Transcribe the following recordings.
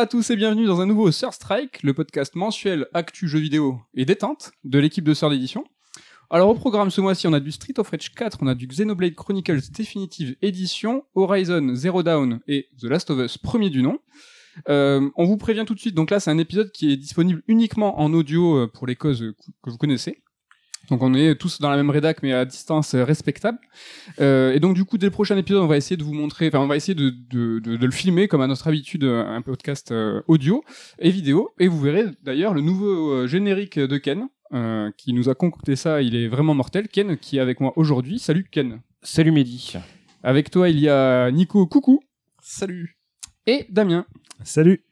À tous et bienvenue dans un nouveau Sir Strike, le podcast mensuel actu jeux vidéo et détente de l'équipe de Sœur d'édition. Alors au programme ce mois-ci, on a du Street of Rage 4, on a du Xenoblade Chronicles Definitive Edition, Horizon Zero Dawn et The Last of Us premier du nom. Euh, on vous prévient tout de suite, donc là c'est un épisode qui est disponible uniquement en audio euh, pour les causes que vous connaissez. Donc on est tous dans la même rédac mais à distance euh, respectable. Euh, et donc du coup dès le prochain épisode on va essayer de vous montrer, enfin on va essayer de, de, de, de le filmer comme à notre habitude euh, un podcast euh, audio et vidéo. Et vous verrez d'ailleurs le nouveau euh, générique de Ken euh, qui nous a concocté ça, il est vraiment mortel. Ken qui est avec moi aujourd'hui. Salut Ken. Salut Mehdi. Avec toi il y a Nico Coucou Salut. et Damien. Salut.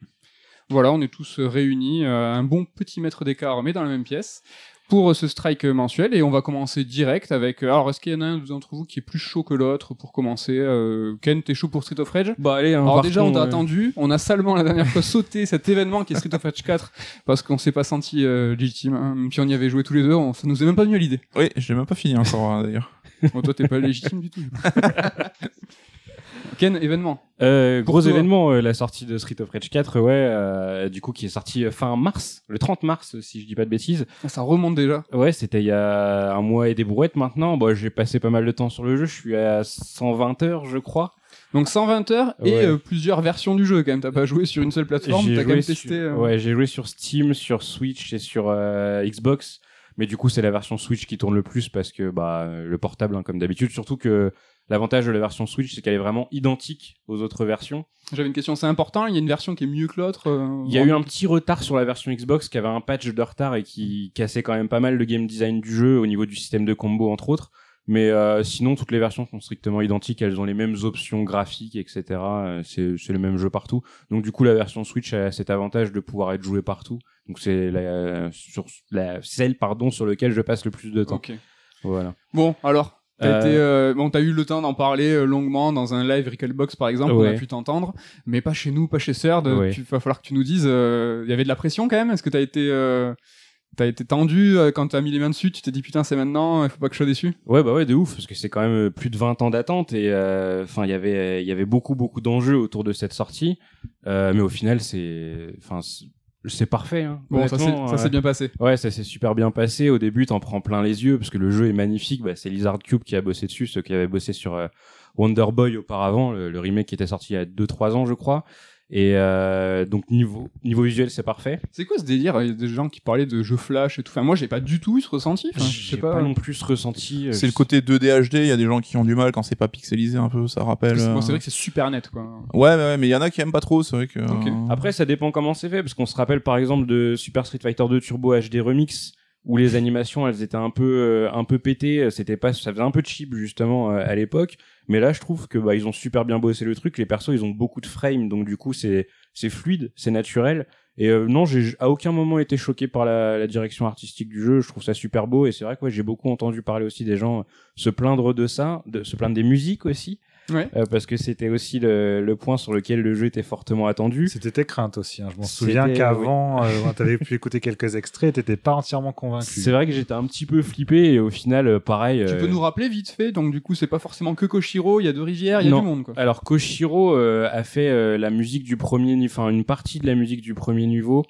Voilà, on est tous réunis, euh, un bon petit mètre d'écart, mais dans la même pièce, pour euh, ce strike euh, mensuel. Et on va commencer direct avec. euh, Alors, est-ce qu'il y en a un d'entre vous qui est plus chaud que l'autre pour commencer euh, Ken, t'es chaud pour Street of Rage? Bah allez, Alors déjà, on t'a attendu. On a salement la dernière fois sauté cet événement qui est Street of Rage 4 parce qu'on s'est pas senti euh, légitime. Hein. Même si on y avait joué tous les deux, on, ça nous est même pas venu à l'idée. Oui, je l'ai même pas fini encore hein, d'ailleurs. Bon, toi, t'es pas légitime du tout. Ken, événement. Euh, gros toi. événement, euh, la sortie de Street of Rage 4, ouais, euh, du coup qui est sorti fin mars, le 30 mars si je dis pas de bêtises. Ah, Ça remonte déjà. Ouais, c'était il y a un mois et des brouettes maintenant. Bon, j'ai passé pas mal de temps sur le jeu, je suis à 120 heures, je crois. Donc 120 heures et Ouais. euh, plusieurs versions du jeu quand même. T'as pas joué sur une seule plateforme, t'as quand même sur- testé. euh, Ouais, j'ai joué sur Steam, sur Switch et sur euh, Xbox. Mais du coup, c'est la version Switch qui tourne le plus parce que bah le portable, hein, comme d'habitude. Surtout que l'avantage de la version Switch, c'est qu'elle est vraiment identique aux autres versions. J'avais une question, c'est important, il y a une version qui est mieux que l'autre euh, Il y a eu un petit retard sur la version Xbox qui avait un patch de retard et qui cassait quand même pas mal le game design du jeu au niveau du système de combo entre autres. Mais euh, sinon, toutes les versions sont strictement identiques. Elles ont les mêmes options graphiques, etc. Euh, C'est c'est le même jeu partout. Donc du coup, la version Switch a cet avantage de pouvoir être jouée partout. Donc c'est la, sur la celle pardon sur lequel je passe le plus de temps. Ok. Voilà. Bon, alors, t'as Euh, euh, bon, t'as eu le temps d'en parler euh, longuement dans un live Recalbox par exemple, on a Ouais. pu t'entendre, mais pas chez nous, pas chez. Ouais. Il va falloir que tu nous dises, euh, il y avait de la pression quand même? Est-ce que t'as été, euh, t'as été tendu euh, quand t'as mis les mains dessus? Tu t'es dit putain c'est maintenant, il faut pas que je sois déçu? Ouais bah ouais de ouf parce que c'est quand même euh, plus de 20 ans d'attente et euh, enfin il y avait il y avait beaucoup beaucoup d'enjeux autour de cette sortie euh, mais au final c'est enfin c'est- parfait hein. Bon, ça s'est Honnêtement, ça s'est euh, bien passé. Ouais, ça s'est super bien passé. Au début, t'en prends plein les yeux parce que le jeu est magnifique. Bah, c'est Lizard Cube qui a bossé dessus, ceux qui avaient bossé sur euh, Wonder Boy auparavant, le, le remake qui était sorti il y a 2-3 ans, je crois. Et euh, donc niveau niveau visuel, c'est parfait. C'est quoi ce délire Il y a des gens qui parlaient de jeux flash et tout? Enfin, moi j'ai pas du tout eu ce ressenti. Enfin, je J'ai sais pas, pas. non plus ce ressenti. euh, C'est le côté 2D HD, il y a des gens qui ont du mal quand c'est pas pixelisé un peu, ça rappelle. C'est euh, c'est vrai que c'est super net quoi. Ouais, ouais, ouais, mais il y en a qui aiment pas trop, c'est vrai que. Euh, Après, ça dépend comment c'est fait, parce qu'on se rappelle par exemple de Super Street Fighter 2 Turbo HD Remix, où les animations elles étaient un peu euh, un peu pétées, c'était pas, ça faisait un peu cheap justement euh, à l'époque. Mais là, je trouve que bah ils ont super bien bossé le truc. Les persos, ils ont beaucoup de frames, donc du coup c'est c'est fluide, c'est naturel. Et euh, non, j'ai à aucun moment été choqué par la, la direction artistique du jeu. Je trouve ça super beau et c'est vrai que ouais, j'ai beaucoup entendu parler aussi des gens se plaindre de ça, de se plaindre des musiques aussi, Ouais. euh, parce que c'était aussi le, le point sur lequel le jeu était fortement attendu. C'était tes craintes aussi. hein. Je m'en souviens qu'avant, euh, quand t'avais pu écouter quelques extraits, t'étais pas entièrement convaincu. C'est vrai que j'étais un petit peu flippé et au final, euh, pareil. Tu euh, peux nous rappeler vite fait. Donc du coup c'est pas forcément que Koshiro. Il y a deux rivières, il y a Non. du monde quoi. Alors Koshiro euh, a fait euh, la musique du premier, enfin une partie de la musique du premier niveau.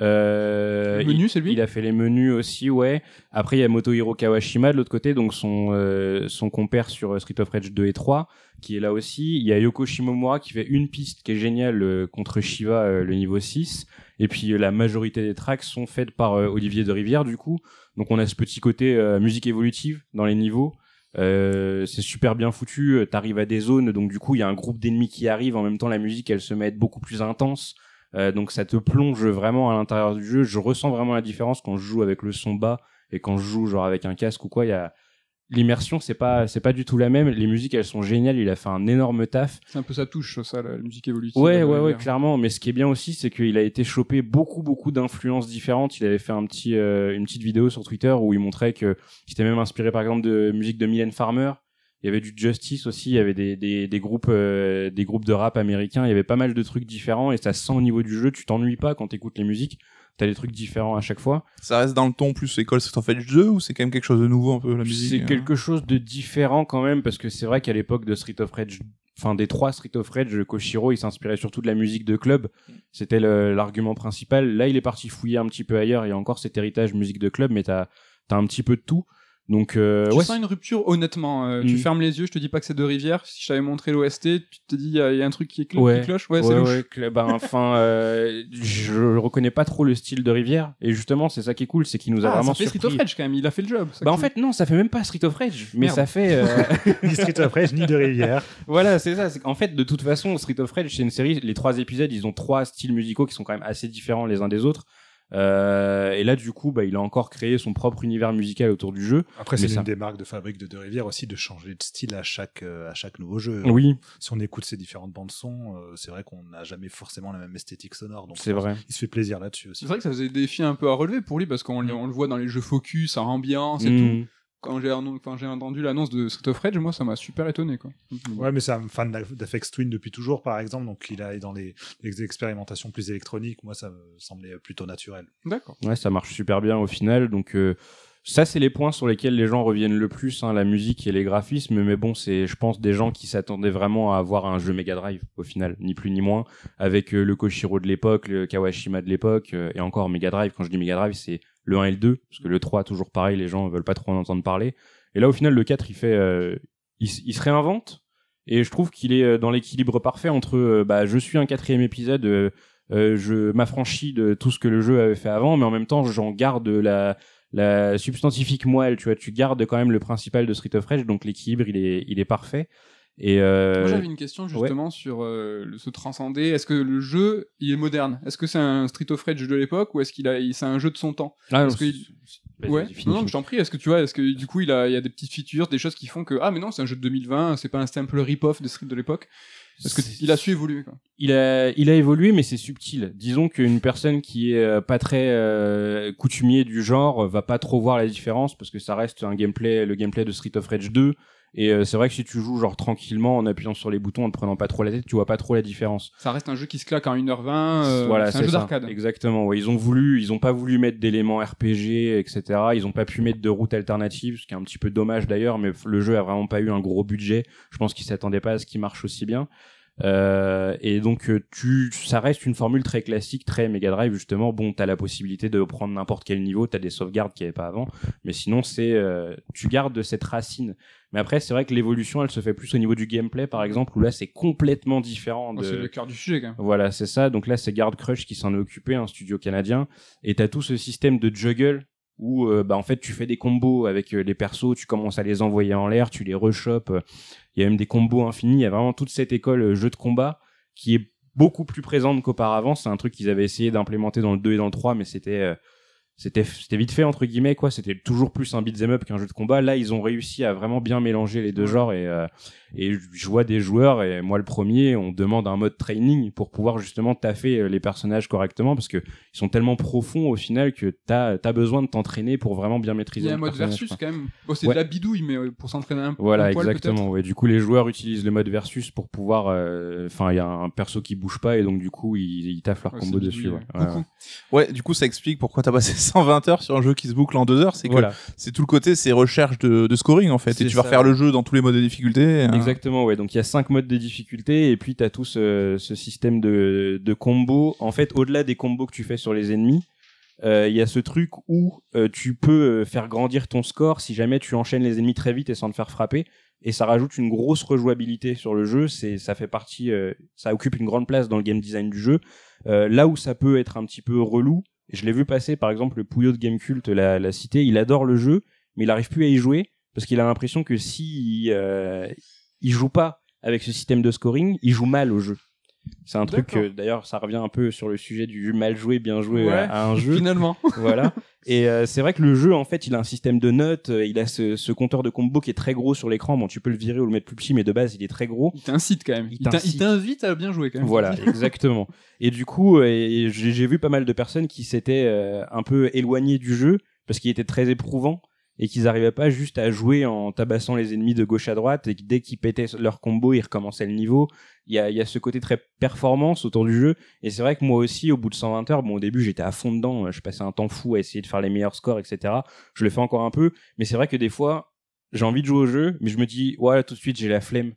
Euh, menu, il- c'est lui Il a fait les menus aussi, ouais. Après, il y a Motohiro Kawashima de l'autre côté, donc son euh, son compère sur euh, Street of Rage 2 et 3, qui est là aussi. Il y a Yoko Shimomura qui fait une piste qui est géniale euh, contre Shiva, euh, le niveau 6. Et puis la majorité des tracks sont faites par Olivier de Rivière, du coup. Donc on a ce petit côté musique évolutive dans les niveaux. Euh, c'est super bien foutu. T'arrives à des zones, donc du coup il y a un groupe d'ennemis qui arrive. En même temps, la musique elle se met à être beaucoup plus intense. Euh, donc ça te plonge vraiment à l'intérieur du jeu. Je ressens vraiment la différence quand je joue avec le son bas et quand je joue genre avec un casque ou quoi. Il y a l'immersion, c'est pas c'est pas du tout la même. Les musiques elles sont géniales. Il a fait un énorme taf. C'est un peu sa touche ça, la, la musique évolutive. Ouais, ouais, ouais, clairement. Mais ce qui est bien aussi, c'est qu'il a été chopé beaucoup, beaucoup d'influences différentes. Il avait fait un petit, euh, une petite vidéo sur Twitter où il montrait que qu'il était même inspiré, par exemple, de musique de Mylène Farmer. Il y avait du Justice aussi. Il y avait des, des, des groupes, euh, des groupes de rap américains. Il y avait pas mal de trucs différents et ça se sent au niveau du jeu. Tu t'ennuies pas quand t'écoutes les musiques. T'as des trucs différents à chaque fois. Ça reste dans le ton plus école Street of Rage 2 ou c'est quand même quelque chose de nouveau un peu la musique C'est euh quelque chose de différent quand même parce que c'est vrai qu'à l'époque de Street of Rage enfin des trois Street of Rage, Koshiro, il s'inspirait surtout de la musique de club. C'était l'argument principal. Là, il est parti fouiller un petit peu ailleurs. Il y a encore cet héritage musique de club, mais t'as as un petit peu de tout. Donc euh, Tu ouais, sens une rupture, honnêtement. euh, Tu Mm. fermes les yeux, je te dis pas que c'est de Rivière. Si je t'avais montré l'OST, tu te dis, il y, a il y a un truc qui, clo- Ouais. qui cloche. Ouais, Ouais, c'est louche. ouais, ben, enfin, euh, je reconnais pas trop le style de Rivière. Et justement, c'est ça qui est cool, c'est qu'il nous a Ah, vraiment ça fait Street of Rage quand même, il a fait le job. ça Bah en fait non, ça fait même pas Street of Rage, mais Merde. ça fait euh, Ni Street of Rage, ni de Rivière. voilà, c'est ça. c'est qu'en fait, de toute façon, Street of Rage, c'est une série. Les trois épisodes, ils ont trois styles musicaux qui sont quand même assez différents les uns des autres. Euh, et là, du coup, bah, il a encore créé son propre univers musical autour du jeu. Après, c'est ça- une des marques de fabrique de De Rivière aussi de changer de style à chaque, euh, à chaque nouveau jeu. Oui, Si on écoute ses différentes bandes son, euh, c'est vrai qu'on n'a jamais forcément la même esthétique sonore. Donc c'est vrai. Il se fait plaisir là-dessus aussi. C'est vrai que ça faisait des défis un peu à relever pour lui parce qu'on le- on le voit dans les jeux focus, en ambiance et Mm. tout. Quand j'ai entendu l'annonce de Street of Rage, moi ça m'a super étonné quoi. Ouais, mais c'est un fan d'Afex Twin depuis toujours, par exemple, donc il a dans les, les expérimentations plus électroniques. Moi, ça me semblait plutôt naturel. D'accord. Ouais, ça marche super bien au final. Donc euh, ça, c'est les points sur lesquels les gens reviennent le plus, hein, la musique et les graphismes. Mais bon, c'est, je pense, des gens qui s'attendaient vraiment à avoir un jeu Mega Drive au final, ni plus ni moins, avec euh, le Koshiro de l'époque, le Kawashima de l'époque, euh, et encore Mega Drive. Quand je dis Mega Drive, c'est le 1 et le 2, parce que le 3, toujours pareil, les gens veulent pas trop en entendre parler. Et là, au final, le 4, il fait, euh, il, se réinvente. Et je trouve qu'il est euh, dans l'équilibre parfait entre, euh, bah, je suis un quatrième épisode. euh, euh, je m'affranchis de tout ce que le jeu avait fait avant, mais en même temps, j'en garde la, la substantifique moelle, tu vois, tu gardes quand même le principal de Street of Rage, donc l'équilibre, il est, il est parfait. Et euh, Moi j'avais une question justement sur euh, se transcender. Est-ce que le jeu il est moderne? Est-ce que c'est un Street of Rage de l'époque ou est-ce qu'il a il- c'est un jeu de son temps? Ah, parce non, Ouais. vas-y, finis, non, je t'en prie. Est-ce que tu vois Est-ce que du coup il a il y a des petites features, des choses qui font que ah mais non c'est un jeu de 2020, c'est pas un simple rip-off de Street de l'époque? Est-ce que il a su évoluer quoi il a, il a évolué, mais c'est subtil. Disons qu'une personne qui est euh, pas très euh, coutumier du genre euh, va pas trop voir la différence parce que ça reste un gameplay, le gameplay de Street of Rage 2. Et euh, c'est vrai que si tu joues genre tranquillement en appuyant sur les boutons, en te prenant pas trop la tête, tu vois pas trop la différence. Ça reste un jeu qui se claque en 1h20. euh, voilà, c'est un jeu d'arcade. Exactement. Ouais, ils ont voulu, ils ont pas voulu mettre d'éléments RPG, etc. Ils ont pas pu mettre de route alternative, ce qui est un petit peu dommage d'ailleurs. Mais le jeu a vraiment pas eu un gros budget. Je pense qu'ils s'attendaient pas à ce qui marche aussi bien. Euh, et donc euh, tu, ça reste une formule très classique, très Mega Drive justement. Bon, t'as la possibilité de prendre n'importe quel niveau, t'as des sauvegardes qu'il n'y avait pas avant, mais sinon c'est, euh, tu gardes cette racine. Mais après, c'est vrai que l'évolution, elle se fait plus au niveau du gameplay, par exemple, où là c'est complètement différent Oh, de. C'est le cœur du sujet quand même. Voilà, c'est ça. Donc là, c'est Guard Crush qui s'en est occupé, un studio canadien. Et t'as tout ce système de juggle où, euh, bah, en fait, tu fais des combos avec euh, les persos, tu commences à les envoyer en l'air, tu les rechopes. Il y a même des combos infinis. Il y a vraiment toute cette école euh, jeu de combat qui est beaucoup plus présente qu'auparavant. C'est un truc qu'ils avaient essayé d'implémenter dans le 2 et dans le 3, mais c'était euh, c'était c'était vite fait entre guillemets quoi c'était toujours plus un beat'em up qu'un jeu de combat là ils ont réussi à vraiment bien mélanger les deux genres et euh, et je vois des joueurs et moi le premier on demande un mode training pour pouvoir justement taffer euh, les personnages correctement parce que ils sont tellement profonds au final que t'as as besoin de t'entraîner pour vraiment bien Il maîtriser y a un mode versus quand même. Bon, c'est Ouais. de la bidouille, mais euh, pour s'entraîner un, Voilà, un poil, exactement. Ouais. Du coup, les joueurs utilisent le mode versus pour pouvoir. euh, Enfin, il y a un perso qui bouge pas et donc du coup, ils, ils taffent leur combo Ouais, c'est dessus. Ouais. du coup, ça explique pourquoi t'as passé 120 heures sur un jeu qui se boucle en 2 heures. C'est que Voilà, c'est tout le côté, c'est recherche de, de scoring en fait. Et tu vas ça. refaire le jeu dans tous les modes de difficulté. hein. Exactement. Ouais. Donc il y a cinq modes de difficulté et puis t'as tout ce, système de, combos. En fait, au-delà des combos que tu fais sur les ennemis. euh, Il y a ce truc où euh, tu peux euh, faire grandir ton score si jamais tu enchaînes les ennemis très vite et sans te faire frapper et ça rajoute une grosse rejouabilité sur le jeu c'est ça fait partie ça occupe une grande place dans le game design du jeu là où ça peut être un petit peu relou je l'ai vu passer par exemple le Pouillot de Gamecult l'a l'a cité il adore le jeu mais il arrive plus à y jouer parce qu'il a l'impression que si il joue pas avec ce système de scoring il joue mal au jeu c'est un truc que d'ailleurs ça revient un peu sur le sujet du mal joué bien joué Ouais. à, un jeu Finalement. voilà. Et euh, c'est vrai que le jeu, en fait, il a un système de notes. euh, il a ce, ce compteur de combo qui est très gros sur l'écran. Bon, tu peux le virer ou le mettre plus petit, mais de base, il est très gros. Il t'incite quand même. Il t'invite à bien jouer quand même. Voilà, exactement. Et du coup, euh, j'ai vu pas mal de personnes qui s'étaient euh, un peu éloignées du jeu parce qu'il était très éprouvant et qu'ils arrivaient pas juste à jouer en tabassant les ennemis de gauche à droite et que dès qu'ils pétaient leur combo, ils recommençaient le niveau. Il y a, y a ce côté très performance autour du jeu et c'est vrai que moi aussi, au bout de 120 heures, bon, au début, j'étais à fond dedans. Je passais un temps fou à essayer de faire les meilleurs scores, etc. Je le fais encore un peu, mais c'est vrai que des fois, j'ai envie de jouer au jeu, mais je me dis, ouais, tout de suite, j'ai la flemme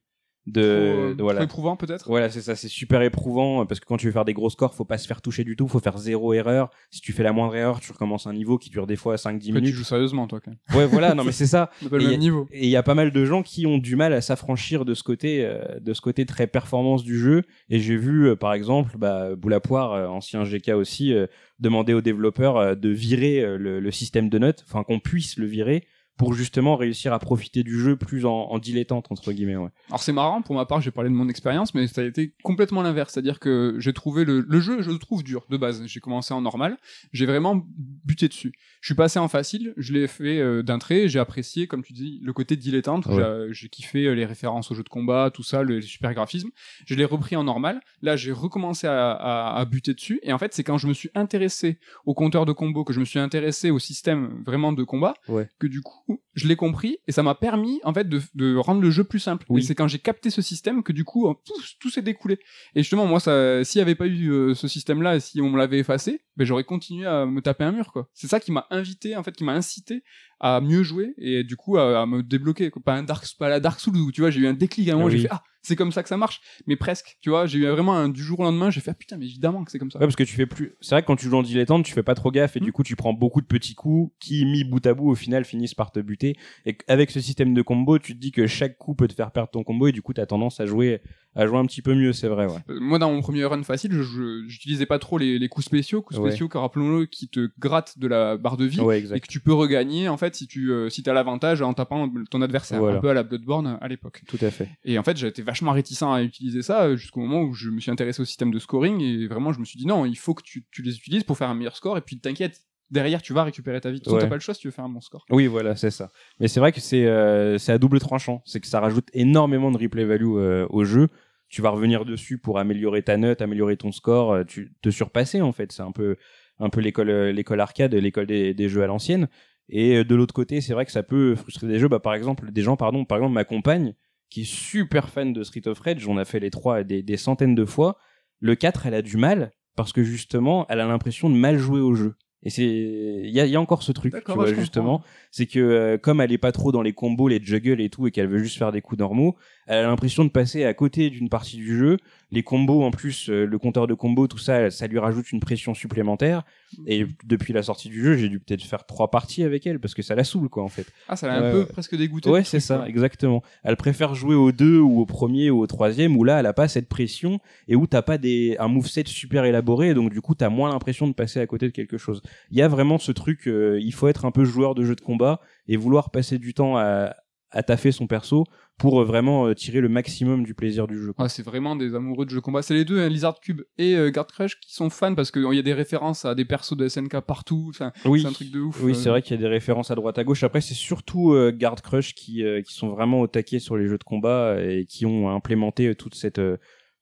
de, Trop, euh, de- voilà. trop éprouvant peut-être. Voilà, c'est ça, c'est super éprouvant euh, parce que quand tu veux faire des gros scores, faut pas se faire toucher du tout, faut faire zéro erreur. Si tu fais la moindre erreur, tu recommences un niveau qui dure des fois 5-10 Après, tu minutes. joues sérieusement toi quand même. Ouais, voilà, non mais c'est ça. Et y il y a pas mal de gens qui ont du mal à s'affranchir de ce côté, euh, de ce côté très performance du jeu. Et j'ai vu, euh, par exemple, bah, Boulapoire, euh, ancien GK aussi, demander aux développeurs de virer le, le système de notes, enfin qu'on puisse le virer pour justement réussir à profiter du jeu plus en, en dilettante entre guillemets. Ouais. Alors c'est marrant, pour ma part, j'ai parlé de mon expérience, mais ça a été complètement l'inverse. C'est-à-dire que j'ai trouvé le, le jeu, je le trouve dur de base. J'ai commencé en normal, j'ai vraiment buté dessus. Je suis passé en facile, je l'ai fait euh, d'un trait, j'ai apprécié, comme tu dis, le côté dilettante. Ouais. j'ai- kiffé euh, les références aux jeux de combat, tout ça, le, les super graphismes. Je l'ai repris en normal. Là, j'ai recommencé à, à, à buter dessus. Et en fait, c'est quand je me suis intéressé au compteur de combo, que je me suis intéressé au système vraiment de combat, Ouais. que du coup, je l'ai compris et ça m'a permis en fait de, de rendre le jeu plus simple. Oui. Et c'est quand j'ai capté ce système que du coup, euh, tout, s'est découlé. Et justement, moi, ça, s'il y avait pas eu euh, ce système-là et si on me l'avait effacé, ben j'aurais continué à me taper un mur, quoi. C'est ça qui m'a invité, en fait, qui m'a incité à mieux jouer et du coup à, à me débloquer. quoi. Pas un Dark, pas la Dark Souls où tu vois, j'ai eu un déclic à un moment, Oui. j'ai fait ah, c'est comme ça que ça marche. Mais presque, tu vois, j'ai eu vraiment un du jour au lendemain, j'ai fait ah, putain, mais évidemment que c'est comme ça. Ouais, parce que tu fais plus. C'est vrai que quand tu joues en dilettante, tu fais pas trop gaffe et du coup tu prends beaucoup de petits coups qui, mis bout à bout, au final finissent par te buter. Et avec ce système de combo, tu te dis que chaque coup peut te faire perdre ton combo et du coup t'as tendance à jouer, à jouer un petit peu mieux, c'est vrai. Ouais. Euh, Moi, dans mon premier run facile, je- j'utilisais pas trop les, les coups spéciaux, coups Ouais. spéciaux, car rappelons-le, qui te grattent de la barre de vie. Ouais, et que tu peux regagner en fait si tu euh, si t'as l'avantage en tapant ton adversaire Voilà. un peu à la Bloodborne à l'époque Tout à fait. et en fait j'étais vachement réticent à utiliser ça euh, jusqu'au moment où je me suis intéressé au système de scoring et vraiment je me suis dit non il faut que tu, tu les utilises pour faire un meilleur score et puis t'inquiète derrière tu vas récupérer ta vie façon, Ouais. t'as pas le choix si tu veux faire un bon score Oui, voilà, c'est ça. Mais c'est vrai que c'est euh, à double tranchant. C'est que ça rajoute énormément de replay value euh, au jeu. Tu vas revenir dessus pour améliorer ta note, améliorer ton score, euh, tu te surpasser en fait. C'est un peu un peu l'école euh, l'école arcade, l'école des, des jeux à l'ancienne. Et euh, de l'autre côté, c'est vrai que ça peut frustrer des jeux. Bah, par exemple, des gens, pardon, par exemple ma compagne qui est super fan de Street of Rage, on a fait les trois des, des centaines de fois. Le 4, elle a du mal parce que justement, elle a l'impression de mal jouer au jeu. Et c'est il y a, y a encore ce truc, tu vois justement, c'est que euh, comme elle est pas trop dans les combos, les juggles et tout, et qu'elle veut juste faire des coups normaux, elle a l'impression de passer à côté d'une partie du jeu. Les combos, en plus, euh, le compteur de combos, tout ça, ça lui rajoute une pression supplémentaire. Et depuis la sortie du jeu, j'ai dû peut-être faire trois parties avec elle parce que ça la saoule, quoi, en fait. ah ça l'a un peu presque dégoûté Ouais, c'est ça, quoi. exactement. Elle préfère jouer au 2 ou au premier ou au troisième où là, elle a pas cette pression et où t'as pas des, un moveset super élaboré et donc du coup, t'as moins l'impression de passer à côté de quelque chose. Il y a vraiment ce truc, euh, il faut être un peu joueur de jeu de combat et vouloir passer du temps à, à taffer son perso pour euh, vraiment euh, tirer le maximum du plaisir du jeu. Ouais, c'est vraiment des amoureux de jeux de combat. C'est les deux, hein, Lizard Cube et euh, Guard Crush, qui sont fans parce qu'il y a des références à des persos de SNK partout. Enfin, Oui, c'est un truc de ouf. oui, euh. c'est vrai qu'il y a des références à droite à gauche. Après, c'est surtout euh, Guard Crush qui, qui sont vraiment au taquet sur les jeux de combat et qui ont implémenté toute cette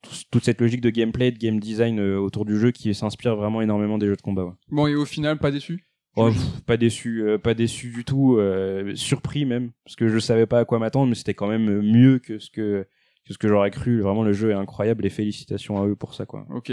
tout- toute cette logique de gameplay, de game design autour du jeu qui s'inspire vraiment énormément des jeux de combat. ouais. Bon, et au final, pas déçu? Oh, pff, pas déçu, euh, pas déçu du tout, euh, surpris même, parce que je savais pas à quoi m'attendre, mais c'était quand même mieux que ce que que ce que j'aurais cru. Vraiment, le jeu est incroyable et félicitations à eux pour ça, quoi. Ok.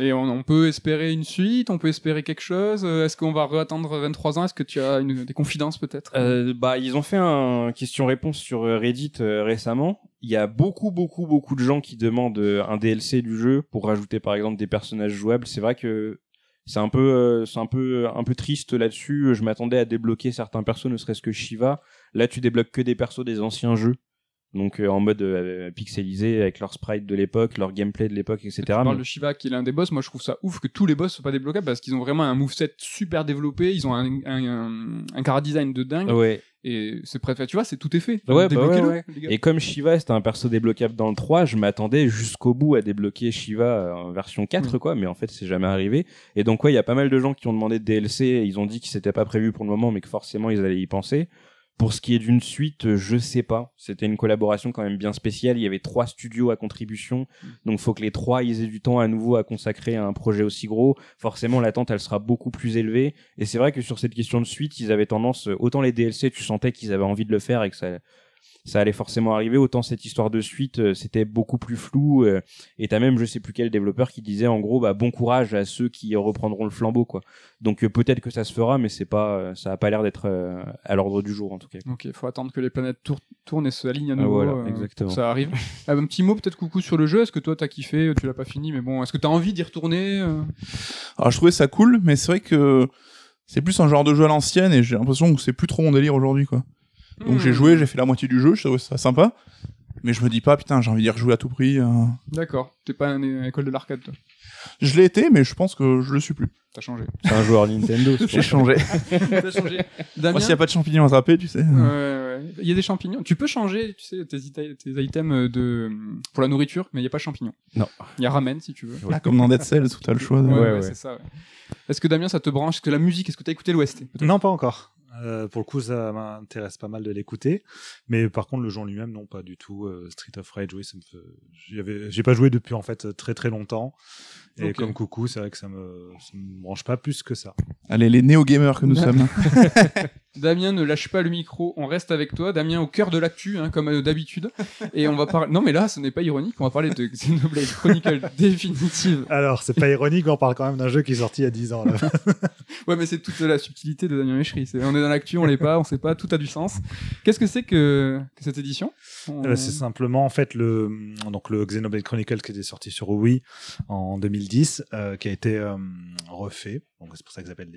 Et on, on peut espérer une suite, on peut espérer quelque chose. euh, Est-ce qu'on va attendre 23 ans? Est-ce que tu as une, des confidences peut-être? Euh, bah, ils ont fait un question-réponse sur euh, Reddit euh, récemment. Il y a beaucoup, beaucoup, beaucoup de gens qui demandent un DLC du jeu pour rajouter, par exemple, des personnages jouables. C'est vrai que c'est un peu, euh, c'est un peu, un peu triste là-dessus. Je m'attendais à débloquer certains persos, ne serait-ce que Shiva. Là, tu débloques que des persos des anciens jeux. Donc euh, en mode euh, pixelisé avec leur sprite de l'époque, leur gameplay de l'époque, etc. Tu parles Mais- de Shiva qui est l'un des boss. Moi, je trouve ça ouf que tous les boss soient pas débloquables parce qu'ils ont vraiment un moveset super développé. Ils ont un, un, un, un chara design de dingue. Ouais. Et c'est prêt. Tu vois, c'est tout est fait. Ouais, bah ouais. Et comme Shiva c'était un perso débloquable dans le 3, je m'attendais jusqu'au bout à débloquer Shiva euh, en version 4 Mm. quoi, mais en fait c'est jamais arrivé. Et donc ouais, il y a pas mal de gens qui ont demandé de DLC, ils ont dit que c'était pas prévu pour le moment mais que forcément ils allaient y penser. Pour ce qui est d'une suite, euh, je sais pas. C'était une collaboration quand même bien spéciale. Il y avait trois studios à contribution, donc faut que les trois ils aient du temps à nouveau à consacrer à un projet aussi gros. Forcément, l'attente elle sera beaucoup plus élevée. Et c'est vrai que sur cette question de suite, ils avaient tendance, euh, autant les DLC, tu sentais qu'ils avaient envie de le faire et que ça, ça allait forcément arriver. Autant cette histoire de suite, euh, c'était beaucoup plus flou. euh, et t'as même, je sais plus quel développeur qui disait en gros, bah bon courage à ceux qui reprendront le flambeau, quoi. Donc euh, peut-être que ça se fera, mais c'est pas, euh, ça a pas l'air d'être euh, à l'ordre du jour en tout cas. Ok, il faut attendre que les planètes tour- tournent et se alignent à Ah, nouveau. voilà, euh, exactement. Ça arrive. Ah, un petit mot peut-être coucou sur le jeu. Est-ce que toi t'as kiffé? Tu l'as pas fini, mais bon, est-ce que t'as envie d'y retourner euh? Alors je trouvais ça cool, mais c'est vrai que c'est plus un genre de jeu à l'ancienne et j'ai l'impression que c'est plus trop mon délire aujourd'hui quoi. Donc j'ai Hmm. joué, j'ai fait la moitié du jeu, je trouvais ça sympa. Mais je me dis pas putain, j'ai envie d'y rejouer à tout prix. euh. D'accord. T'es pas une école de l'arcade, toi? Je l'ai été, mais je pense que je le suis plus. T'as changé. C'est un joueur Nintendo. c'est J'ai changé. T'as changé. Damien? Moi s'il y a pas de champignons attrapés, tu sais. Ouais, ouais. Il y a des champignons. Tu peux changer, tu sais, tes, ita- tes items de pour la nourriture, mais il y a pas champignons. Non. Il y a ramen si tu veux. Ah, comme dans Dead Cells, où t'as le choix. De... Ouais, Ouais, c'est ça. ouais. Est-ce que Damien, ça te branche? Est-ce que la musique, est-ce que t'as écouté l'OST Non, pas encore. Euh, pour le coup, ça m'intéresse pas mal de l'écouter. Mais par contre, le en lui-même, non, pas du tout. Euh, Street of Rage, oui, ça me fait... J'ai pas joué depuis en fait très très longtemps. Et Ok. comme coucou, c'est vrai que ça me... ça me branche pas plus que ça. Allez, les néo-gamers que nous sommes. Damien, ne lâche pas le micro. On reste avec toi, Damien, au cœur de l'actu, hein, comme euh, d'habitude. Et on va parler. Non, mais là, ce n'est pas ironique. On va parler de Xenoblade Chronicle définitive. Alors, c'est pas ironique, on parle quand même d'un jeu qui est sorti il y a 10 ans. Là. Ouais, mais c'est toute la subtilité de Damien Méchery. On est dans l'actu, on l'est pas, on sait pas, tout a du sens. Qu'est-ce que c'est que, que cette édition? On- Euh, c'est simplement en fait le donc le Xenoblade Chronicle qui était sorti sur Wii en 2010 euh, qui a été euh, refait donc c'est pour ça ça s'appelle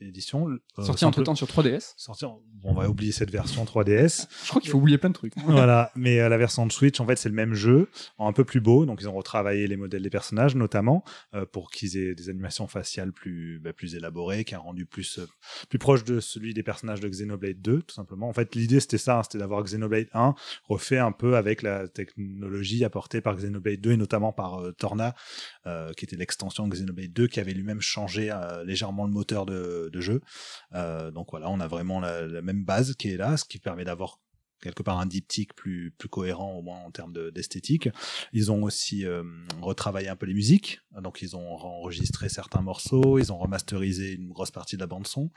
Edition Euh, sorti entre temps sur 3DS. sorti en- bon, on va oublier cette version 3DS Je crois qu'il faut oublier plein de trucs. voilà. Mais euh, la version de Switch en fait c'est le même jeu en un peu plus beau. Donc ils ont retravaillé les modèles des personnages notamment euh, pour qu'ils aient des animations faciales plus bah, plus élaborées qui a rendu plus euh, plus proche de celui des personnages de Xenoblade 2 tout simplement. En fait l'idée c'était ça hein, c'était d'avoir Xenoblade 1 refait un peu avec la technologie apportée par Xenoblade 2 et notamment par Torna, qui était l'extension de Xenoblade 2, qui avait lui-même changé légèrement le moteur de, jeu. Euh, donc voilà, on a vraiment la, même base qui est là, ce qui permet d'avoir quelque part un diptyque plus plus cohérent au moins en termes de- d'esthétique. Ils ont aussi euh, retravaillé un peu les musiques, donc ils ont enregistré certains morceaux, ils ont remasterisé une grosse partie de la bande son.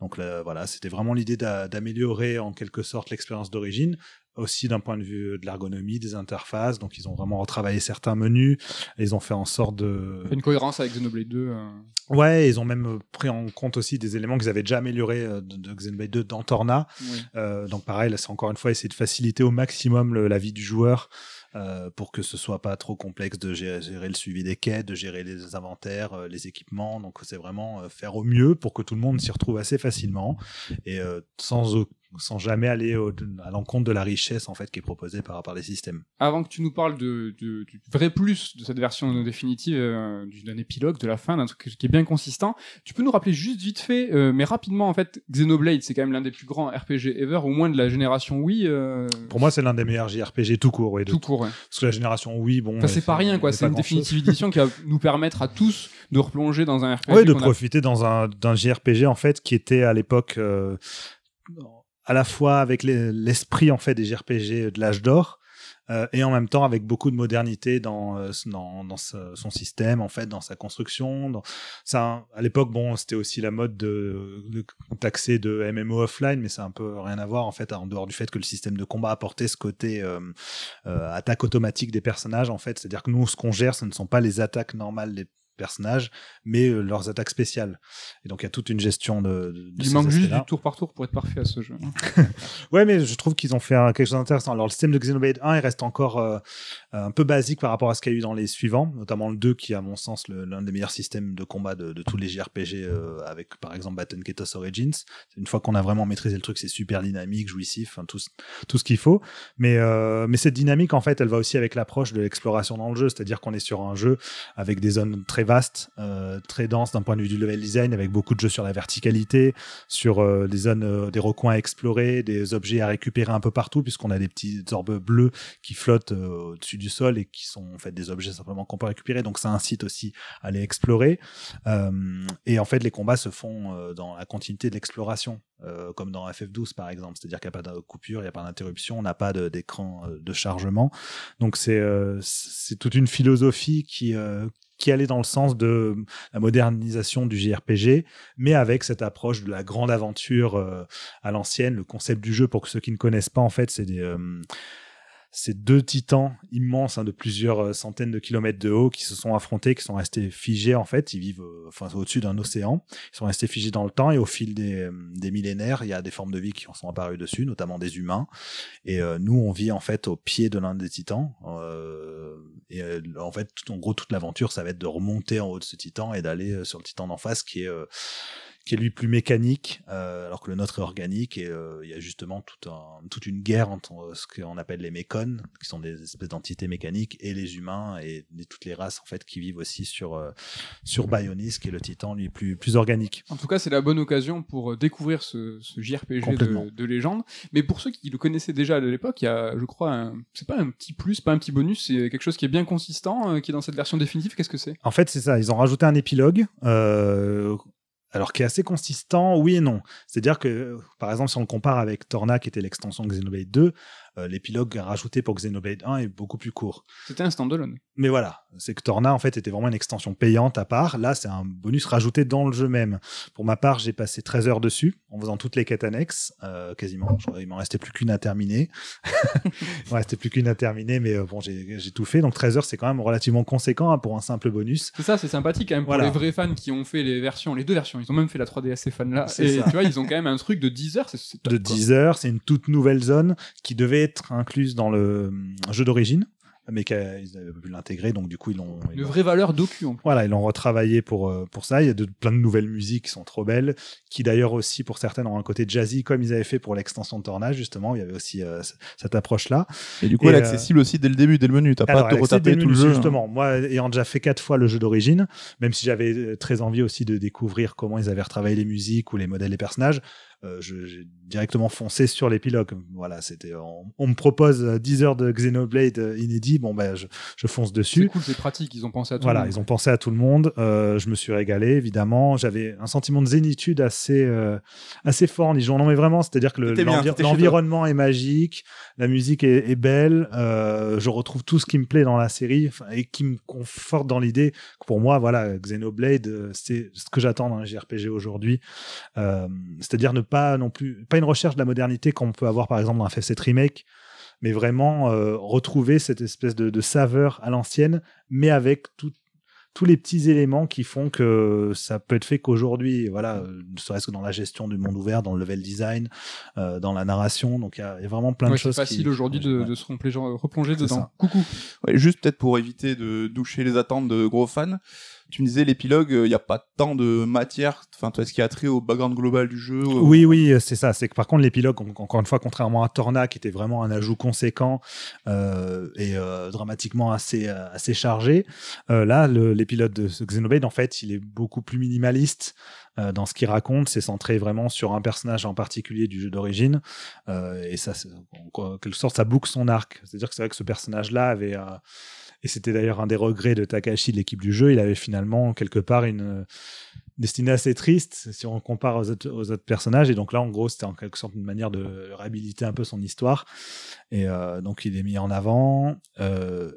Donc là, voilà, c'était vraiment l'idée d'a- d'améliorer en quelque sorte l'expérience d'origine, aussi d'un point de vue de l'ergonomie, des interfaces. Donc ils ont vraiment retravaillé certains menus, et ils ont fait en sorte de Une cohérence avec Xenoblade 2. euh. Ouais, ils ont même euh, pris en compte aussi des éléments qu'ils avaient déjà améliorés euh, de, de Xenoblade 2 dans Torna. Oui. Euh, donc pareil, là c'est encore une fois essayer de faciliter au maximum le- la vie du joueur euh, pour que ce soit pas trop complexe de gérer, gérer le suivi des quêtes, de gérer les inventaires, euh, les équipements. Donc c'est vraiment euh, faire au mieux pour que tout le monde s'y retrouve assez facilement et euh, sans sans jamais aller au- à l'encontre de la richesse en fait qui est proposée par par les systèmes. Avant que tu nous parles de, de- du vrai plus de cette version définitive, euh, du- d'un épilogue, de la fin, d'un truc qui est bien consistant, tu peux nous rappeler juste vite fait, euh, mais rapidement en fait, Xenoblade, c'est quand même l'un des plus grands RPG ever, au moins de la génération Wii. euh, Pour moi, c'est l'un des meilleurs JRPG tout court. Ouais, de tout court. ouais. Parce que la génération oui, bon. Enfin, c'est pas rien, quoi. C'est une définitive édition qui va nous permettre à tous de replonger dans un RPG. Ouais, de a- profiter dans un d'un JRPG en fait qui était à l'époque à la fois avec les- l'esprit en fait des JRPG de l'âge d'or euh, et en même temps avec beaucoup de modernité dans euh, dans, son système en fait dans sa construction. Ça à l'époque bon c'était aussi la mode de, taxer de MMO offline mais ça a un peu rien à voir en fait en dehors du fait que le système de combat apportait ce côté euh, attaque automatique des personnages en fait. C'est à dire que nous ce qu'on gère ce ne sont pas les attaques normales des personnages mais euh, leurs attaques spéciales et donc il y a toute une gestion de, de- Il manque juste du tour par tour pour être parfait à ce jeu. Ouais, mais je trouve qu'ils ont fait quelque chose d'intéressant. Alors, le système de Xenoblade 1, il reste encore euh, un peu basique par rapport à ce qu'il y a eu dans les suivants, notamment le 2, qui est, à mon sens, l'un des meilleurs systèmes de combat de, de tous les JRPG, euh, avec, par exemple, Baton Ketos Origins. Une fois qu'on a vraiment maîtrisé le truc, c'est super dynamique, jouissif, tout, ce- tout ce qu'il faut. Mais, mais cette dynamique, en fait, elle va aussi avec l'approche de l'exploration dans le jeu, c'est-à-dire qu'on est sur un jeu avec des zones très vastes, euh, très denses d'un point de vue du level design, avec beaucoup de jeux sur la verticalité, sur euh, des zones, euh, des recoins à explorer, des objets à récupérer un peu partout, puisqu'on a des petits orbes bleus qui flottent au-dessus du sol et qui sont en fait des objets simplement qu'on peut récupérer. Donc ça incite aussi à les explorer. Et en fait, les combats se font dans la continuité de l'exploration, comme dans FF12 par exemple. C'est-à-dire qu'il n'y a pas de coupure, il n'y a pas d'interruption, on n'a pas d'écran de chargement. Donc c'est euh, toute une philosophie qui qui allait dans le sens de la modernisation du JRPG, mais avec cette approche de la grande aventure euh, à l'ancienne. Le concept du jeu, pour ceux qui ne connaissent pas, en fait, c'est des euh, ces deux titans immenses hein, de plusieurs euh, centaines de kilomètres de haut qui se sont affrontés, qui sont restés figés en fait. Ils vivent euh, enfin, au-dessus d'un océan. Ils sont restés figés dans le temps et au fil des, euh, des, millénaires, il y a des formes de vie qui en sont apparues dessus, notamment des humains. Et nous, on vit en fait au pied de l'un des titans. Euh, et en fait, en gros, toute l'aventure, ça va être de remonter en haut de ce titan et d'aller sur le titan d'en face qui est qui est lui plus mécanique, euh, alors que le nôtre est organique, et euh, il y a justement tout un, toute une guerre entre euh, ce qu'on appelle les mécons, qui sont des espèces d'entités mécaniques, et les humains, et, toutes les races en fait qui vivent aussi sur, sur Bionis, qui est le titan lui plus, plus organique. En tout cas, c'est la bonne occasion pour découvrir ce, ce JRPG de, de, légende, mais pour ceux qui le connaissaient déjà à l'époque, il y a, je crois, c'est pas un petit plus, pas un petit bonus, c'est quelque chose qui est bien consistant, qui est dans cette version définitive, qu'est-ce que c'est? En fait, c'est ça, ils ont rajouté un épilogue, euh, alors qui est assez consistant, oui et non. C'est-à-dire que, par exemple, si on le compare avec Torna, qui était l'extension de Xenoblade 2, euh, l'épilogue rajouté pour Xenoblade 1 est beaucoup plus court. C'était un standalone. Mais voilà, c'est que Torna, en fait, était vraiment une extension payante à part. Là, c'est un bonus rajouté dans le jeu même. Pour ma part, j'ai passé 13 heures dessus, en faisant toutes les quêtes annexes, euh, quasiment. Il m'en restait plus qu'une à terminer. il m'en restait plus qu'une à terminer, mais euh, bon, j'ai tout fait. Donc 13 heures, c'est quand même relativement conséquent hein, pour un simple bonus. C'est ça, c'est sympathique quand même pour les vrais fans qui ont fait les versions, les deux versions. Ils ont même fait la 3DS, ces fans-là. Et tu vois, ils ont quand même un truc de 10 heures. de 10 heures, c'est une toute nouvelle zone qui devait être incluse dans le euh, jeu d'origine mais qu'ils avaient pu l'intégrer, donc du coup ils l'ont. Une vraie valeur docu. Voilà, ils l'ont retravaillé pour euh, pour ça. Il y a de, plein de nouvelles musiques qui sont trop belles, qui d'ailleurs aussi pour certaines ont un côté jazzy comme ils avaient fait pour l'extension de Tornage justement. Il y avait aussi euh, cette approche là. Et du coup, elle est accessible aussi dès le début, dès le menu. T'as pas à te retaper tout le jeu. Hein. Justement, moi ayant déjà fait quatre fois le jeu d'origine, même si j'avais très envie aussi de découvrir comment ils avaient retravaillé les musiques ou les modèles des personnages, j'ai directement foncé sur l'épilogue. Voilà, c'était on, me propose 10 heures de Xenoblade euh, inédit, bon ben je, je fonce dessus. C'est cool, c'est pratique, ils ont pensé à tout voilà, le monde. ils ont pensé à tout le monde. Euh, je me suis régalé évidemment, j'avais un sentiment de zénitude assez euh, assez fort en y jouant. Non mais vraiment, c'est-à-dire que l'environnement est magique, la musique est, est belle, euh, je retrouve tout ce qui me plaît dans la série et qui me conforte dans l'idée que pour moi voilà, Xenoblade euh, c'est ce que j'attends dans un JRPG aujourd'hui. c'est-à-dire ne pas non plus, pas une recherche de la modernité qu'on peut avoir par exemple dans un FF7 Remake, mais vraiment euh, retrouver cette espèce de, saveur à l'ancienne, mais avec tous les petits éléments qui font que ça peut être fait qu'aujourd'hui, voilà, ne serait-ce que dans la gestion du monde ouvert, dans le level design, euh, dans la narration. Donc il y, a vraiment plein de choses. C'est facile aujourd'hui de, se replonger, dedans. Coucou. juste peut-être pour éviter de doucher les attentes de gros fans. Tu me disais l'épilogue, il euh, n'y a pas tant de matière. Enfin, toi, est-ce qu'il y a trait au background global du jeu euh Oui, oui, euh, c'est ça. C'est que par contre, l'épilogue, encore une fois, contrairement à Torna, qui était vraiment un ajout conséquent et dramatiquement assez assez chargé, là, l'épilogue de Xenoblade, en fait, il est beaucoup plus minimaliste dans ce qu'il raconte. C'est centré vraiment sur un personnage en particulier du jeu d'origine. et ça, en quelque sorte, ça boucle son arc. C'est-à-dire que c'est vrai que ce personnage-là avait et c'était d'ailleurs un des regrets de Takashi, de l'équipe du jeu. Il avait finalement quelque part une destinée assez triste si on compare aux autres, personnages. Et donc là, en gros, c'était en quelque sorte une manière de réhabiliter un peu son histoire. Et euh, donc, il est mis en avant. Euh,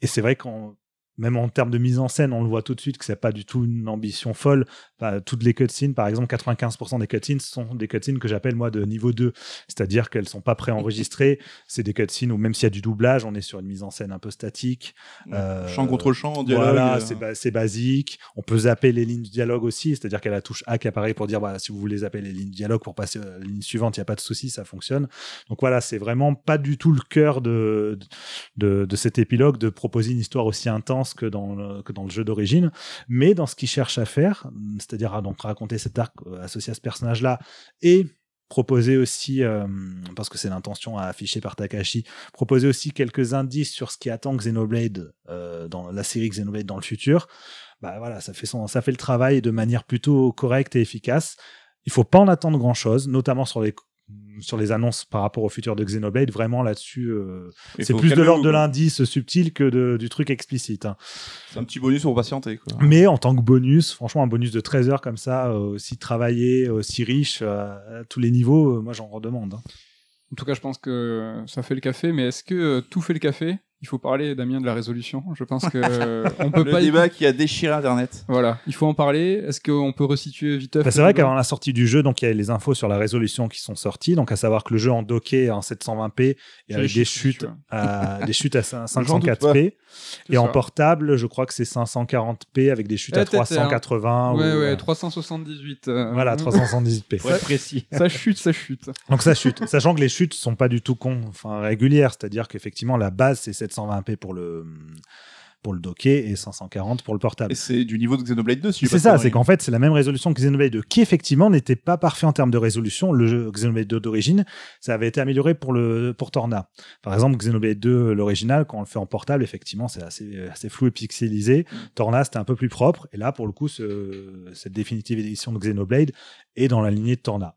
et c'est vrai qu'on même en termes de mise en scène, on le voit tout de suite que c'est pas du tout une ambition folle. Toutes les cutscenes, par exemple, 95% des cutscenes sont des cutscenes que j'appelle moi de niveau 2, c'est-à-dire qu'elles sont pas préenregistrées. C'est des cutscenes où même s'il y a du doublage, on est sur une mise en scène un peu statique. Euh, champ contre champ, dialogue. Voilà, euh. c'est basique. On peut zapper les lignes de dialogue aussi, c'est-à-dire a la touche A qui apparaît pour dire si vous voulez zapper les lignes de dialogue pour passer à la ligne suivante, il n'y a pas de souci, ça fonctionne. Donc voilà, c'est vraiment pas du tout le cœur de, de, de cet épilogue de proposer une histoire aussi intense que dans le, que dans le jeu d'origine, mais dans ce qu'il cherche à faire, c'est-à-dire donc raconter cet arc euh, associé à ce personnage-là et proposer aussi, euh, parce que c'est l'intention à afficher par Takashi, proposer aussi quelques indices sur ce qui attend Xenoblade euh, dans la série Xenoblade dans le futur. Bah voilà, ça fait son, ça fait le travail de manière plutôt correcte et efficace. Il faut pas en attendre grand chose, notamment sur les sur les annonces par rapport au futur de Xenoblade, vraiment là-dessus, euh, c'est plus de l'ordre de l'indice subtil que du truc explicite. Hein. C'est un petit bonus pour patienter. Quoi. Mais en tant que bonus, franchement, un bonus de 13 heures comme ça, euh, aussi travaillé, aussi riche, euh, à tous les niveaux, moi j'en redemande. Hein. En tout cas, je pense que ça fait le café, mais est-ce que tout fait le café? Il faut parler, Damien, de la résolution. Je pense que euh, on peut Le pas. y- débat qui a déchiré Internet. Voilà, il faut en parler. Est-ce qu'on peut resituer vite Bah, c'est vrai qu'avant la sortie du jeu, donc il y a les infos sur la résolution qui sont sorties. Donc à savoir que le jeu en docké en 720p et avec des chutes, à, des chutes à cin- J'en doute 504p. C'est Et en portable, je crois que c'est 540p avec des chutes Eh, à t'étais, hein. 380. Ouais, ou, ouais, euh, 378. euh, Voilà, 378p. Faut précis. Ça chute, ça chute. Donc ça chute. Sachant que les chutes sont pas du tout con, enfin, régulières. C'est-à-dire qu'effectivement, la base, c'est 720p pour le, pour le docké et 540 pour le portable. Et c'est du niveau de Xenoblade 2, si C'est ça, c'est qu'en fait, c'est la même résolution que Xenoblade 2, qui effectivement n'était pas parfait en termes de résolution. Le jeu Xenoblade 2 d'origine, ça avait été amélioré pour, le, pour Torna. Par exemple, Xenoblade 2, l'original, quand on le fait en portable, effectivement, c'est assez, assez flou et pixelisé. Torna, c'était un peu plus propre. Et là, pour le coup, ce- cette définitive édition de Xenoblade est dans la lignée de Torna.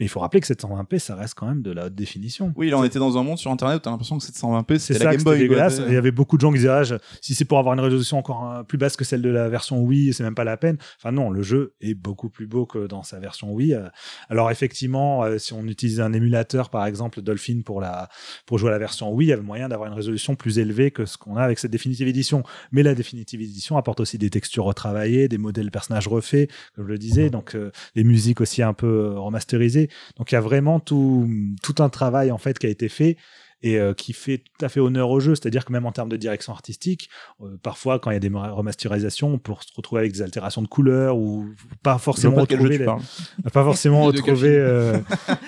Mais il faut rappeler que 720p, ça reste quand même de la haute définition. Oui, là, on était dans un monde sur Internet où t'as l'impression que 720p, C'est la Game Boy. dégueulasse. Il y avait beaucoup de gens qui disaient ah, je- si c'est pour avoir une résolution encore euh, plus basse que celle de la version Wii, c'est même pas la peine. Enfin non, le jeu est beaucoup plus beau que dans sa version Wii. Euh, Alors effectivement, euh, si on utilise un émulateur par exemple Dolphin pour la pour jouer à la version Wii, il y avait moyen d'avoir une résolution plus élevée que ce qu'on a avec cette définitive édition. Mais la définitive édition apporte aussi des textures retravaillées, des modèles personnages refaits, comme je le disais, donc euh, les musiques aussi un peu remasterisées. Donc il y a vraiment tout tout un travail en fait qui a été fait et euh, qui fait tout à fait honneur au jeu. C'est-à-dire que même en termes de direction artistique, euh, parfois quand il y a des remasterisations, on peut se retrouver avec des altérations de couleurs ou pas forcément les- pas retrouver euh,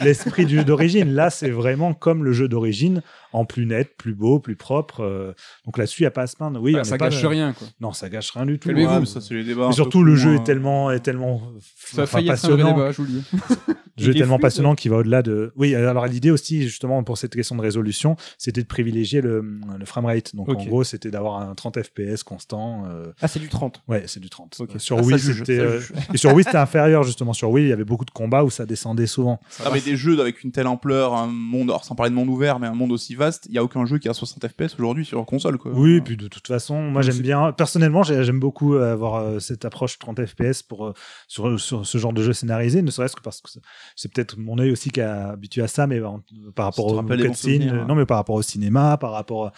l'esprit du jeu d'origine. Là, c'est vraiment comme le jeu d'origine, en plus net, plus beau, plus propre. euh, donc là-dessus, il n'y a pas à se plaindre. Oui, Bah, ça pas gâche rien, quoi. Non, ça gâche rien du tout. Calmez-vous. Ouais, Ouais, mais ça, c'est les débats. mais surtout, le jeu loin. est tellement, est tellement, Ça enfin, passionnant. débat, je vous le dis. Le jeu est tellement fluide. passionnant qu'il va au-delà de. Oui, alors l'idée aussi, justement, pour cette question de résolution, c'était de privilégier le, le framerate. Donc en gros, c'était d'avoir un 30 FPS constant. euh, Ah, c'est du 30. Ouais, c'est du 30. Ok. Euh, Sur Ah, ça Wii, juge, c'était. euh. Et sur Wii, c'était inférieur, justement. Sur Wii, il y avait beaucoup de combats où ça descendait souvent. Ah, mais des jeux avec une telle ampleur, un monde, alors sans parler de monde ouvert, mais un monde aussi vaste, il y a aucun jeu qui a 60 FPS aujourd'hui sur console, quoi. Oui, puis de toute façon, moi j'aime bien. Personnellement, j'ai- j'aime beaucoup euh, avoir euh, cette approche 30 FPS pour euh, sur, sur ce genre de jeu scénarisé, ne serait-ce que parce que c'est- peut-être mon œil aussi qui est habitué à ça, mais en- par rapport au cutscene, euh, hein. non mais par rapport au cinéma, par rapport à,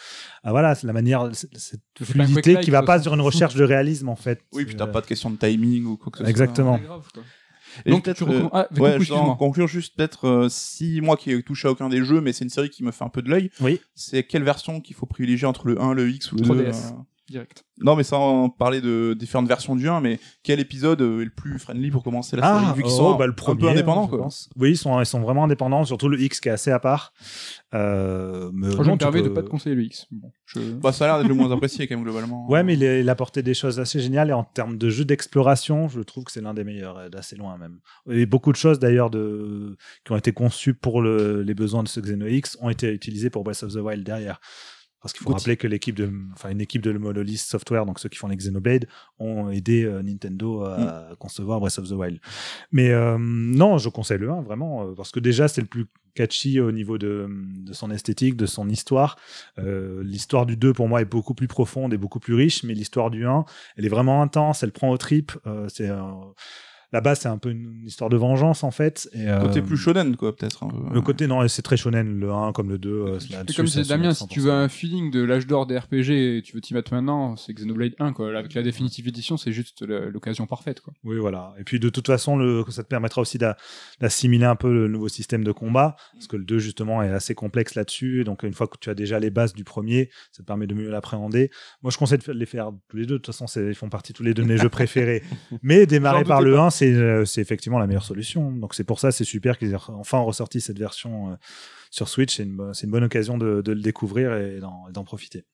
à, voilà, c'est la manière, c'est- cette fluidité qui va pas sur une recherche de réalisme en fait. Oui, puis t'as Euh, pas de question de timing ou quoi que ce soit. Exactement. Et Donc, peut-être, tu Ah, euh, du ouais, je en conclure juste peut-être euh, si moi qui ai touché à aucun des jeux, mais c'est une série qui me fait un peu de l'œil. Oui. C'est quelle version qu'il faut privilégier entre le 1, le X ou le 2 3DS. euh, Direct. Non, mais sans parler de différentes versions du 1, mais quel épisode euh, est le plus friendly pour commencer la série Ah, vu qu'ils oh, sont bah, le un peu indépendants quoi. pense. Oui, ils sont, ils sont vraiment indépendants, surtout le X qui est assez à part. Euh, mais Je non, tu permets de peux- pas te conseiller le X. Bon, je... Bah ça a l'air d'être le moins apprécié quand même globalement. Ouais, mais il, a- il apportait des choses assez géniales et en termes de jeu d'exploration, je trouve que c'est l'un des meilleurs, euh, d'assez loin même. Et beaucoup de choses d'ailleurs de... qui ont été conçues pour le- les besoins de ce Xeno X ont été utilisées pour Breath of the Wild derrière. Parce qu'il faut rappeler que l'équipe de, enfin une équipe de Monolith Software, donc ceux qui font les Xenoblade, ont aidé euh, Nintendo à concevoir Breath of the Wild. Mais euh, non, je conseille le 1 vraiment euh, parce que déjà c'est le plus catchy au niveau de, de son esthétique, de son histoire. Euh, l'histoire du 2 pour moi est beaucoup plus profonde et beaucoup plus riche, mais l'histoire du 1, elle est vraiment intense, elle prend aux tripes. C'est là-bas c'est un peu une histoire de vengeance en fait. Et, euh, Côté plus shonen quoi peut-être. peu. le côté non, c'est très shonen le 1 comme le 2. euh, C'est comme se Damien, si tu 100%. veux un feeling de l'âge d'or des RPG et tu veux t'y mettre maintenant, c'est Xenoblade 1, quoi. Avec la définitive édition, c'est juste l'occasion parfaite, quoi. Oui, voilà. Et puis de toute façon, le, ça te permettra aussi d'a- d'assimiler un peu le nouveau système de combat, parce que le 2 justement est assez complexe là-dessus. Donc une fois que tu as déjà les bases du premier, ça te permet de mieux l'appréhender. Moi, je conseille de les faire tous les deux. De toute façon, c'est- ils font partie tous les deux de mes jeux préférés. Mais démarrer par le pas. 1, c'est euh, c'est effectivement la meilleure solution. Donc c'est pour ça, c'est super qu'ils aient enfin ressorti cette version euh, sur Switch. C'est une, bonne occasion de, de le découvrir et d'en profiter.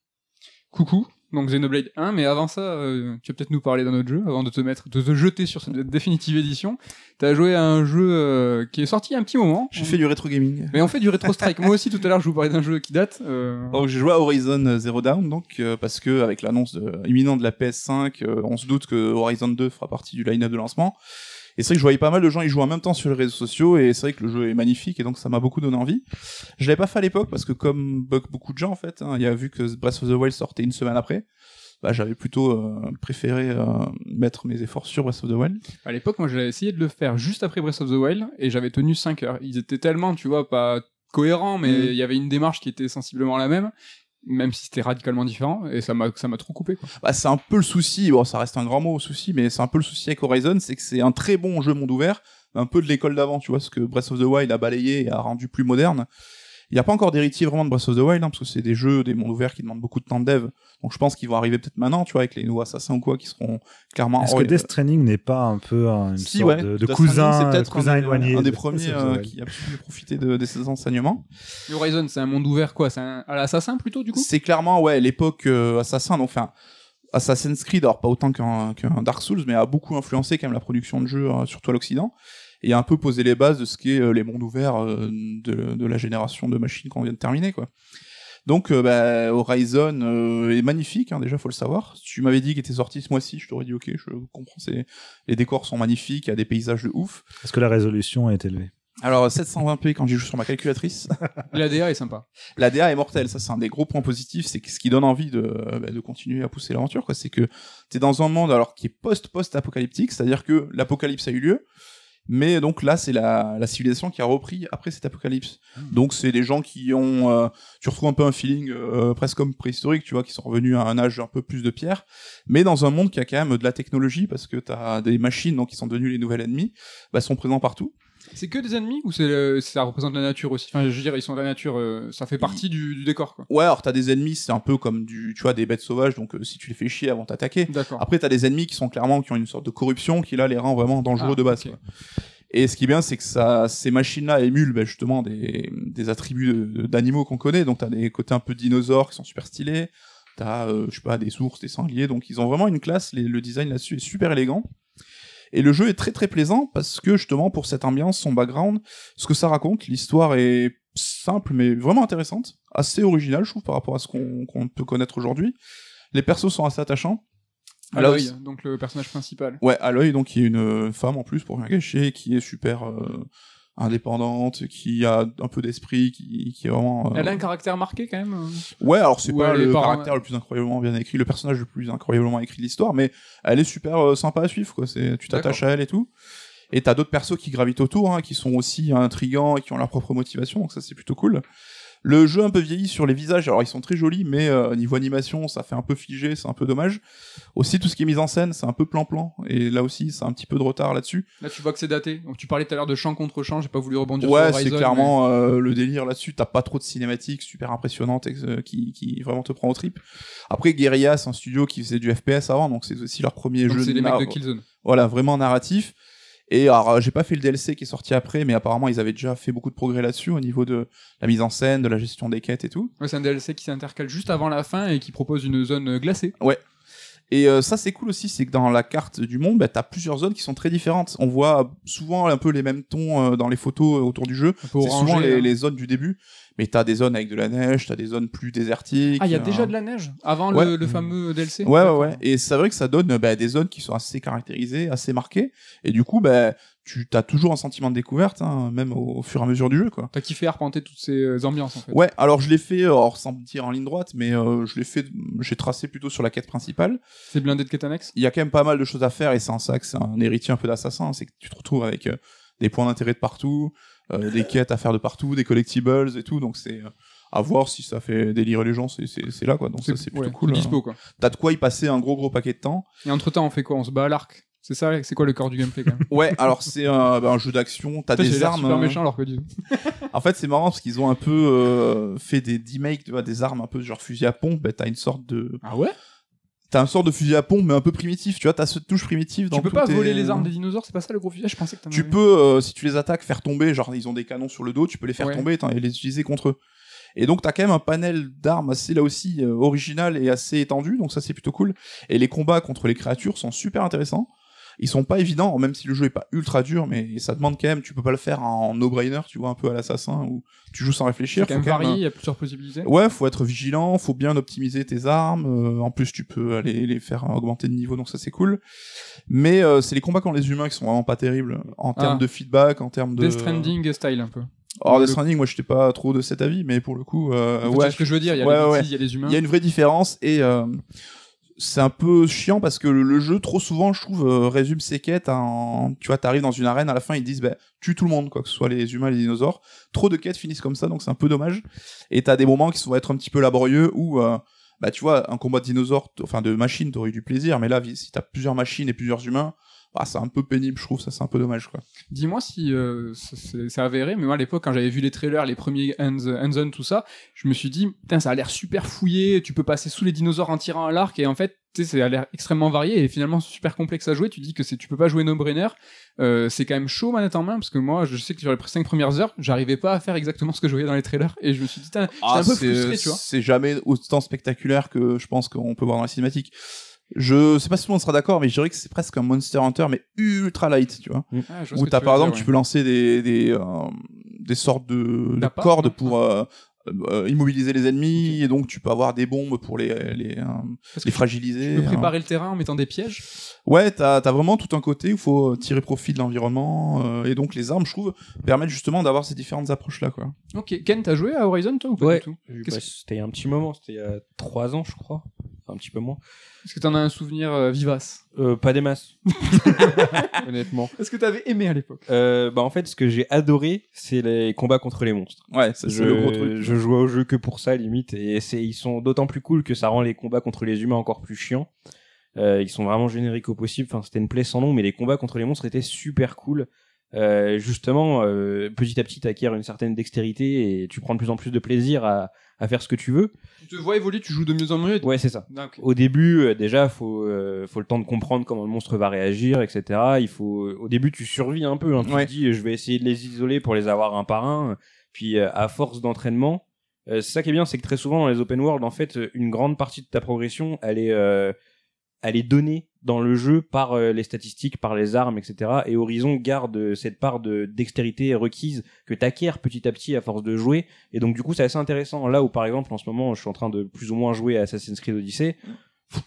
Coucou, donc Xenoblade 1, mais avant ça, euh, tu vas peut-être nous parler d'un autre jeu, avant de te mettre, de te jeter sur cette définitive édition. T'as joué à un jeu euh, qui est sorti il y a un petit moment. J'ai fait du rétro gaming. Mais on fait du rétro strike. Moi aussi, tout à l'heure, je vous parlais d'un jeu qui date. euh, Donc j'ai joué à Horizon Zero Dawn donc euh, parce que avec l'annonce imminente de la PS5, euh, on se doute que Horizon 2 fera partie du line-up de lancement. Et c'est vrai que je voyais pas mal de gens y jouer en même temps sur les réseaux sociaux et c'est vrai que le jeu est magnifique et donc ça m'a beaucoup donné envie. Je l'avais pas fait à l'époque parce que comme be- beaucoup de gens en fait, hein, il y a vu que Breath of the Wild sortait une semaine après. Bah, j'avais plutôt euh, préféré euh, mettre mes efforts sur Breath of the Wild. À l'époque, moi, j'avais essayé de le faire juste après Breath of the Wild et j'avais tenu 5 heures. Ils étaient tellement, tu vois, pas cohérents, mais Mm. il y avait une démarche qui était sensiblement la même. Même si c'était radicalement différent, et ça m'a ça m'a trop coupé. Bah, c'est un peu le souci, bon, ça reste un grand mot, souci, mais c'est un peu le souci avec Horizon, c'est que c'est un très bon jeu monde ouvert, un peu de l'école d'avant, tu vois, ce que Breath of the Wild a balayé et a rendu plus moderne. Il n'y a pas encore d'héritier vraiment de Breath of the Wild, hein, parce que c'est des jeux, des mondes ouverts qui demandent beaucoup de temps de dev. Donc je pense qu'ils vont arriver peut-être maintenant, tu vois, avec les nouveaux assassins ou quoi, qui seront clairement. Est-ce que Death Stranding n'est pas un peu un- une si, sorte ouais, de, de cousin, peut-être cousin un des- éloigné un des de premiers euh, qui a pu profiter de, de ces enseignements. Et Horizon, c'est un monde ouvert quoi C'est un... à l'assassin plutôt du coup? C'est clairement ouais l'époque euh, Assassin, donc enfin Assassin's Creed, alors pas autant qu'un Dark Souls, mais a beaucoup influencé quand même la production de jeux, euh, surtout à l'Occident, et a un peu posé les bases de ce qu'est euh, les mondes ouverts euh, de, de la génération de machines qu'on vient de terminer quoi. Donc euh, bah, Horizon euh, est magnifique, hein, déjà faut le savoir. Si tu m'avais dit qu'il était sorti ce mois-ci, je t'aurais dit ok, je comprends, c'est les décors sont magnifiques, il y a des paysages de ouf. Est-ce que la résolution est élevée? Alors 720p quand j'y joue sur ma calculatrice. La DA est sympa. la DA est mortelle, ça c'est un des gros points positifs, c'est ce qui donne envie de, bah, de continuer à pousser l'aventure, quoi. C'est que t'es dans un monde alors qui est post-post-apocalyptique, c'est-à-dire que l'apocalypse a eu lieu, mais donc là c'est la, la civilisation qui a repris après cet apocalypse. Donc c'est des gens qui ont, euh, tu retrouves un peu un feeling euh, presque comme préhistorique, tu vois, qui sont revenus à un âge un peu plus de pierre, mais dans un monde qui a quand même de la technologie parce que t'as des machines donc qui sont devenues les nouvelles ennemis, bah sont présents partout. C'est que des ennemis ou c'est le- ça représente la nature aussi? Enfin, je veux dire, ils sont de la nature, euh, ça fait partie du, du décor quoi. Ouais, alors t'as des ennemis, c'est un peu comme du, tu vois, des bêtes sauvages, donc euh, si tu les fais chier avant t'attaquer. D'accord. Après, t'as des ennemis qui sont clairement, qui ont une sorte de corruption qui là les rend vraiment dangereux Ah, de base. quoi. Et ce qui est bien, c'est que ça, ces machines-là émulent bah, justement des, des attributs d'animaux qu'on connaît. Donc t'as des côtés un peu dinosaures qui sont super stylés. T'as, euh, je sais pas, des ours, des sangliers. Donc ils ont vraiment une classe. les- le design là-dessus est super élégant. Et le jeu est très très plaisant parce que justement pour cette ambiance, son background, ce que ça raconte, l'histoire est simple mais vraiment intéressante, assez originale je trouve par rapport à ce qu'on peut connaître aujourd'hui. Les persos sont assez attachants. Aloy, donc le personnage principal. Ouais, Aloy, donc qui est une femme en plus pour rien gâcher, qui est super euh, indépendante, qui a un peu d'esprit, qui, qui est vraiment. euh, Elle a un caractère marqué quand même. euh. Ouais, alors c'est Ou pas le caractère le plus incroyablement bien écrit, le personnage le plus incroyablement écrit de l'histoire, mais elle est super euh, sympa à suivre, quoi. C'est, tu t'attaches à elle et tout. Et t'as d'autres persos qui gravitent autour, hein, qui sont aussi intrigants et qui ont leur propre motivation, donc ça c'est plutôt cool. Le jeu un peu vieilli sur les visages, alors ils sont très jolis, mais euh, niveau animation, ça fait un peu figé, c'est un peu dommage. Aussi, tout ce qui est mise en scène, c'est un peu plan-plan, et là aussi, c'est un petit peu de retard là-dessus. Là, tu vois que c'est daté. Donc, tu parlais tout à l'heure de champ contre champ. J'ai pas voulu rebondir Ouais, sur c'est Horizon. clairement euh, le délire là-dessus. T'as pas trop de cinématiques super impressionnantes et, euh, qui, qui vraiment te prend au trip. Après, Guerrilla, c'est un studio qui faisait du FPS avant, donc c'est aussi leur premier Donc, jeu c'est les mecs de Killzone. voilà, vraiment narratif. Et alors, euh, j'ai pas fait le DLC qui est sorti après, mais apparemment, ils avaient déjà fait beaucoup de progrès là-dessus au niveau de la mise en scène, de la gestion des quêtes et tout. Ouais, c'est un DLC qui s'intercale juste avant la fin et qui propose une zone euh, glacée. Et euh, ça, c'est cool aussi, c'est que dans la carte du monde, bah, t'as plusieurs zones qui sont très différentes. On voit souvent un peu les mêmes tons euh, dans les photos euh, autour du jeu. C'est souvent les, hein. les zones du début, mais t'as des zones avec de la neige, t'as des zones plus désertiques. Ah, il y a euh, déjà de la neige avant Ouais. le, le fameux DLC. Ouais, ouais, ouais. Et c'est vrai que ça donne bah, des zones qui sont assez caractérisées, assez marquées. Et du coup, bah, tu as toujours un sentiment de découverte, hein, même au, au fur et à mesure du jeu, quoi. T'as kiffé arpenter toutes ces euh, ambiances en fait. Ouais, alors je l'ai fait, euh, alors sans dire en ligne droite, mais euh, je l'ai fait, j'ai tracé plutôt sur la quête principale. C'est blindé de quête annexe. Il y a quand même pas mal de choses à faire, et c'est en ça que c'est un héritier un peu d'assassin, c'est que tu te retrouves avec euh, des points d'intérêt de partout, euh, des quêtes à faire de partout, des collectibles et tout, donc c'est... euh, à voir si ça fait délirer les gens, c'est- c'est c'est là quoi, donc ça c'est plutôt ouais, cool. hein. dispo quoi. T'as de quoi y passer un gros gros paquet de temps. Et entre temps, on fait quoi? On se bat à l'arc? C'est ça, c'est quoi le corps du gameplay quand même? Ouais, alors c'est un, bah, un jeu d'action, t'as des armes. super hein. méchant alors que dis. En fait, c'est marrant parce qu'ils ont un peu euh, fait des remakes, tu vois, des armes un peu genre fusil à pompe. Bah, t'as une sorte de, Ah ouais? t'as une sorte de fusil à pompe mais un peu primitif. Tu vois, t'as cette touche primitive. Dans Tu peux pas tes- voler les armes des dinosaures, c'est pas ça le gros fusillage Je pensais que Tu peux, euh, si tu les attaques, faire tomber. Genre, ils ont des canons sur le dos, tu peux les faire Ouais. tomber et les utiliser contre eux. Et donc, t'as quand même un panel d'armes assez là aussi euh, original et assez étendu. Donc ça, c'est plutôt cool. Et les combats contre les créatures sont super intéressants. Ils sont pas évidents, même si le jeu est pas ultra dur, mais ça demande quand même. Tu peux pas le faire en no-brainer, tu vois, un peu à l'assassin où tu joues sans réfléchir. Faut quand même, varié, il y a plusieurs possibilités. Ouais, faut être vigilant, faut bien optimiser tes armes. euh, en plus, tu peux aller les faire augmenter de niveau, donc ça c'est cool. Mais euh, c'est les combats contre les humains qui sont vraiment pas terribles en termes Ah. de feedback, en termes de. Death Stranding style un peu. Alors Le- Death Stranding, moi j'étais pas trop de cet avis, mais pour le coup, euh, En fait, ouais, c'est ce que je veux dire, il y a ouais, les ouais. bêtises, il y a les humains. il y a une vraie différence et euh, c'est un peu chiant parce que le, jeu trop souvent je trouve euh, résume ses quêtes en tu vois t'arrives dans une arène à la fin ils disent bah tue tout le monde quoi que ce soit les humains les dinosaures. Trop de quêtes finissent comme ça donc c'est un peu dommage. Et t'as des moments qui vont être un petit peu laborieux où euh, bah tu vois un combat de dinosaures enfin de machines t'aurais eu du plaisir mais là si t'as plusieurs machines et plusieurs humains bah, c'est un peu pénible je trouve ça c'est un peu dommage quoi Dis-moi si euh, c'est- avéré, mais moi à l'époque quand j'avais vu les trailers, les premiers hands, hands-on, tout ça, je me suis dit, putain ça a l'air super fouillé, tu peux passer sous les dinosaures en tirant à l'arc, et en fait, tu sais, ça a l'air extrêmement varié et finalement super complexe à jouer. Tu dis que tu peux pas jouer no-brainer, euh, c'est quand même chaud manette en main, parce que moi je sais que sur les 5 premières heures, j'arrivais pas à faire exactement ce que je voyais dans les trailers, et je me suis dit, putain, j'étais un peu frustré, tu vois. c'est jamais autant spectaculaire que je pense qu'on peut voir dans la cinématique je sais pas si tout le monde sera d'accord mais je dirais que c'est presque un Monster Hunter mais ultra light tu vois Ah, je vois ce où que t'as tu par veux exemple dire, tu peux lancer des des, euh, des sortes de, cordes pour euh, euh, immobiliser les ennemis et donc tu peux avoir des bombes pour les les, euh, Parce les que fragiliser Tu peux hein. préparer le terrain en mettant des pièges. ouais t'as as vraiment tout un côté où il faut tirer profit de l'environnement euh, et donc les armes je trouve permettent justement d'avoir ces différentes approches là quoi Ok, Ken, t'as joué à Horizon toi ou pas Ouais. du tout? Bah, c'était il y a un petit moment, c'était il y a trois ans, je crois. Un petit peu moins. Est-ce que t'en as un souvenir euh, vivace? Euh, pas des masses. Honnêtement. Est-ce que t'avais aimé à l'époque? Euh, bah, en fait, ce que j'ai adoré, c'est les combats contre les monstres. ouais c'est Je, le gros truc je jouais au jeu que pour ça, limite. Et c'est, ils sont d'autant plus cool que ça rend les combats contre les humains encore plus chiants. Euh, ils sont vraiment génériques au possible. Enfin, c'était une plaie sans nom, mais les combats contre les monstres étaient super cool. Euh, justement, euh, petit à petit, t'acquiers une certaine dextérité et tu prends de plus en plus de plaisir à, à faire ce que tu veux. Tu te vois évoluer, tu joues de mieux en mieux. Ouais, c'est ça. Ah. Au début, euh, déjà, faut euh, faut le temps de comprendre comment le monstre va réagir, etc. Il faut, au début, tu survis un peu. Hein. Tu Ouais. te dis, je vais essayer de les isoler pour les avoir un par un. Puis, euh, à force d'entraînement, euh, c'est ça qui est bien, c'est que très souvent dans les open world, en fait, une grande partie de ta progression, elle est euh, elle est donnée dans le jeu par euh, les statistiques, par les armes, etc. Et Horizon garde euh, cette part de dextérité requise que t'acquiers petit à petit à force de jouer. Et donc du coup, c'est assez intéressant. Là où par exemple, en ce moment, je suis en train de plus ou moins jouer à Assassin's Creed Odyssey.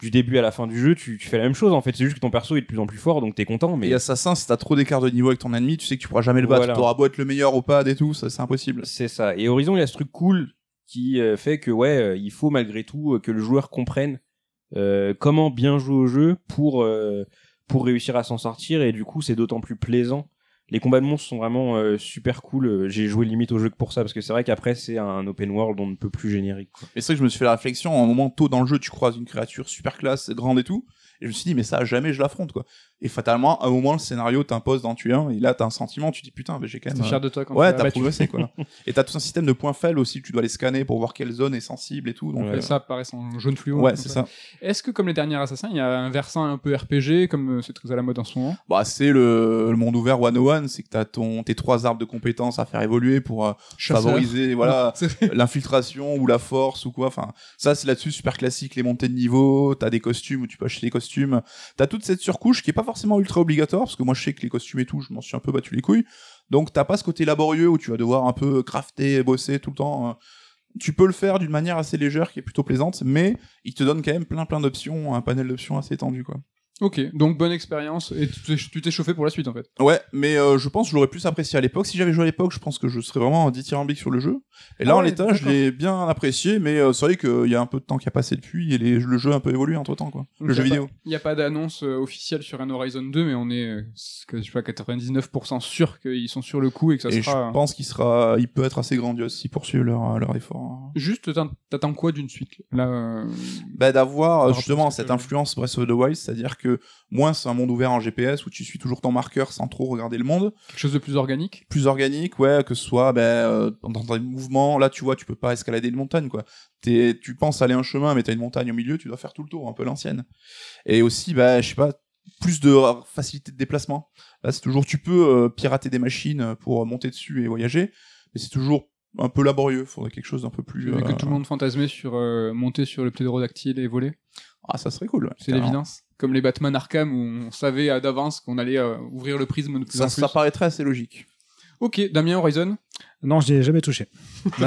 Du début à la fin du jeu, tu, tu fais la même chose. En fait, c'est juste que ton perso est de plus en plus fort, donc t'es content. Mais et assassin si t'as trop d'écart de niveau avec ton ennemi tu sais que tu pourras jamais le battre Voilà. t'auras beau être le meilleur au pad et tout ça c'est impossible C'est ça. Et Horizon, il y a ce truc cool qui euh, fait que ouais, il faut malgré tout que le joueur comprenne euh, comment bien jouer au jeu pour euh, pour réussir à s'en sortir. Et du coup, c'est d'autant plus plaisant. Les combats de monstres sont vraiment euh, super cool. J'ai joué limite au jeu que pour ça parce que c'est vrai qu'après c'est un open world on ne peut plus générique. Quoi. Et c'est vrai que je me suis fait la réflexion, à un moment tôt dans le jeu, tu croises une créature super classe, grande et tout, et je me suis dit, mais ça, jamais je l'affronte, quoi. Et fatalement, à un moment, le scénario t'impose d'en tuer un, et là, t'as un sentiment, tu dis, putain, mais j'ai quand même... T'es euh, fier de toi quand Ouais, t'as progressé, quoi. et t'as tout un système de points faibles aussi, tu dois les scanner pour voir quelle zone est sensible et tout, donc... Ouais. Euh, ça apparaît en jaune fluo. Ouais, c'est ça. ça. Est-ce que comme les derniers assassins, il y a un versant un peu RPG, comme euh, c'est très à la mode en ce moment? Bah, c'est le, le monde ouvert 101, c'est que t'as ton, tes trois arbres de compétences à faire évoluer pour euh, favoriser, voilà, l'infiltration ou la force ou quoi. Enfin, ça c'est là-dessus super classique. Les montées de niveau, t'as des costumes où tu peux acheter des costumes. T'as toute cette surcouche qui est pas forcément ultra obligatoire parce que moi je sais que les costumes et tout, je m'en suis un peu battu les couilles. Donc t'as pas ce côté laborieux où tu vas devoir un peu crafter, bosser tout le temps. hein. Tu peux le faire d'une manière assez légère qui est plutôt plaisante, mais il te donne quand même plein plein d'options, un panel d'options assez étendu quoi. Ok, donc bonne expérience et tu t'es- chauffé pour la suite en fait. Ouais, mais euh, je pense que je l'aurais plus apprécié à l'époque. Si j'avais joué à l'époque, je pense que je serais vraiment dithyrambique sur le jeu. Et là, Ah en l'état, je l'ai bien apprécié, mais euh, c'est vrai qu'il y a un peu de temps qui a passé depuis et les- le jeu a un peu évolué entre temps, quoi. Donc, le jeu vidéo. Il n'y a pas d'annonce euh, officielle sur un Horizon 2, mais on est, euh, je sais pas, 99% sûr qu'ils sont sur le coup et que ça Et sera. je pense qu'il sera, il peut être assez grandiose s'ils poursuivent leur, leur effort. hein. Juste, t'attends- quoi d'une suite Là, Bah, d'avoir justement cette influence Breath of the Wild, c'est-à-dire que moins c'est un monde ouvert en GPS où tu suis toujours ton marqueur sans trop regarder le monde, quelque chose de plus organique. plus organique, ouais, que ce soit ben, euh, dans tes mouvements. Là, tu vois, tu peux pas escalader une montagne, quoi. T'es, tu penses aller un chemin, mais t'as une montagne au milieu, tu dois faire tout le tour, un peu l'ancienne. Et aussi, bah, je sais pas, plus de facilité de déplacement. Là, c'est toujours, tu peux euh, pirater des machines pour monter dessus et voyager, mais c'est toujours un peu laborieux. Faudrait quelque chose d'un peu plus. Vu que euh, tout le monde fantasmait sur euh, monter sur le ptérodactyle et voler. Ah, ça serait cool. ouais, C'est l'évidence. Comme les Batman Arkham où on savait à d'avance qu'on allait euh, ouvrir le prisme de plus Ça, en plus. ça paraîtrait assez logique. Ok, Damien Horizon? Non, je n'y ai jamais touché.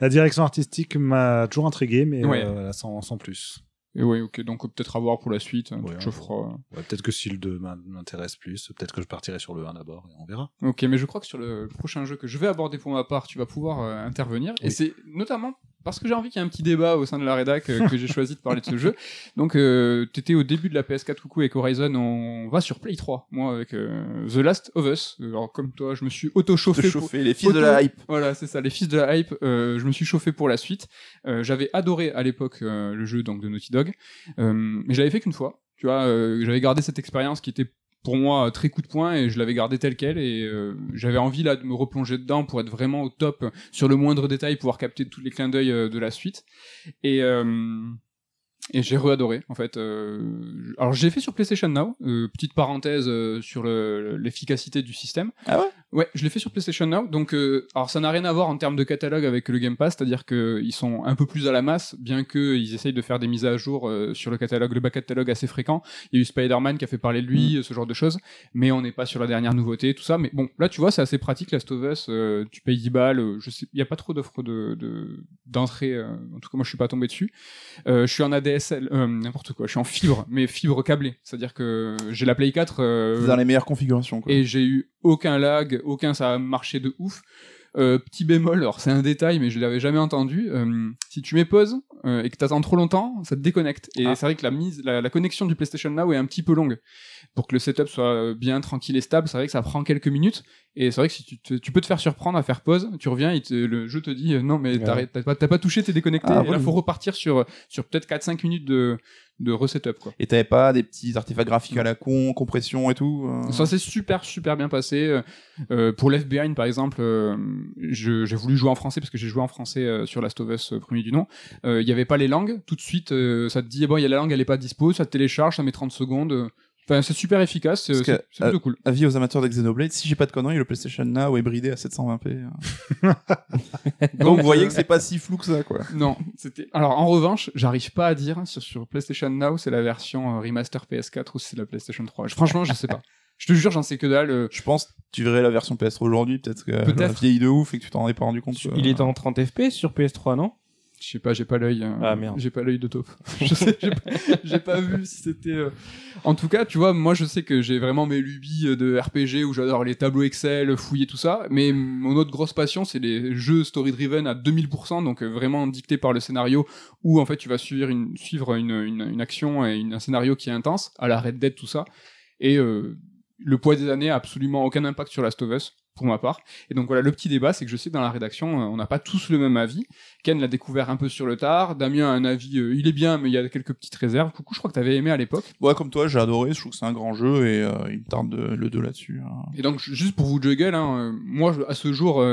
La, direction artistique m'a toujours intrigué, mais Ouais. euh, sans, sans plus. Et ouais, ok, donc euh, peut-être à voir pour la suite. hein, Ouais, on peut-être que si le 2 m'in- m'intéresse plus, peut-être que je partirai sur le 1 d'abord et on verra. Ok, mais je crois que sur le prochain jeu que je vais aborder pour ma part, tu vas pouvoir euh, intervenir. Et c'est notamment parce que j'ai envie qu'il y ait un petit débat au sein de la rédac euh, que j'ai choisi de parler de ce jeu. Donc, euh, t'étais au début de la PS4 coucou avec Horizon, on va sur Play 3, moi avec euh, The Last of Us. Alors comme toi, je me suis auto-chauffé. Pour- les fils de la hype. Voilà, c'est ça, les fils de la hype. euh, je me suis chauffé pour la suite. Euh, j'avais adoré à l'époque le jeu donc de Naughty Dog, euh, mais je l'avais fait qu'une fois. Tu vois, euh, j'avais gardé cette expérience qui était pour moi euh, très coup de poing et je l'avais gardé telle quelle et euh, j'avais envie là de me replonger dedans pour être vraiment au top euh, sur le moindre détail, pouvoir capter tous les clins d'œil euh, de la suite. Et euh, et j'ai re-adoré en fait. Alors j'ai fait sur PlayStation Now. petite parenthèse sur le- l'efficacité du système. Ah ouais? Ouais, je l'ai fait sur PlayStation Now. Donc, euh, alors ça n'a rien à voir en termes de catalogue avec le Game Pass, c'est-à-dire qu'ils sont un peu plus à la masse, bien qu'ils essayent de faire des mises à jour euh, sur le catalogue, le back catalogue assez fréquent. Il y a eu Spider-Man qui a fait parler de lui, ce genre de choses. Mais on n'est pas sur la dernière nouveauté, tout ça. Mais bon, là, tu vois, c'est assez pratique. Last of Us, euh, tu payes 10 balles. euh, je sais, il y a pas trop d'offres de de- d'entrée. en tout cas, moi, je suis pas tombé dessus. Je suis en ADSL, n'importe quoi. Je suis en fibre, mais fibre câblée. C'est-à-dire que j'ai la Play 4. euh, Dans les meilleures configurations, quoi. et j'ai eu aucun lag, aucun ça a marché de ouf. Euh, petit bémol, alors c'est un détail, mais je l'avais jamais entendu. euh, si tu mets pause euh, et que t'attends trop longtemps, ça te déconnecte. Et Ah. c'est vrai que la mise, la, la connexion du PlayStation Now est un petit peu longue. Pour que le setup soit bien tranquille et stable, c'est vrai que ça prend quelques minutes. Et c'est vrai que si tu, te- tu peux te faire surprendre à faire pause, tu reviens et te- le jeu te dit non mais Ouais. t'as pas, pas touché, t'es déconnecté. Ah, et là faut repartir sur sur peut-être 4-5 minutes de de resetup quoi. Et t'avais pas des petits artefacts graphiques à la con, compression et tout euh Ça s'est super super bien passé. Euh, Euh, pour Left Behind par exemple, euh, j'ai voulu jouer en français parce que j'ai joué en français euh, sur Last of Us premier du nom. Euh, Il y avait pas les langues. Tout de suite, euh, ça te dit bon, il y a la langue, elle est pas dispo, ça te télécharge, ça met 30 secondes. Euh. Enfin, c'est super efficace, c'est que, plutôt cool. Avis aux amateurs de Xenoblade, si j'ai pas de conneries, le PlayStation Now est bridé à 720p. euh. Donc vous voyez euh, que c'est pas si flou que ça, quoi. Non, c'était. Alors en revanche, j'arrive pas à dire sur, sur PlayStation Now, c'est la version euh, remaster PS4 ou c'est la PlayStation 3. Je- franchement, je sais pas. Je te jure, j'en sais que dalle. euh, Je pense que tu verrais la version PS3 aujourd'hui, peut-être que Peut-être. a vieilli de ouf et que tu t'en es pas rendu compte. euh. Il est en 30 FPS sur PS3, non? Je sais pas, j'ai pas l'œil. euh, Ah, merde. J'ai pas l'œil de taupe. je sais, j'ai pas, vu si c'était. euh, En tout cas, tu vois, moi je sais que j'ai vraiment mes lubies euh, de RPG où j'adore les tableaux Excel, fouiller tout ça. Mais mon autre grosse passion, c'est les jeux story-driven à 2000%, donc euh, vraiment dictés par le scénario où en fait tu vas suivre une, suivre une, une, une action et une- un scénario qui est intense, à la Red Dead, tout ça. Et euh, le poids des années a absolument aucun impact sur Last of Us, pour ma part. Et donc voilà, le petit débat, c'est que je sais que dans la rédaction, euh, on n'a pas tous le même avis. Ken l'a découvert un peu sur le tard. Damien a un avis, euh, il est bien, mais il y a quelques petites réserves. Coucou, je crois que t'avais aimé à l'époque. Ouais, comme toi, j'ai adoré. Je trouve que c'est un grand jeu et euh, il me tarde de- le 2 là-dessus. hein. Et donc, ju- juste pour vous juggle, hein, euh, moi, je- à ce jour,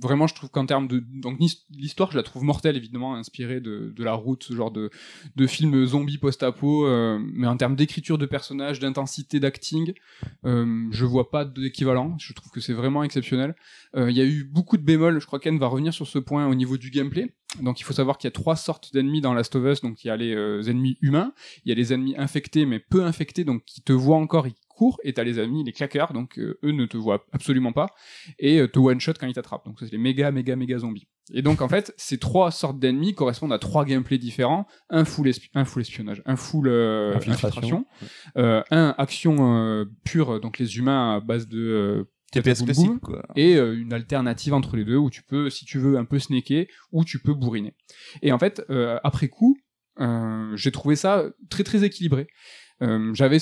vraiment, je trouve qu'en termes de... Donc, l'histoire, je la trouve mortelle, évidemment, inspirée de, de la route, ce genre de, de film zombie post-apo. mais en termes d'écriture de personnages, d'intensité d'acting, je vois pas d'équivalent. Je trouve que c'est vraiment exceptionnel. Euh, Il y a eu beaucoup de bémols. Je crois qu'Anne va revenir sur ce point au niveau du gameplay. Donc, il faut savoir qu'il y a trois sortes d'ennemis dans Last of Us. Donc, il y a les euh, ennemis humains, il y a les ennemis infectés, mais peu infectés, donc qui te voient encore, ils courent, et t'as les ennemis, les claqueurs, donc euh, eux ne te voient absolument pas, et euh, te one-shot quand ils t'attrapent. Donc, ça, c'est les méga, méga, méga zombies. Et donc, en fait, ces trois sortes d'ennemis correspondent à trois gameplays différents. Un full, espi- un full espionnage, un full euh, Infiltration. infiltration, un action pure, donc les humains à base de TPS boum, classique, boum, quoi. et euh, une alternative entre les deux où tu peux, si tu veux, un peu snaker ou tu peux bourriner. Et en fait, euh, après coup, euh, j'ai trouvé ça très très équilibré. Euh, J'avais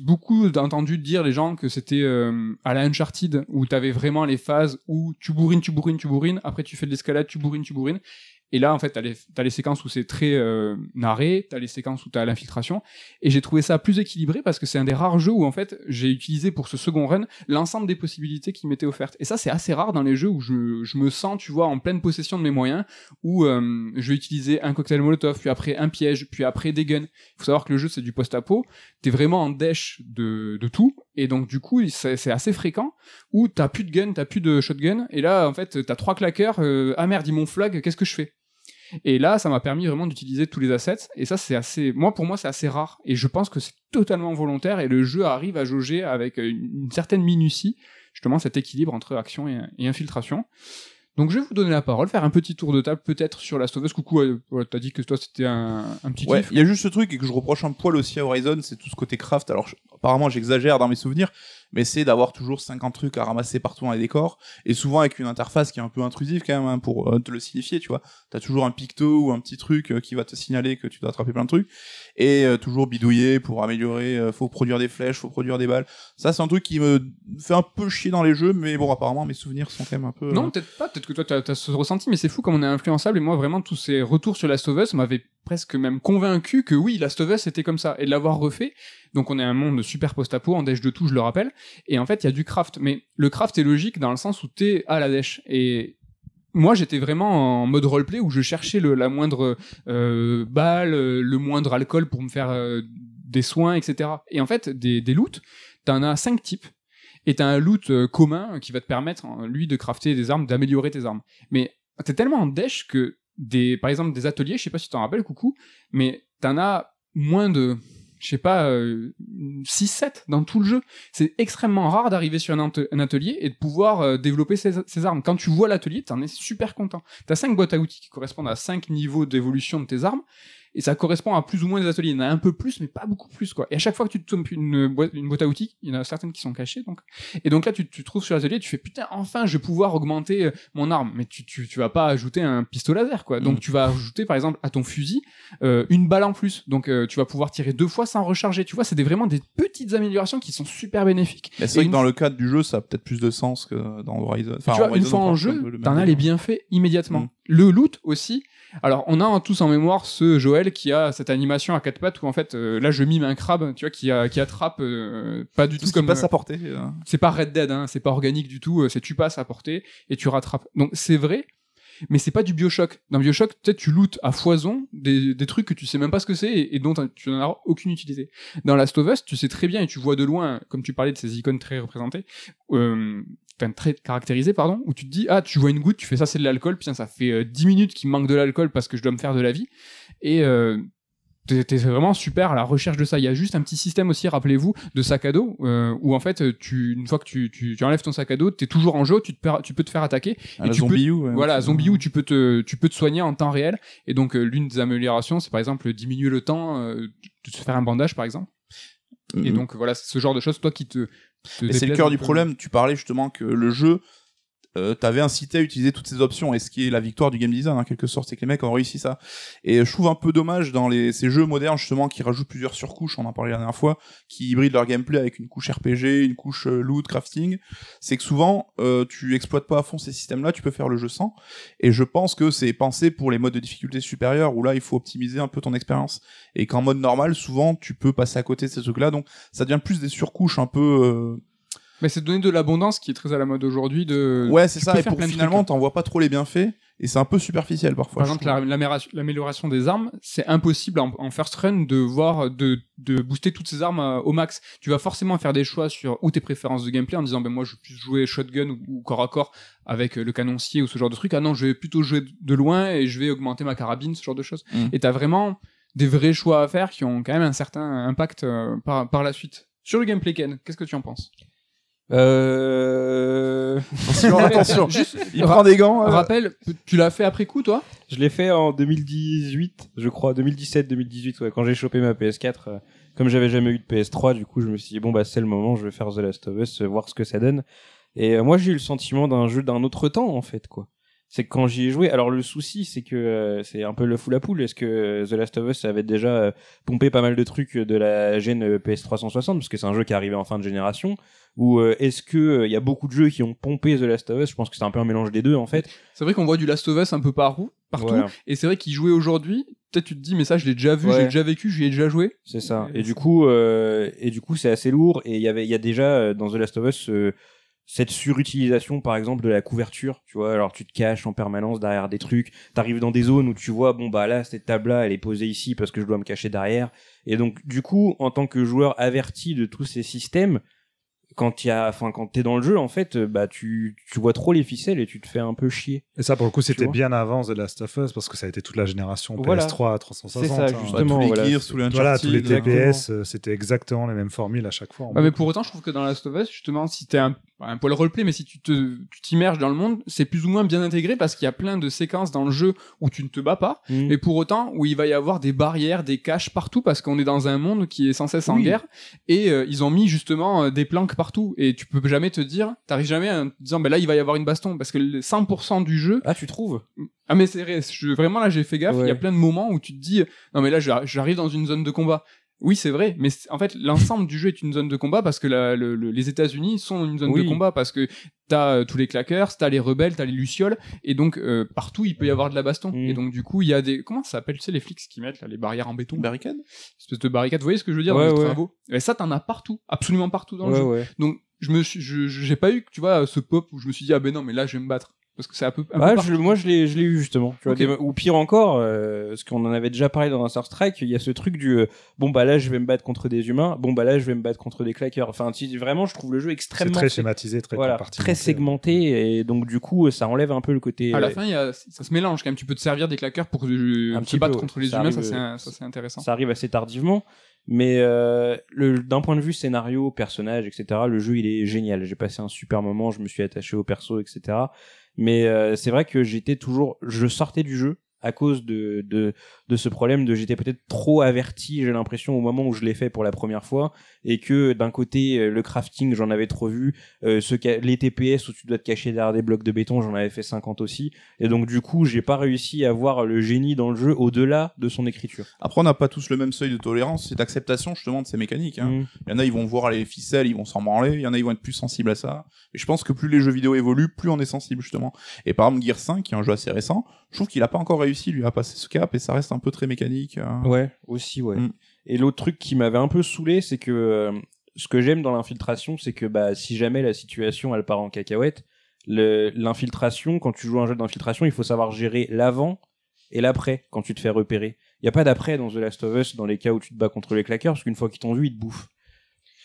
beaucoup entendu dire les gens que c'était euh, à la Uncharted où t'avais vraiment les phases où tu bourrines, tu bourrines, tu bourrines, après tu fais de l'escalade, tu bourrines, tu bourrines. Et là, en fait, t'as les, les séquences où c'est très euh, narré, t'as les séquences où t'as l'infiltration. Et j'ai trouvé ça plus équilibré parce que c'est un des rares jeux où, en fait, j'ai utilisé pour ce second run l'ensemble des possibilités qui m'étaient offertes. Et ça, c'est assez rare dans les jeux où je, je me sens, tu vois, en pleine possession de mes moyens, où euh, je vais utiliser un cocktail molotov, puis après un piège, puis après des guns. Il faut savoir que le jeu, c'est du post-apo. T'es vraiment en dèche de, de tout. Et donc, du coup, c'est assez fréquent où t'as plus de gun, t'as plus de shotgun. Et là, en fait, t'as trois claqueurs. euh, ah merde, ils m'ont flag, qu'est-ce que je fais? Et là, ça m'a permis vraiment d'utiliser tous les assets. Et ça, c'est assez, moi, pour moi, c'est assez rare. Et je pense que c'est totalement volontaire. Et le jeu arrive à jauger avec une, une certaine minutie, justement, cet équilibre entre action et, et infiltration. Donc, je vais vous donner la parole, faire un petit tour de table, peut-être sur Last of Us. Coucou, euh, t'as dit que toi, c'était un, un petit Ouais, il y a juste ce truc et que je reproche un poil aussi à Horizon, c'est tout ce côté craft. Alors, je- apparemment j'exagère dans mes souvenirs, mais c'est d'avoir toujours 50 trucs à ramasser partout dans les décors, et souvent avec une interface qui est un peu intrusive quand même, hein, pour euh, te le signifier, tu vois. T'as toujours un picto ou un petit truc euh, qui va te signaler que tu dois attraper plein de trucs, et euh, toujours bidouiller pour améliorer, euh, faut produire des flèches, faut produire des balles. Ça, c'est un truc qui me fait un peu chier dans les jeux, mais bon, apparemment, mes souvenirs sont quand même un peu... Non, peut-être pas, peut-être que toi t'as as ce ressenti, mais c'est fou comme on est influençable et moi vraiment tous ces retours sur Last of Us m'avaient presque même convaincu que oui, Last of Us était comme ça et de l'avoir refait. Donc on est un monde super post-apo en dèche de tout, je le rappelle. Et en fait, il y a du craft, mais le craft est logique dans le sens où t'es à la dèche et moi, j'étais vraiment en mode roleplay où je cherchais la moindre euh, balle, euh, le moindre alcool pour me faire euh, des soins, etc. Et en fait, des, loots, t'en as cinq types. Et t'as un loot commun qui va te permettre, hein, lui, de crafter des armes, d'améliorer tes armes. Mais t'es tellement en dèche que, des, par exemple, des ateliers, je sais pas si t'en rappelles, coucou, mais t'en as moins de, je sais pas, euh, 6-7 dans tout le jeu. C'est extrêmement rare d'arriver sur un, atelier et de pouvoir euh, développer ses, ses armes. Quand tu vois l'atelier, t'en es super content. T'as 5 boîtes à outils qui correspondent à 5 niveaux d'évolution de tes armes. Et ça correspond à plus ou moins des ateliers. Il y en a un peu plus, mais pas beaucoup plus, quoi. Et à chaque fois que tu te tombes une boîte, une boîte à outils, il y en a certaines qui sont cachées, donc. Et donc là, tu tu te trouves sur l'atelier, tu fais putain, enfin, je vais pouvoir augmenter euh, mon arme. Mais tu, tu, tu vas pas ajouter un pistolet laser, quoi. Donc Mm. tu vas ajouter, par exemple, à ton fusil, euh, une balle en plus. Donc euh, tu vas pouvoir tirer deux fois sans recharger. Tu vois, c'est des, vraiment des petites améliorations qui sont super bénéfiques. Mais c'est vrai une que dans le cadre du jeu, ça a peut-être plus de sens que dans Horizon. Enfin, tu vois, une Horizon, fois en jeu, t'en as les bienfaits immédiatement. Mm. Le loot aussi. Alors, on a tous en mémoire ce Joël qui a cette animation à quatre pattes où en fait, euh, là, je mime un crabe, tu vois, qui, a, qui attrape euh, pas du Tout tout comme passe euh, à portée. c'est pas Red Dead, hein, c'est pas organique du tout. C'est tu passes à portée et tu rattrapes. Donc c'est vrai, mais c'est pas du Bioshock. Dans Bioshock, peut-être tu lootes à foison des, des trucs que tu sais même pas ce que c'est et, et dont tu n'en as aucune utilité. Dans Last of Us, tu sais très bien et tu vois de loin, comme tu parlais de ces icônes très représentées, euh, enfin, très caractérisées, pardon, où tu te dis ah tu vois une goutte, tu fais ça c'est de l'alcool, putain ça fait euh, 10 minutes qu'il me manque de l'alcool parce que je dois me faire de la vie et euh, T'es vraiment super à la recherche de ça. Il y a juste un petit système aussi, rappelez-vous, de sac à dos, euh, où en fait, tu, une fois que tu, tu, tu enlèves ton sac à dos, t'es toujours en jeu, tu, te per- tu peux te faire attaquer. À la tu peux- zombie ou, ouais, voilà, zombie où tu peux te, tu peux te soigner en temps réel. Et donc, euh, l'une des améliorations, c'est par exemple diminuer le temps euh, de se faire un bandage, par exemple. Et Mhm. donc, voilà, ce genre de choses, toi, qui te. Mais c'est le cœur du problème. Tu parlais justement que le jeu euh, t'avais incité à utiliser toutes ces options, et ce qui est la victoire du game design en quelque sorte, c'est que les mecs ont réussi ça. Et je trouve un peu dommage dans les, ces jeux modernes justement qui rajoutent plusieurs surcouches, on en parlait la dernière fois, qui hybrident leur gameplay avec une couche RPG, une couche euh, loot, crafting, c'est que souvent euh, tu exploites pas à fond ces systèmes-là, tu peux faire le jeu sans. Et je pense que c'est pensé pour les modes de difficulté supérieurs où là il faut optimiser un peu ton expérience. Et qu'en mode normal, souvent tu peux passer à côté de ces trucs-là, donc ça devient plus des surcouches un peu euh, Mais c'est donner de l'abondance qui est très à la mode aujourd'hui. De... Ouais, c'est ça. Et pour finalement, t'en vois pas trop les bienfaits. Et c'est un peu superficiel parfois. Par exemple, l'amélioration des armes, c'est impossible en, en first run de voir, de, de booster toutes ces armes euh, au max. Tu vas forcément faire des choix sur ou tes préférences de gameplay en disant, ben moi je veux plus jouer shotgun ou, ou corps à corps avec euh, le canoncier ou ce genre de truc. Ah non, je vais plutôt jouer de loin et je vais augmenter ma carabine, ce genre de choses. Mm. Et t'as vraiment des vrais choix à faire qui ont quand même un certain impact euh, par, par la suite. Sur le gameplay, Ken, qu'est-ce que tu en penses? Euh... Attention, attention. Juste, Il prend des gants. euh, Rappel, tu l'as fait après coup, toi Je l'ai fait en 2018, je crois, 2017-2018, ouais, quand j'ai chopé ma PS4. euh, comme j'avais jamais eu de PS3, du coup, je me suis dit, bon, bah, c'est le moment, je vais faire The Last of Us, euh, voir ce que ça donne. Et euh, moi, j'ai eu le sentiment d'un jeu d'un autre temps, en fait, quoi. C'est que quand j'y ai joué, alors le souci, c'est que euh, c'est un peu le fou la poule. Est-ce que euh, The Last of Us avait déjà euh, pompé pas mal de trucs de la gêne euh, PS360, parce que c'est un jeu qui est arrivé en fin de génération Ou euh, est-ce que euh, il y a beaucoup de jeux qui ont pompé The Last of Us? Je pense que c'est un peu un mélange des deux, en fait. C'est vrai qu'on voit du Last of Us un peu partout, partout. Voilà. Et c'est vrai qu'il jouait aujourd'hui. Peut-être tu te dis, mais ça, je l'ai déjà vu, Ouais. j'ai déjà vécu, j'y ai déjà joué. C'est ça. Et du coup, euh, et du coup, c'est assez lourd. Et il y avait, il y a déjà euh, dans The Last of Us euh, cette surutilisation, par exemple, de la couverture. Tu vois, alors tu te caches en permanence derrière des trucs. T'arrives dans des zones où tu vois, bon bah là, cette table-là, elle est posée ici parce que je dois me cacher derrière. Et donc, du coup, en tant que joueur averti de tous ces systèmes, quand il y a, enfin, quand t'es dans le jeu, en fait, euh, bah tu, tu vois trop les ficelles et tu te fais un peu chier. Et ça, pour le coup, c'était bien avant The Last of Us parce que ça a été toute la génération Voilà. PS3 à 360. C'est ça, hein. bah, justement. tous les voilà, Gears, c'est- tous les Voilà, tous les Uncharted, TPS, euh, c'était exactement les mêmes formules à chaque fois. Ah, mais pour autant, je trouve que dans Last of Us, justement, si t'es un, un poil roleplay, mais si tu te, tu t'immerges dans le monde, c'est plus ou moins bien intégré parce qu'il y a plein de séquences dans le jeu où tu ne te bats pas, Mm. mais pour autant où il va y avoir des barrières, des caches partout parce qu'on est dans un monde qui est sans cesse en Oui. guerre. Et euh, ils ont mis justement euh, des planques partout. Et tu peux jamais te dire, t'arrives jamais en te disant, ben là il va y avoir une baston. Parce que le 100% du jeu, Ah, tu trouves? Ah mais c'est vrai, je- vraiment là j'ai fait gaffe, il y a plein de moments où tu te dis, non mais là j'arri- j'arrive dans une zone de combat. Oui, c'est vrai, mais en fait, l'ensemble du jeu est une zone de combat parce que la- le- le- les États-Unis sont une zone Oui. de combat parce que t'as euh, tous les claqueurs, t'as les rebelles, t'as les lucioles, et donc euh, partout il peut y avoir de la baston. Mm. Et donc du coup, il y a des comment ça s'appelle, tu sais, les flics qui mettent là, les barrières en béton, Barricade espèce de barricades. Vous voyez ce que je veux dire Ouais, dans les ouais. travaux? Et ça, t'en as partout, absolument partout dans le jeu. ouais. Donc je me suis, je- je- j'ai pas eu, tu vois, ce pop où je me suis dit ah ben non, mais là je vais me battre parce que c'est un peu. Un peu Ouais, partout. je- moi je l'ai je l'ai eu justement tu vois, Ok. des- ou pire encore euh, parce qu'on en avait déjà parlé dans un Star Strike il y a ce truc du euh, bon bah là je vais me battre contre des humains bon bah là je vais me battre contre des claqueurs enfin vraiment je trouve le jeu C'est extrêmement très schématisé, très voilà, très segmenté et donc du coup ça enlève un peu le côté À la euh, fin, il y a, ça se mélange quand même. Tu peux te servir des claqueurs pour euh, petit battre peu, contre les Ça humains. arrive, Ça, c'est euh, ça, c'est intéressant. ça arrive assez tardivement mais euh, d'un point de vue scénario personnage etc le jeu il est génial j'ai passé un super moment je me suis attaché au perso etc mais euh, c'est vrai que j'étais toujours je sortais du jeu à cause de, de, de ce problème de j'étais peut-être trop averti j'ai l'impression au moment où je l'ai fait pour la première fois et que d'un côté euh, le crafting j'en avais trop vu euh, ce les TPS où tu dois te cacher derrière des blocs de béton j'en avais fait 50 aussi et donc du coup j'ai pas réussi à voir le génie dans le jeu au-delà de son écriture Après, on n'a pas tous le même seuil de tolérance et d'acceptation justement de ces mécaniques. Hein. Mm. Il y en a, ils vont voir les ficelles, ils vont s'en branler. Il y en a, ils vont être plus sensibles à ça. Et je pense que plus les jeux vidéo évoluent, plus on est sensible justement. Et par exemple, Gear 5, qui est un jeu assez récent, je trouve qu'il a pas encore réussi lui à passer ce cap et ça reste un peu très mécanique. hein. Ouais, aussi, ouais. Mm. Et l'autre truc qui m'avait un peu saoulé, c'est que euh, ce que j'aime dans l'infiltration, c'est que bah, si jamais la situation elle part en cacahuète, l'infiltration, quand tu joues un jeu d'infiltration, il faut savoir gérer l'avant et l'après quand tu te fais repérer. Il y a pas d'après dans The Last of Us dans les cas où tu te bats contre les claqueurs, parce qu'une fois qu'ils t'ont vu, ils te bouffent.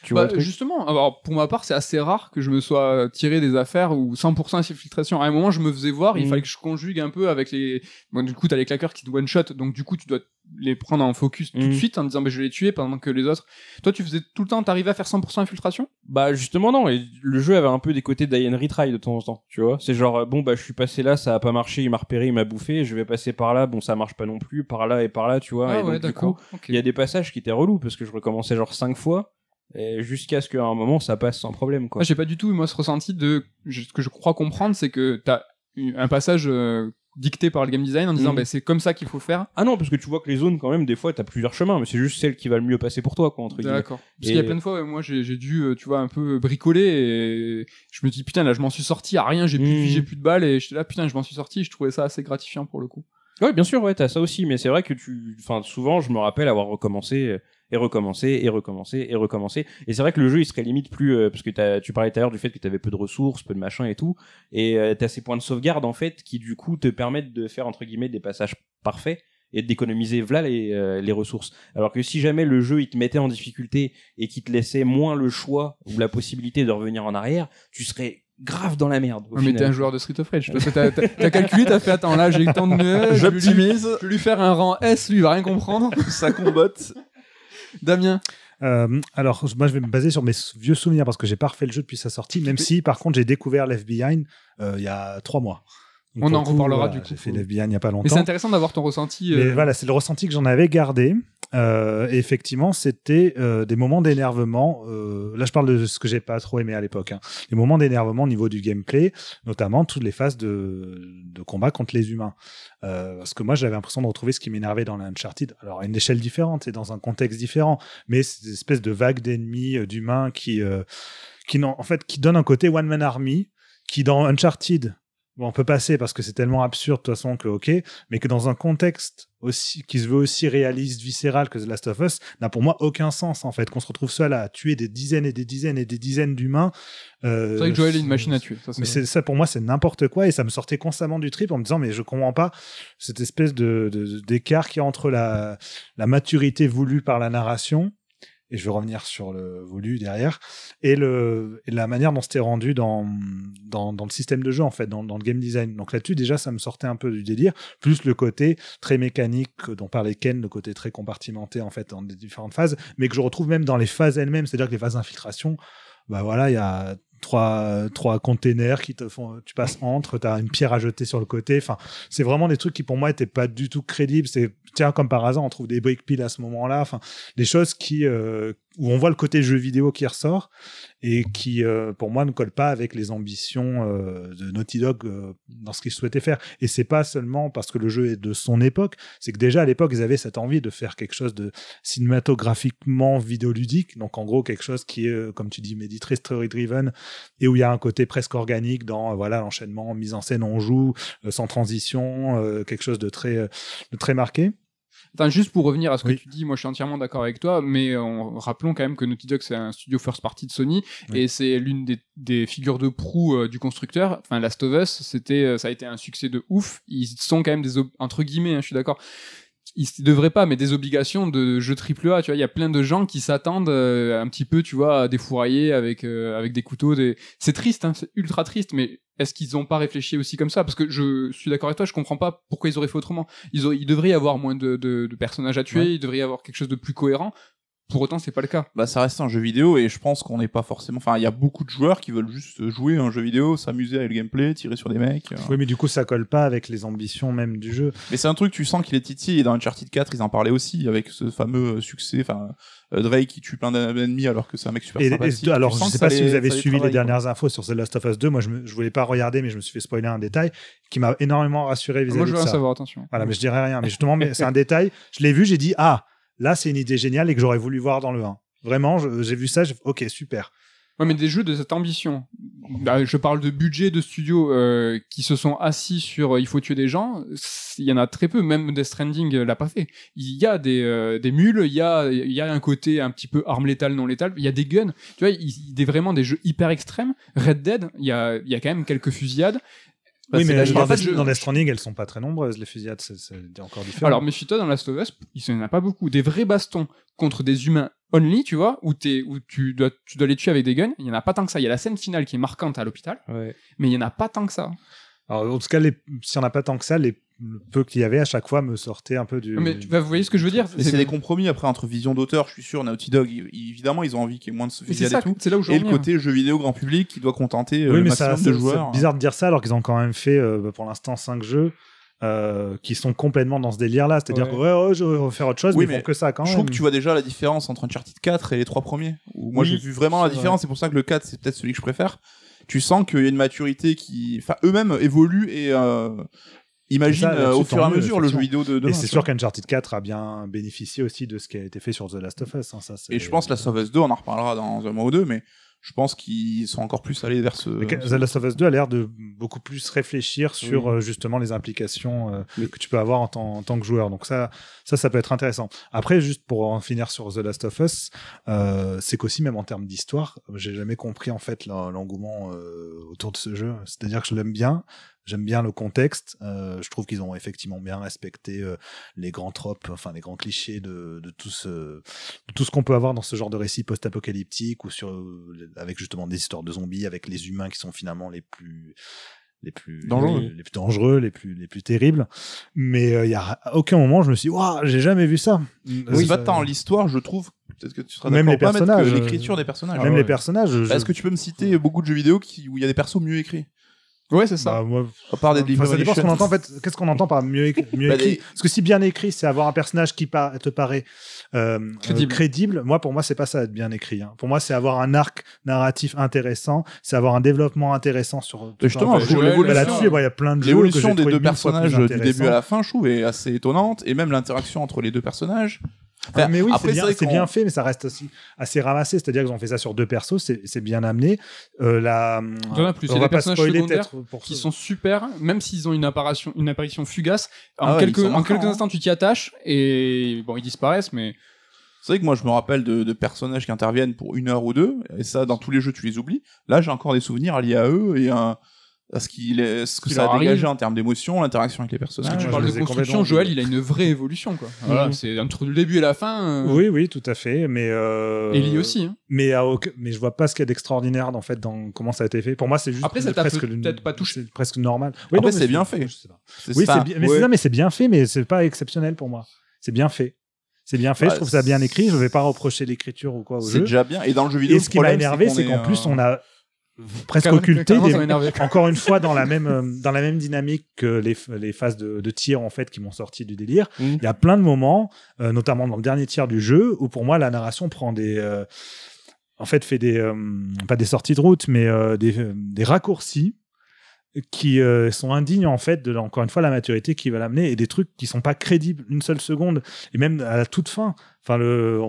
Tu Bah, justement, alors pour ma part, c'est assez rare que je me sois tiré des affaires où 100% infiltration. À un moment, je me faisais voir, il Mm. fallait que je conjugue un peu avec les. Bon, du coup, t'as les claqueurs qui te one shot, donc du coup, tu dois les prendre en focus tout de Mm. suite en disant, bah, je vais les tuer pendant que les autres. Toi, tu faisais tout le temps, t'arrivais à faire 100% infiltration? Bah justement non, et le jeu avait un peu des côtés d'Ian Retry de temps en temps, tu vois. C'est genre euh, bon bah je suis passé là, ça a pas marché, il m'a repéré, il m'a bouffé, je vais passer par là, bon ça marche pas non plus, par là et par là, tu vois. Ah et donc, du coup, il y a des passages qui étaient relous parce que je recommençais genre cinq fois et jusqu'à ce qu'à un moment ça passe sans problème quoi. Moi, j'ai pas du tout moi ce ressenti de ce que je crois comprendre, c'est que t'as un passage euh, dicté par le game design en disant bah, c'est comme ça qu'il faut faire. Ah non parce que tu vois que les zones quand même des fois t'as plusieurs chemins, mais c'est juste celle qui va le mieux passer pour toi quoi entre guillemets. D'accord. Parce Et- qu'il y a plein de fois, moi j'ai j'ai dû, euh, tu vois, un peu bricoler et je me dis putain là je m'en suis sorti à rien, j'ai plus de vie, Mhm. j'ai plus de balles et j'étais là putain je m'en suis sorti, je trouvais ça assez gratifiant pour le coup. Ouais, bien sûr, ouais, t'as ça aussi, mais c'est vrai que tu, enfin, souvent, je me rappelle avoir recommencé et recommencé et recommencé et recommencé. Et c'est vrai que le jeu, il serait limite plus, euh, parce que t'as- tu parlais tout à l'heure du fait que t'avais peu de ressources, peu de machin et tout, et euh, t'as ces points de sauvegarde en fait qui du coup te permettent de faire entre guillemets des passages parfaits et d'économiser voilà les, euh, les ressources. Alors que si jamais le jeu il te mettait en difficulté et qu'il te laissait moins le choix ou la possibilité de revenir en arrière, tu serais grave dans la merde. au mais t'es un joueur de Street of Rage, parce que t'as- calculé, t'as fait attends là j'ai tant de J'optimise, je vais lui faire un rang S, lui il va rien comprendre. ça combotte. Damien, Euh, alors, moi, je vais me baser sur mes vieux souvenirs parce que j'ai pas refait le jeu depuis sa sortie, même si, par contre, j'ai découvert Left Behind euh, il y a trois mois. Donc, On en coup, reparlera, voilà, du coup, J'ai fait Left Behind il y a pas mais c'est longtemps. intéressant d'avoir ton ressenti. Mais euh, voilà, c'est le ressenti que j'en avais gardé. Euh, effectivement, c'était euh, des moments d'énervement. euh, là, je parle de ce que j'ai pas trop aimé à l'époque. Hein. Les moments d'énervement au niveau du gameplay, notamment toutes les phases de, combat contre les humains. Parce que moi, j'avais l'impression de retrouver ce qui m'énervait dans l'Uncharted. Alors, à une échelle différente et dans un contexte différent, mais cette espèce de vague d'ennemis, d'humains qui, qui, fait, qui donne un côté one man army, qui dans Uncharted Bon, on peut passer parce que c'est tellement absurde de toute façon que ok, mais que dans un contexte aussi qui se veut aussi réaliste, viscéral que The Last of Us, n'a pour moi aucun sens en fait. Qu'on se retrouve seul à tuer des dizaines et des dizaines et des dizaines d'humains. euh, C'est vrai que Joel est une machine à tuer. ça, mais c'est ça pour moi c'est n'importe quoi et ça me sortait constamment du trip en me disant mais je comprends pas cette espèce de- d'écart qu'il y a entre la la maturité voulue par la narration et je vais revenir sur le voulu derrière et le la manière dont c'était rendu dans, dans le système de jeu en fait dans, le game design. Donc là-dessus déjà ça me sortait un peu du délire plus le côté très mécanique dont parlait Ken le côté très compartimenté en fait dans des différentes phases mais que je retrouve même dans les phases elles-mêmes c'est-à-dire que les phases d'infiltration bah voilà il y a trois trois containers qui te font tu passes entre t'as une pierre à jeter sur le côté. Enfin c'est vraiment des trucs qui pour moi étaient pas du tout crédibles. C'est tiens comme par hasard on trouve des briques piles à ce moment-là. Enfin des choses qui euh, où on voit le côté jeu vidéo qui ressort et qui euh, pour moi ne colle pas avec les ambitions euh, de Naughty Dog euh, dans ce qu'ils souhaitaient faire. Et c'est pas seulement parce que le jeu est de son époque c'est que déjà à l'époque ils avaient cette envie de faire quelque chose de cinématographiquement vidéoludique. Donc en gros quelque chose qui est euh, comme tu dis Mehdi très story driven et où il y a un côté presque organique dans euh, voilà l'enchaînement mise en scène on joue euh, sans transition quelque chose de très de très marqué Attends, juste pour revenir à ce que Oui. tu dis, moi je suis entièrement d'accord avec toi, mais en rappelons quand même que Naughty Dog c'est un studio first party de Sony Oui. et c'est l'une des, des figures de proue euh, du constructeur. Enfin, Last of Us, c'était, euh, ça a été un succès de ouf. Ils sont quand même des entre guillemets, hein, je suis d'accord. Ils devraient pas, mais des obligations de jeu triple A. Tu vois, il y a plein de gens qui s'attendent euh, un petit peu, tu vois, à défourailler avec euh, avec des couteaux. Des... C'est triste, hein, c'est ultra triste, mais est-ce qu'ils ont pas réfléchi aussi comme ça? Parce que je suis d'accord avec toi, je comprends pas pourquoi ils auraient fait autrement. Ils, auraient- il devrait y avoir moins de, de, de personnages à tuer, Ouais. il devrait y avoir quelque chose de plus cohérent. Pour autant, c'est pas le cas. Bah, ça reste un jeu vidéo et je pense qu'on n'est pas forcément. Enfin, il y a beaucoup de joueurs qui veulent juste jouer à un jeu vidéo, s'amuser avec le gameplay, tirer sur des mecs. euh. oui mais du coup ça colle pas avec les ambitions même du jeu Mais c'est un truc, tu sens qu'il est titillé. Et dans Uncharted 4, ils en parlaient aussi avec ce fameux euh, succès. Enfin, euh, Drake qui tue plein d'ennemis alors que c'est un mec super Et, et- alors, je sais que ça pas si les- vous avez ça les suivi les quoi. dernières infos sur The Last of Us 2. Moi, je, me, je voulais pas regarder, mais je me suis fait spoiler un détail qui m'a énormément rassuré vis-à-vis Moi, je veux de rien ça. savoir, attention. Voilà, mais je dirais rien. Mais justement, mais c'est un détail. Je l'ai vu, j'ai dit ah, là, c'est une idée géniale et que j'aurais voulu voir dans le 1. Vraiment, j'ai vu ça. Ok, super. Ouais, mais des jeux de cette ambition. Bah, je parle de budget de studios euh, qui se sont assis sur euh, il faut tuer des gens. Il y en a très peu. Même Death Stranding euh, l'a pas fait. Il y a des, euh, des mules, il y a, y a un côté un petit peu arme létale, non létale. Il y a des guns. Tu vois, il, il- des vraiment des jeux hyper extrêmes. Red Dead, il y a, il y a quand même quelques fusillades. Oui, mais la- a dans, Death- Stranding, elles sont pas très nombreuses les fusillades. C'est encore différent. Alors, méfie-toi dans Last of Us, il n'y en a pas beaucoup. Des vrais bastons contre des humains only, tu vois, où, t'es, où tu, dois, tu dois les tuer avec des guns. Il y en a pas tant que ça. Il y a la scène finale qui est marquante à l'hôpital, Ouais. mais il y en a pas tant que ça. Alors, en tout cas, les, si on n'a pas tant que ça, les le peu qu'il y avait à chaque fois me sortaient un peu du. Mais tu- bah, vous voyez ce que je veux dire c'est des compromis après entre vision d'auteur, je suis sûr, Naughty Dog, ils- évidemment, ils ont envie qu'il y ait moins de ça, et tout. c'est là où je Et le en côté jeu vidéo grand public qui doit contenter euh, oui, le mais maximum ça, de joueurs. c'est bizarre de dire ça alors qu'ils ont quand même fait euh, bah, pour l'instant 5 jeux euh, qui sont complètement dans ce délire-là. C'est-à-dire Ouais. que ouais, ouais, je vais refaire autre chose, Oui, mais mais font que ça quand Je même. trouve que tu vois déjà la différence entre Uncharted 4 et les trois premiers. Où moi Oui, j'ai vu vraiment la différence, c'est pour ça que le 4 c'est peut-être celui que je préfère. Tu sens qu'il y a une maturité qui, enfin eux-mêmes évoluent et euh, imaginent Ça, euh, au fur et à mesure le jeu vidéo de demain. Et c'est sûr qu'Uncharted 4 a bien bénéficié aussi de ce qui a été fait sur The Last of Us. hein, ça, Et je pense que la of Us 2, on en reparlera dans un mois ou deux, mais je pense qu'ils sont encore plus allés vers ce. The Last of Us 2 a l'air de beaucoup plus réfléchir sur euh, justement les implications euh, Oui. que tu peux avoir en tant, en tant que joueur. Donc ça, ça, ça peut être intéressant. Après, juste pour en finir sur The Last of Us, euh, c'est qu'aussi même en termes d'histoire, j'ai jamais compris en fait l'en- l'engouement euh, autour de ce jeu. C'est-à-dire que je l'aime bien. J'aime bien le contexte. Euh, je trouve qu'ils ont effectivement bien respecté euh, les grands tropes, enfin les grands clichés de, de tout ce, de tout ce qu'on peut avoir dans ce genre de récit post-apocalyptique ou sur euh, avec justement des histoires de zombies, avec les humains qui sont finalement les plus les plus Dangereux. les, les plus dangereux, les plus les plus terribles. Mais euh, il y a à aucun moment je me suis dit, waouh, j'ai jamais vu ça. Oui, pas tant l'histoire, je trouve. Peut-être que tu seras Même les personnages, euh, l'écriture des personnages. même Ah les personnages. je- Est-ce que tu peux me citer beaucoup de jeux vidéo qui, où il y a des persos mieux écrits? Ouais, c'est ça. bah, moi, À part des Enfin, ça dépend ce qu'on entend en fait. Qu'est-ce qu'on entend par mieux, écrit, mieux Bah, écrit des- Parce que si bien écrit, c'est avoir un personnage qui par- te paraît euh, Crédible. euh, crédible. Moi, pour moi, c'est pas ça être bien écrit. hein. Pour moi, c'est avoir un arc narratif intéressant, c'est avoir un développement intéressant sur. tout Mais justement, je trouve Bah, Là-dessus, bon, il y a plein de jeux L'évolution des deux personnages du début à la fin, je trouve, est assez étonnante, et même l'interaction entre les deux personnages. Enfin, mais oui, c'est bien, fait, mais ça reste aussi assez ramassé. C'est-à-dire qu'ils ont fait ça sur deux persos, c'est bien amené. Euh, la, Il y en a plus, il y on a va des pas personnages secondaires pour qui sont super, même s'ils ont une apparition, une apparition fugace. En, Ah ouais, quelques, en instants, tu t'y attaches et bon, ils disparaissent, mais C'est vrai que moi, je me rappelle de, de personnages qui interviennent pour une heure ou deux, et ça, dans tous les jeux, tu les oublies. Là, j'ai encore des souvenirs liés à eux et à, à ce, qu'il est- ce que ça a dégagé arrive. en termes d'émotion, l'interaction avec les personnages. parce que tu parles de construction, Joël, il a une vraie évolution, quoi. Voilà, Mhm. c'est entre le début et la fin. euh, Oui, oui, tout à fait. Mais euh... Ellie aussi. hein. Mais, à aucun- mais je vois pas ce qu'il y a d'extraordinaire en fait dans comment ça a été fait. Pour moi, c'est juste Après, ça t'a presque peut-être pas touché. C'est presque normal. Après, non, mais c'est bien fait. je sais pas. C'est Oui, c'est bien, mais Ouais. c'est ça, mais c'est bien fait, mais c'est pas exceptionnel pour moi. C'est bien fait. C'est bien fait. Je trouve ça bien écrit. Je vais pas reprocher l'écriture ou quoi au C'est déjà bien. Et dans le jeu vidéo, Et ce qui m'a énervé, c'est est, qu'en plus euh, on a presque occulté. des- encore une fois dans la même euh, dans la même dynamique que les, les phases de, de tir en fait qui m'ont sorti du délire. Mhm. Il y a plein de moments, euh, notamment dans le dernier tiers du jeu, où pour moi la narration prend des euh, en fait fait des euh, pas des sorties de route, mais des, des raccourcis qui euh, sont indignes en fait de encore une fois la maturité qui va l'amener et des trucs qui sont pas crédibles une seule seconde et même à la toute fin. Enfin le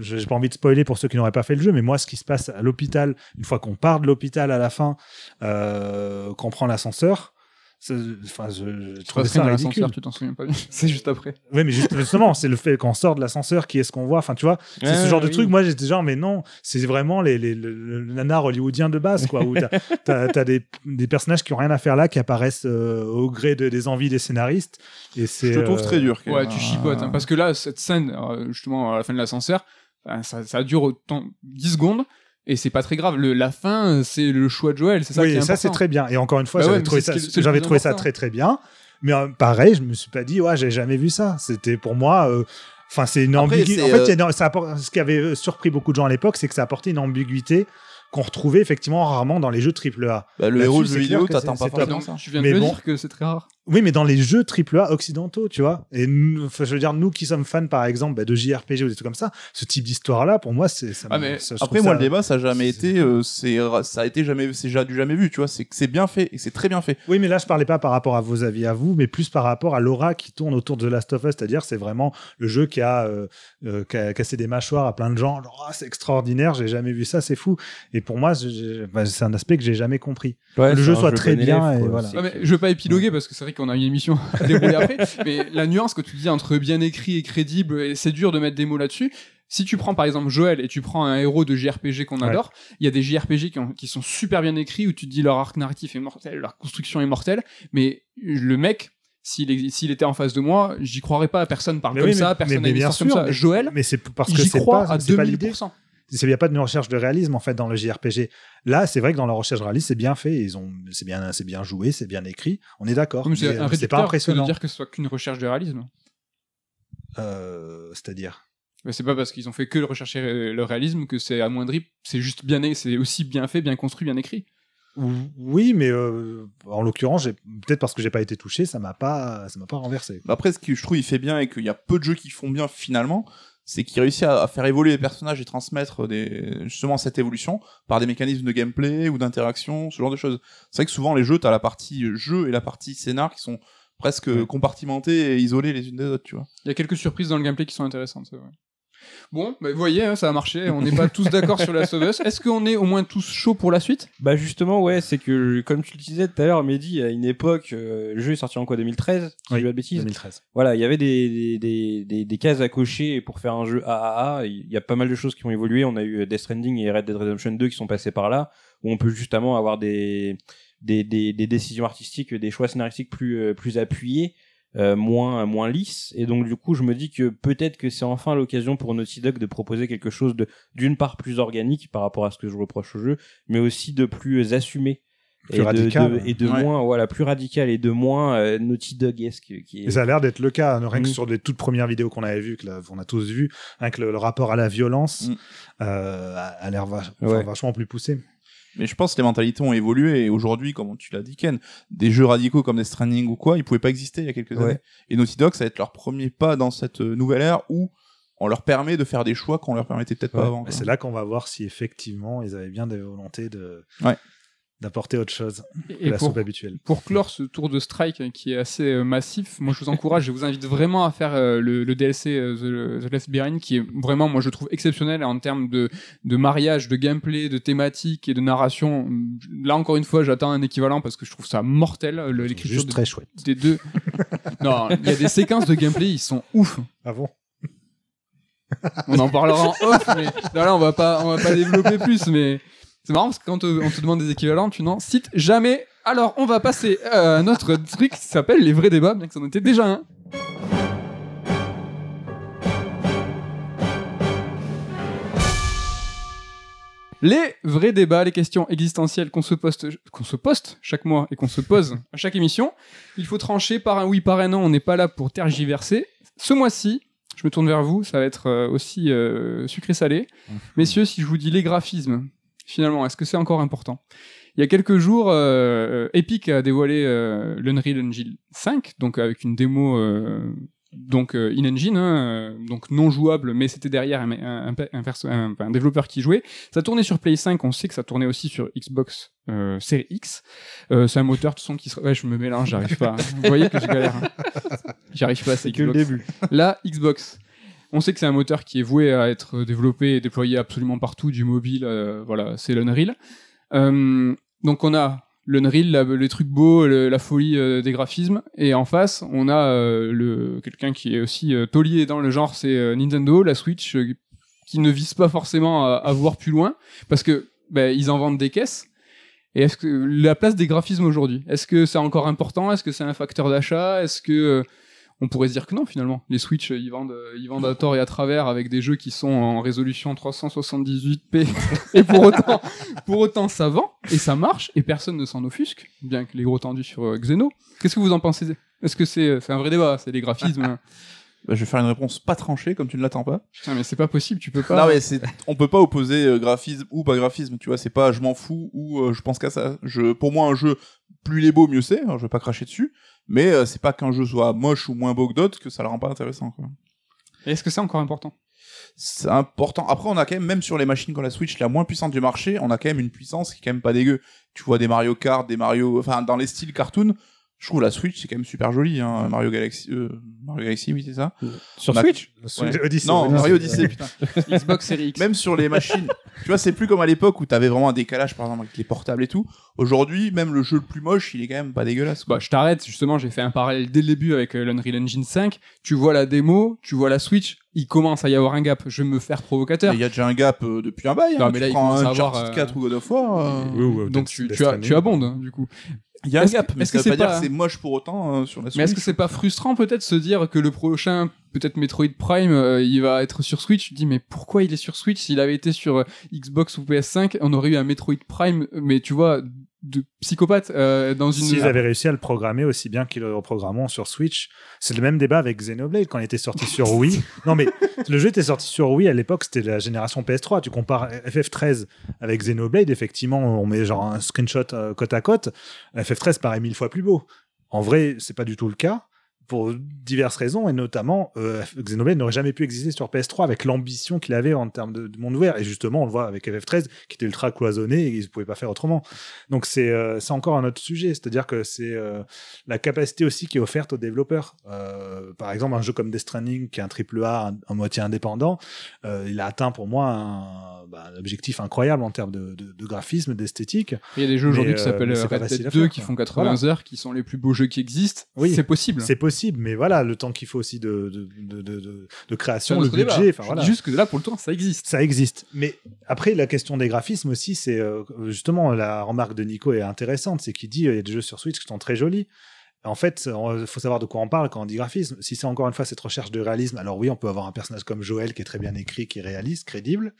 j'ai pas envie de spoiler pour ceux qui n'auraient pas fait le jeu mais moi ce qui se passe à l'hôpital une fois qu'on part de l'hôpital à la fin euh, qu'on prend l'ascenseur c'est- enfin je, je passes ça ridicule tu t'en souviens pas. C'est juste après. oui mais juste- justement c'est le fait qu'on sort de l'ascenseur qui est-ce qu'on voit enfin tu vois c'est ce genre de truc moi j'étais genre mais non c'est vraiment les, les, le, le nanar hollywoodien de base quoi où t'as t'as, t'as des, des personnages qui ont rien à faire là qui apparaissent euh, au gré de- des envies des scénaristes et c'est Je le trouve euh, très dur. quand Ouais, même. tu chipotes. hein, parce que là, cette scène, justement, à la fin de l'ascenseur, euh, ça, ça dure autant 10 secondes. Et c'est pas très grave. Le, la fin, c'est le choix de Joël. C'est ça qui oui est ça c'est très bien et encore une fois Bah j'avais trouvé ça qui j'avais très très bien mais euh, pareil je me suis pas dit ouais j'ai jamais vu ça c'était pour moi euh, Enfin, c'est une ambiguïté. En fait, euh, il y a une- ça apporte- ce qui avait surpris beaucoup de gens à l'époque, c'est que ça apportait une ambiguïté qu'on retrouvait effectivement rarement dans les jeux AAA. Bah, le héros de vidéo, t'attends pas forcément ça. Tu viens de Mais me bon. dire que c'est très rare. Oui, mais dans les jeux AAA occidentaux, tu vois. Et nous, je veux dire, nous qui sommes fans, par exemple, bah, de JRPG ou des trucs comme ça, ce type d'histoire-là, pour moi, c'est. ça Ah, mais ça- Après, moi, ça- le débat, ça a jamais été, euh, c'est, ça a été jamais, c'est du jamais vu, tu vois. C'est que c'est bien fait et c'est très bien fait. Oui, mais là, je parlais pas par rapport à vos avis à vous, mais plus par rapport à l'aura qui tourne autour de The Last of Us. C'est-à-dire, c'est vraiment le jeu qui a, euh, euh, qui a cassé des mâchoires à plein de gens. Ah, c'est extraordinaire, j'ai jamais vu ça, c'est fou. Et pour moi, bah, c'est un aspect que j'ai jamais compris. Ouais, le jeu soit très bien, élève, et quoi. voilà. C'est Ouais, mais que- je veux pas épiloguer parce que c'est vrai qu'on a une émission à dérouler après. Mais la nuance que tu dis entre bien écrit et crédible, et c'est dur de mettre des mots là-dessus. Si tu prends par exemple Joël et tu prends un héros de JRPG qu'on adore, il y a des JRPG qui, ont- qui sont super bien écrits où tu te dis leur arc narratif est mortel, leur construction est mortelle, mais le mec, s'il était en face de moi, j'y croirais pas. Personne parle Mais comme oui, ça, personne mais- bien comme sûr, ça. mais- Joël, Mais c'est parce que j'y c'est crois pas, à c'est pas l'idée. 2000%. Il n'y a pas de recherche de réalisme en fait dans le JRPG. Là, c'est vrai que dans la recherche de réalisme, c'est bien fait. Ils ont, c'est bien, c'est bien joué, c'est bien écrit. On est d'accord. Mais, un euh, c'est réducteur pas que impressionnant. de dire que ce soit qu'une recherche de réalisme. Euh, C'est-à-dire? Mais c'est pas parce qu'ils ont fait que le rechercher euh, le réalisme que c'est amoindri. C'est juste bien, c'est aussi bien fait, bien construit, bien écrit. Oui, mais euh, en l'occurrence, j'ai- peut-être parce que j'ai pas été touché, ça m'a pas, ça m'a pas renversé. Après, ce que je trouve il fait bien et qu'il y a peu de jeux qui font bien finalement, c'est qu'il réussit à, à faire évoluer les personnages et transmettre des, justement cette évolution par des mécanismes de gameplay ou d'interaction, ce genre de choses. C'est vrai que souvent les jeux, t'as la partie jeu et la partie scénar qui sont presque Ouais. compartimentés et isolés les unes des autres, tu vois. Il y a quelques surprises dans le gameplay qui sont intéressantes, c'est vrai. Bon, bah, vous voyez, hein, ça a marché. On n'est pas tous d'accord sur Last of Us. Est-ce qu'on est au moins tous chauds pour la suite? Bah justement ouais c'est que comme tu le disais tout à l'heure Mehdi à une époque euh, le jeu est sorti en quoi 2013 si je Oui, dis pas de bêtises? 2013. voilà il y avait des, des, des, des, des cases à cocher pour faire un jeu AAA il y a pas mal de choses qui ont évolué on a eu Death Stranding et Red Dead Redemption 2 qui sont passés par là où on peut justement avoir des des, des, des décisions artistiques des choix scénaristiques plus euh, plus appuyés euh, moins moins lisses et donc du coup je me dis que peut-être que c'est enfin l'occasion pour Naughty Dog de proposer quelque chose de d'une part plus organique par rapport à ce que je reproche au jeu mais aussi de plus assumé Plus et de- radical. de, et de Ouais. moins voilà plus radical et de moins euh, Naughty Dog-esque qui est Et ça a l'air d'être le cas, hein, rien que Mm. sur les toutes premières vidéos qu'on avait vues, que là, on a tous vu, rien que le, le rapport à la violence Mm. euh, a, a l'air vach- enfin, Ouais. vachement plus poussé. Mais je pense que les mentalités ont évolué et aujourd'hui, comme tu l'as dit Ken, des jeux radicaux comme des Stranding ou quoi, ils pouvaient pas exister il y a quelques Ouais. années. Et Naughty Dog, ça va être leur premier pas dans cette euh, nouvelle ère où on leur permet de faire des choix qu'on leur permettait peut-être Ouais. pas avant. C'est là qu'on va voir si effectivement ils avaient bien des volontés de Ouais. D'apporter autre chose Et que la pour, soupe habituelle. pour clore ce tour de strike hein, qui est assez euh, massif, moi je vous encourage, je vous invite vraiment à faire euh, le, le DLC euh, The, The Last Behind qui est vraiment, moi je trouve exceptionnel en termes de, de mariage, de gameplay, de thématique et de narration. Là encore une fois, j'attends un équivalent parce que je trouve ça mortel, l'écriture Juste de- très chouette. des deux. non, il y a des séquences de gameplay, ils sont ouf. Ah bon? On en parlera en off, mais non, là on va pas, on va pas développer plus, mais c'est marrant parce que quand on te demande des équivalents, tu n'en cites jamais. Alors on va passer à un autre truc qui s'appelle les vrais débats, bien que ça en était déjà un. Les vrais débats, les questions existentielles qu'on se poste, qu'on se poste chaque mois et qu'on se pose à chaque émission. Il faut trancher par un oui, par un non. On n'est pas là pour tergiverser. Ce mois-ci, je me tourne vers vous, ça va être euh, aussi euh, sucré-salé. Messieurs, si je vous dis les graphismes, finalement Est-ce que c'est encore important? Il y a quelques jours, euh, Epic a dévoilé euh, l'Unreal Engine 5, donc avec une démo euh, donc euh, in-engine, hein, euh, donc non jouable, mais c'était derrière un, un, un, perso- un- un développeur qui jouait. Ça tournait sur Play 5, on sait que ça tournait aussi sur Xbox euh, Series X. Euh, c'est un moteur de son qui se... Ouais, je me mélange, j'arrive pas. Vous voyez que je galère. hein. J'arrive pas, c'est que le début. La Xbox. On sait que c'est un moteur qui est voué à être développé et déployé absolument partout, du mobile, euh, voilà, c'est l'Unreal. Euh, donc on a l'Unreal, la- les trucs beaux, la folie euh, des graphismes, et en face, on a quelqu'un qui est aussi taulier dans le genre, c'est Nintendo, la Switch, qui ne vise pas forcément à, voir plus loin, parce que ben, ils en vendent des caisses. Et la place des graphismes aujourd'hui, est-ce que c'est encore important? Est-ce que c'est un facteur d'achat? Est-ce que on pourrait se dire que non finalement. Les Switch, euh, ils vendent, euh, ils vendent à tort et à travers avec des jeux qui sont en résolution 378p. et pour autant, pour autant, ça vend et ça marche et personne ne s'en offusque, bien que les gros tendus sur euh, Xeno. Qu'est-ce que vous en pensez? Est-ce que c'est, c'est un vrai débat C'est les graphismes. hein? Bah, je vais faire une réponse pas tranchée comme tu ne l'attends pas. Putain, mais c'est pas possible. Tu peux pas. Non mais c'est, on peut pas opposer euh, graphisme ou pas graphisme. Tu vois, c'est pas je m'en fous ou euh, je pense qu'à ça. Je, pour moi, un jeu plus il est beau, mieux c'est. Alors, je vais pas cracher dessus. Mais euh, c'est pas qu'un jeu soit moche ou moins beau que d'autres que ça le rend pas intéressant. Quoi. Et Est-ce que c'est encore important? C'est important. Après, on a quand même, même sur les machines comme la Switch, la moins puissante du marché, on a quand même une puissance qui est quand même pas dégueu. Tu vois des Mario Kart, des Mario, enfin dans les styles cartoon. Je trouve la Switch c'est quand même super joli. Hein. Mario Galaxy, euh, Mario Galaxy, oui c'est ça. Sur On a- Switch Ouais. Odyssey, Non, Odyssey. Mario Odyssey, putain. Xbox Series X. Même sur les machines. tu vois, c'est plus comme à l'époque où t'avais vraiment un décalage, par exemple, avec les portables et tout. Aujourd'hui, même le jeu le plus moche, il est quand même pas dégueulasse. Quoi. Bah, je t'arrête, justement, j'ai fait un parallèle dès le début avec euh, l'Unreal Engine 5. Tu vois la démo, tu vois la Switch, il commence à y avoir un gap. Je vais me faire provocateur. Il y a déjà un gap euh, depuis un bail. Non, hein. mais Tu là, il prends à un avoir, Uncharted euh, 4 ou God of War. euh, Oui, oui, Donc tu, as, tu abondes, hein, du coup. Il y a un gap, mais ça veut pas c'est dire pas- que c'est moche pour autant euh, sur la Switch. Mais est-ce que c'est pas frustrant peut-être se dire que le prochain, peut-être Metroid Prime, euh, il va être sur Switch? Tu te dis mais pourquoi il est sur Switch? S'il avait été sur euh, Xbox ou PS5, on aurait eu un Metroid Prime, mais tu vois, de psychopathe euh, dans une. S'ils avaient réussi à le programmer aussi bien qu'ils le reprogrammeront sur Switch, c'est le même débat avec Xenoblade quand il était sorti sur Wii. Non mais le jeu était sorti sur Wii à l'époque, c'était la génération PS3. Tu compares FF13 avec Xenoblade, effectivement, on met genre un screenshot euh, côte à côte. FF13 paraît mille fois plus beau. En vrai, c'est pas du tout le cas pour diverses raisons et notamment euh, Xenoblade n'aurait jamais pu exister sur PS3 avec l'ambition qu'il avait en termes de, de monde ouvert. Et justement on le voit avec FF13 qui était ultra cloisonné et ils ne pouvaient pas faire autrement. Donc c'est euh, encore un autre sujet. C'est-à-dire que c'est euh, la capacité aussi qui est offerte aux développeurs. Euh, par exemple un jeu comme Death Stranding qui est un triple A en moitié indépendant il a atteint pour moi un, bah, un objectif incroyable en termes de, de- de graphisme d'esthétique. Il y a des jeux aujourd'hui qui s'appellent Red Dead à 2 faire, qui font 80 heures, qui sont les plus beaux jeux qui existent. Oui. C'est possible. c'est possible mais voilà le temps qu'il faut aussi de, de, de, création le budget débat. voilà juste que là, pour le temps, ça existe. Ça existe. Mais après, la question des graphismes aussi, c'est euh, justement la remarque de Nico est intéressante. C'est qu'il dit il y a des jeux sur Switch qui sont très jolis. En fait, il faut savoir de quoi on parle quand on dit graphisme. Si c'est encore une fois cette recherche de réalisme, alors oui, on peut avoir un personnage comme Joël qui est très bien écrit, qui est réaliste, crédible.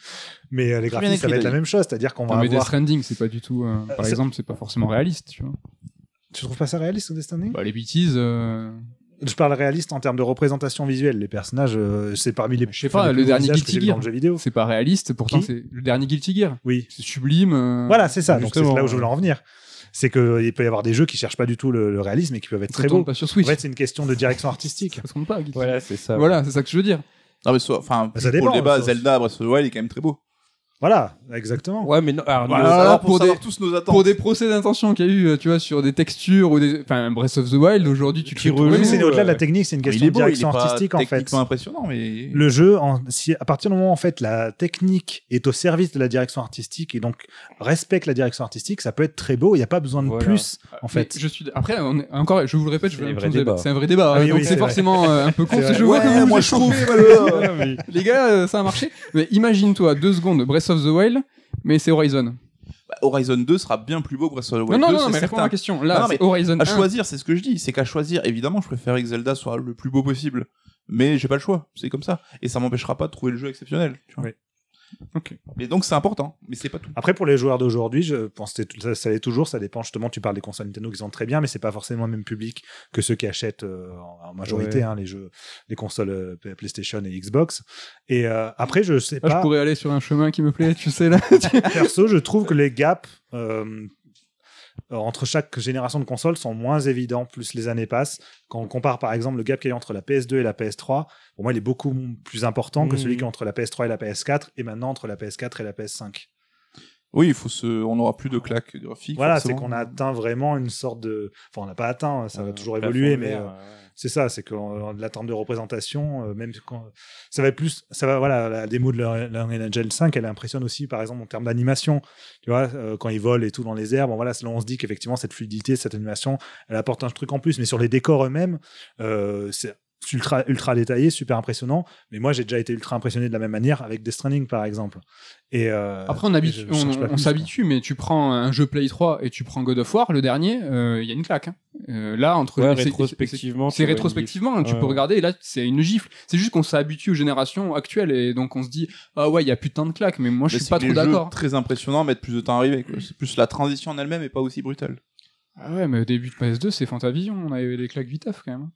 Mais euh, les graphismes, ça va être la même chose. C'est-à-dire qu'on va mais Death avoir. Stranding, c'est pas du tout. euh, par exemple, c'est pas forcément réaliste. Tu vois. Tu trouves pas ça réaliste, Death Stranding? Bah, les bêtises. euh, Je parle réaliste en termes de représentation visuelle. Les personnages, euh, c'est parmi les. Je sais pas, le dernier Guilty Gear. dans le jeu vidéo. C'est pas réaliste, pourtant c'est le dernier Guilty Gear. Oui. C'est sublime. euh, Voilà, c'est ça. Donc c'est là où je voulais en venir. C'est qu'il peut y avoir des jeux qui cherchent pas du tout le, le réalisme et qui peuvent être Ça très beaux. pas sur En Switch. fait, c'est une question de direction artistique. Ça se compte pas, Guilty Gear. Voilà, c'est ça. Voilà, c'est ça que je veux dire. Non, mais soit, enfin, Bah, ça pour dépend, le débat, ça- Zelda Breath of the Wild est quand même très beau. Voilà, exactement. Ouais, mais non, alors, Voilà, alors, alors, pour, pour savoir des- tous nos attentes. Pour des procès d'intention qu'il y a eu, euh, tu vois, sur des textures ou des. Enfin, Breath of the Wild, aujourd'hui, tu te Oui, c'est au-delà de la euh, technique, c'est une il question est de beau, il est direction pas artistique en fait. techniquement impressionnant, mais Le jeu, en- si à partir du moment où en fait la technique est au service de la direction artistique et donc respecte la direction artistique, ça peut être très beau. Il n'y a pas besoin de Voilà. plus en Mais fait. je suis après on est- encore je vous le répète je C'est veux un vrai débat. c'est un vrai débat Ah oui, donc oui, c'est c'est forcément euh, un peu con C'est je vois que vous moi, je trouve- euh, les gars euh, ça a marché mais imagine-toi deux secondes Breath of the Wild mais c'est Horizon Bah, Horizon 2 sera bien plus beau que Breath of the Wild non non 2, non c'est mais réponds à ma question là Non, non, c'est mais Horizon À 1. choisir, c'est ce que je dis, c'est qu'à choisir, évidemment, je préférerais que Zelda soit le plus beau possible. Mais j'ai pas le choix, c'est comme ça. Et ça m'empêchera pas de trouver le jeu exceptionnel. tu vois. Oui. Ok. Et donc c'est important, mais c'est pas tout. Après, pour les joueurs d'aujourd'hui, je pense que ça, ça l'est toujours. Ça dépend justement. Tu parles des consoles Nintendo qui sont très bien, mais c'est pas forcément le même public que ceux qui achètent euh, en majorité Ouais. hein, les jeux, les consoles euh, PlayStation et Xbox. Et euh, après, je sais Ah, je pas. pourrais aller sur un chemin qui me plaît, tu sais là. Perso, je trouve que les gaps entre chaque génération de consoles sont moins évidents plus les années passent. Quand on compare par exemple le gap qu'il y a entre la PS2 et la PS3, pour moi il est beaucoup plus important que celui qui est entre la PS3 et la PS4 et maintenant entre la PS4 et la PS5. Oui, il faut se, on n'aura plus de claques graphiques. Voilà, c'est qu'on a atteint vraiment une sorte de. Enfin, on n'a pas atteint, ça va Euh, toujours évoluer, mais euh, ouais. c'est ça, c'est que euh, de l'attente de représentation, euh, même quand ça va être plus, ça va, voilà, la démo de l'Unreal Engine 5, elle impressionne aussi, par exemple, en termes d'animation. Tu vois, euh, quand ils volent et tout dans les airs, bon voilà, là on se dit qu'effectivement cette fluidité, cette animation, elle apporte un truc en plus. Mais sur les décors eux-mêmes, euh, c'est ultra ultra détaillé, super impressionnant. Mais moi, j'ai déjà été ultra impressionné de la même manière avec Death Stranding, par exemple. Et euh, Après, on, habitue- je- je cherche on, pas on plus, s'habitue, mais tu prends un jeu Play 3 et tu prends God of War, le dernier, euh, il y a une claque. hein. Euh, là, entre Ouais, c'est- rétrospectivement, c'est rétrospectivement, tu Ouais. peux regarder, et là, c'est une gifle. C'est juste qu'on s'habitue aux générations actuelles, et donc on se dit, ah ouais, il y a putain de claques, mais moi, je suis c'est pas trop d'accord. Très impressionnants, mettent plus de temps à arriver. quoi. C'est plus la transition en elle-même et pas aussi brutale. Ah ouais, mais au début de PS2, c'est Fantavision, on avait des claques vitaf quand même.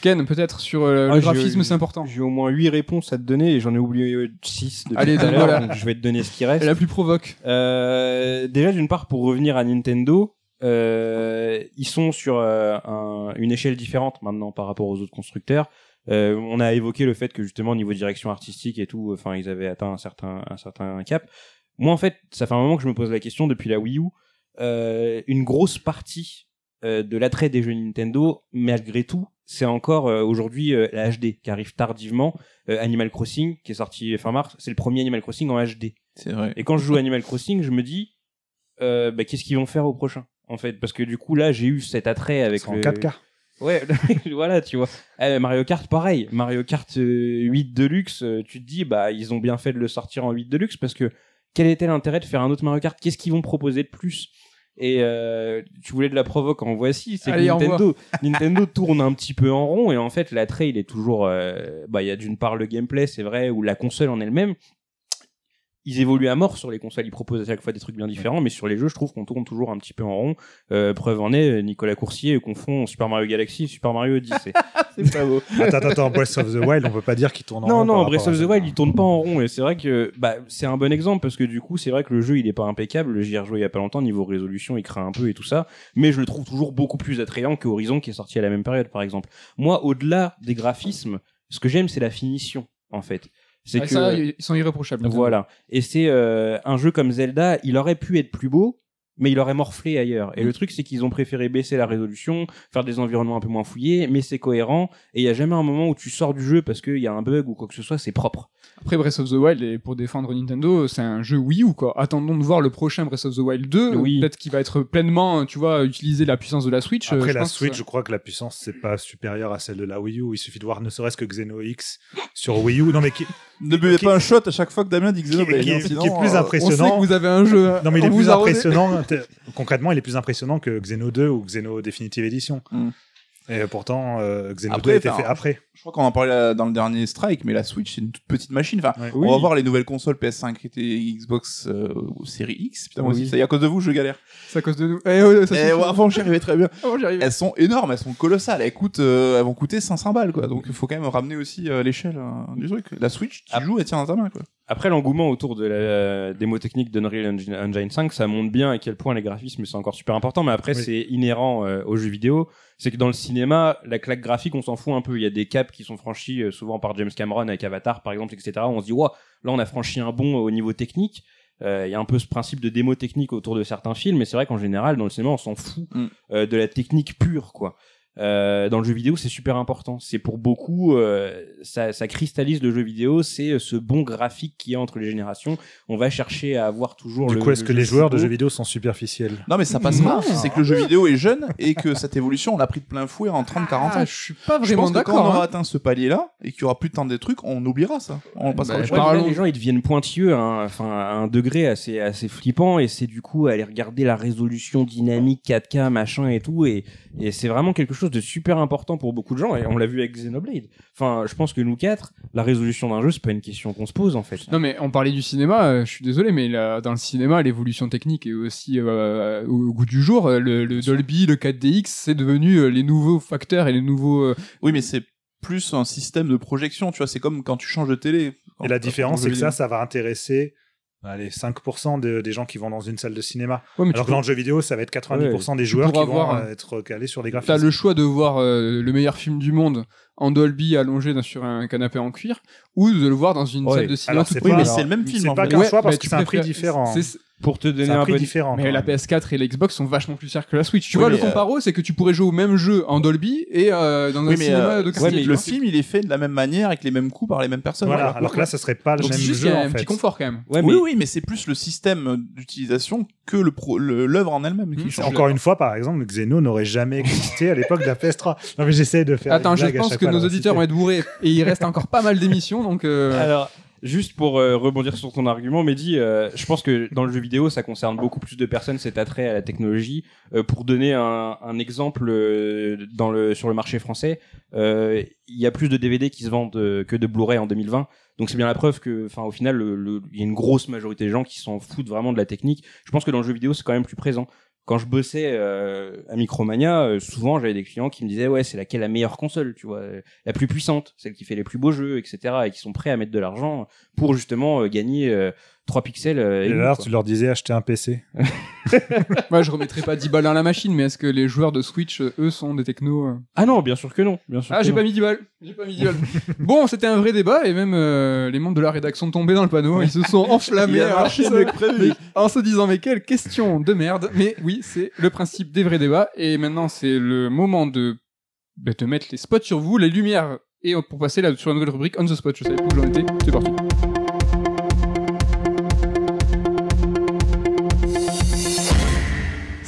Ken, peut-être sur euh, Ah, le j'ai- graphisme, c'est important. J'ai au moins 8 réponses à te donner et j'en ai oublié 6 depuis Allez, tout à l'heure, voilà. donc je vais te donner ce qui reste. la plus provoque. Euh, déjà, d'une part, pour revenir à Nintendo, euh, ils sont sur euh, un- une échelle différente maintenant par rapport aux autres constructeurs. Euh, on a évoqué le fait que justement au niveau direction artistique et tout, enfin ils avaient atteint un certain un certain cap. Moi en fait, ça fait un moment que je me pose la question depuis la Wii U. Euh, une grosse partie euh, de l'attrait des jeux Nintendo, malgré tout, c'est encore euh, aujourd'hui euh, la HD qui arrive tardivement. Euh, Animal Crossing qui est sorti fin mars, c'est le premier Animal Crossing en HD. C'est vrai. Et quand je joue à Animal Crossing, je me dis, euh, bah, qu'est-ce qu'ils vont faire au prochain En fait, parce que du coup, là, j'ai eu cet attrait avec c'est en le... 4K. Ouais, voilà, tu vois. Mario Kart, pareil. Mario Kart euh, 8 Deluxe, euh, tu te dis, bah, ils ont bien fait de le sortir en 8 Deluxe parce que quel était l'intérêt de faire un autre Mario Kart? Qu'est-ce qu'ils vont proposer de plus? Et euh, tu voulais de la provoque en voici, c'est que Nintendo, Nintendo tourne un petit peu en rond et en fait l'attrait il est toujours, euh, bah il y a d'une part le gameplay c'est vrai ou la console en elle-même, ils évoluent à mort sur les consoles, ils proposent à chaque fois des trucs bien différents, mais sur les jeux, je trouve qu'on tourne toujours un petit peu en rond. Euh, preuve en est, Nicolas Coursier confond Super Mario Galaxy et Super Mario Odyssey. c'est pas beau. Attends, attends, attends, Breath of the Wild, on peut pas dire qu'il tourne en Non, rond non, par Breath of the. Wild, il tourne pas en rond, et c'est vrai que bah, c'est un bon exemple, parce que du coup, c'est vrai que le jeu, il est pas impeccable. J'y ai rejoué il y a pas longtemps, niveau résolution, il craint un peu et tout ça, mais je le trouve toujours beaucoup plus attrayant que Horizon, qui est sorti à la même période, par exemple. Moi, au-delà des graphismes, ce que j'aime, c'est la finition, en fait. C'est Ah, que... ça, ils sont irréprochables. Voilà. Et c'est euh, un jeu comme Zelda, il aurait pu être plus beau, mais il aurait morflé ailleurs. Et le truc, c'est qu'ils ont préféré baisser la résolution, faire des environnements un peu moins fouillés, mais c'est cohérent. Et il y a jamais un moment où tu sors du jeu parce qu'il y a un bug ou quoi que ce soit, c'est propre. Après Breath of the Wild, et pour défendre Nintendo, c'est un jeu Wii U quoi. Attendons de voir le prochain Breath of the Wild 2. Oui. Peut-être qu'il va être pleinement, tu vois, utiliser la puissance de la Switch. euh, Après je la que Switch, ça- je crois que la puissance c'est pas supérieure à celle de la Wii U. Il suffit de voir ne serait-ce que Xeno X sur Wii U. Non mais qui, Ne buvez Qui- pas un shot à chaque fois que Damien dit Xenoblade. qui est- qui est sinon, plus euh, On sait impressionnant. que vous avez un jeu. Non, mais il est plus impressionnant. Concrètement, il est plus impressionnant que Xeno 2 ou Xeno Definitive Edition. Mm. Et pourtant, euh, Xeno Après, 2 a été fait après. Je crois qu'on en parlait là, dans le dernier Strike, mais la Switch c'est une toute petite machine. Enfin, Ouais. on va voir les nouvelles consoles PS5 et Xbox euh, série X. Putain, moi Oui. aussi, ça y est, à cause de vous, je galère. C'est à cause de nous. Eh ouais, ça ouais, avant, j'y arrivais très bien. Avant, j'y arrivais. Elles sont énormes, elles sont colossales. Elles coûtent, euh, elles vont coûter 500 balles, quoi. Donc, il faut quand même ramener aussi euh, l'échelle euh, du truc. La Switch, tu Ah. joues, elle tient dans ta main, quoi. Après, l'engouement autour de la démo technique d'Unreal Engine, Engine 5, ça montre bien à quel point les graphismes c'est encore super important. Mais après, Oui. c'est inhérent euh, aux jeux vidéo. C'est que dans le cinéma, la claque graphique, on s'en fout un peu. Il y a des caps qui sont franchis euh, souvent par James Cameron avec Avatar, par exemple, etc. On se dit, ouais, là, on a franchi un bond au niveau technique. Euh, Il y a un peu ce principe de démo technique autour de certains films, mais c'est vrai qu'en général, dans le cinéma, on s'en fout Mm. euh, de la technique pure, quoi. Euh, dans le jeu vidéo, c'est super important. C'est pour beaucoup, euh, ça, ça cristallise le jeu vidéo. C'est euh, ce bon graphique qu'il y a entre les générations. On va chercher à avoir toujours. Du le- coup, est-ce le que les joueurs de jeux vidéo sont superficiels? Non, mais ça passe pas. C'est que le jeu vidéo est jeune et que cette évolution, on l'a pris de plein fouet en 30-40 ans. Ah, je suis pas Je vraiment pense que quand on d'accord. aura hein. atteint ce palier-là et qu'il y aura plus tant de trucs, on oubliera ça. On passera bah, là, Parlons- les gens ils deviennent pointilleux, hein, enfin à un degré assez assez flippant, et c'est du coup aller regarder la résolution dynamique 4K machin et tout, et et c'est vraiment quelque chose chose de super important pour beaucoup de gens et on l'a vu avec Xenoblade. Enfin, je pense que nous quatre, la résolution d'un jeu, c'est pas une question qu'on se pose en fait. Non mais on parlait du cinéma, euh, je suis désolé, mais là, dans le cinéma, l'évolution technique est aussi euh, au, au goût du jour. Euh, Le, le Dolby, le 4DX, c'est devenu euh, les nouveaux facteurs et les nouveaux. euh, Oui, mais c'est plus un système de projection, tu vois, c'est comme quand tu changes de télé. Quand Et la différence, c'est que ça, ça va intéresser allez, 5% de- des gens qui vont dans une salle de cinéma. Ouais, mais tu Alors que dans le jeu vidéo, ça va être 90% des joueurs qui vont voir, euh, être calés sur des T'as graphismes. le choix de voir euh, le meilleur film du monde en Dolby allongé dans- sur un canapé en cuir ou de le voir dans une Ouais. salle de cinéma Alors, c'est Oui, mais c'est le même film, C'est pas qu'un Ouais, choix parce mais que tu c'est un prix différent. Pour te donner un un prix peu différent. Mais la même. PS4 et la Xbox sont vachement plus chères que la Switch. Tu Oui, vois, le comparo, c'est que tu pourrais jouer au même jeu en Dolby et euh, dans un Oui, cinéma euh, de ouais, mais le film, il est fait de la même manière, avec les mêmes coups par les mêmes personnes. Voilà, Voilà. alors que là, ça serait pas le Donc même c'est juste qu'il jeu y a en un fait. petit confort quand même. Ouais, oui, mais oui, mais c'est plus le système d'utilisation que le pro- l'œuvre en elle-même qui Mmh, change. Encore une fois, par exemple, le Xeno n'aurait jamais existé à l'époque de la PS3. Non, mais j'essaie de faire. Attends, je pense que nos auditeurs vont être bourrés et il reste encore pas mal d'émissions donc. euh, Alors, juste pour euh, rebondir sur ton argument, Mehdi, euh, je pense que dans le jeu vidéo, ça concerne beaucoup plus de personnes cet attrait à la technologie. Euh, pour donner un, exemple sur le marché français, il y a plus de DVD qui se vendent que de Blu-ray en 2020. Donc c'est bien la preuve que, enfin, au final, il y a une grosse majorité de gens qui s'en foutent vraiment de la technique. Je pense que dans le jeu vidéo, c'est quand même plus présent. Quand je bossais euh, à Micromania, euh, souvent j'avais des clients qui me disaient ouais c'est laquelle la meilleure console, tu vois, la plus puissante, celle qui fait les plus beaux jeux, etc. et qui sont prêts à mettre de l'argent pour justement euh, gagner 3 pixels. euh, Et alors, tu leur disais acheter un PC. Moi, je remettrai pas 10 balles dans la machine, mais est-ce que les joueurs de Switch, euh, eux, sont des technos euh? Ah non, bien sûr que non, bien sûr. Ah, j'ai pas mis 10 balles. J'ai pas mis 10 balles. bon, c'était un vrai débat et même euh, les membres de la rédaction tombaient dans le panneau. Ils se sont enflammés alors en se disant mais quelle question de merde. Mais oui, c'est le principe des vrais débats. Et maintenant, c'est le moment de, bah, de mettre les spots sur vous, les lumières. Et pour passer là sur la nouvelle rubrique On the Spot, je savais plus où j'en étais. C'est parti.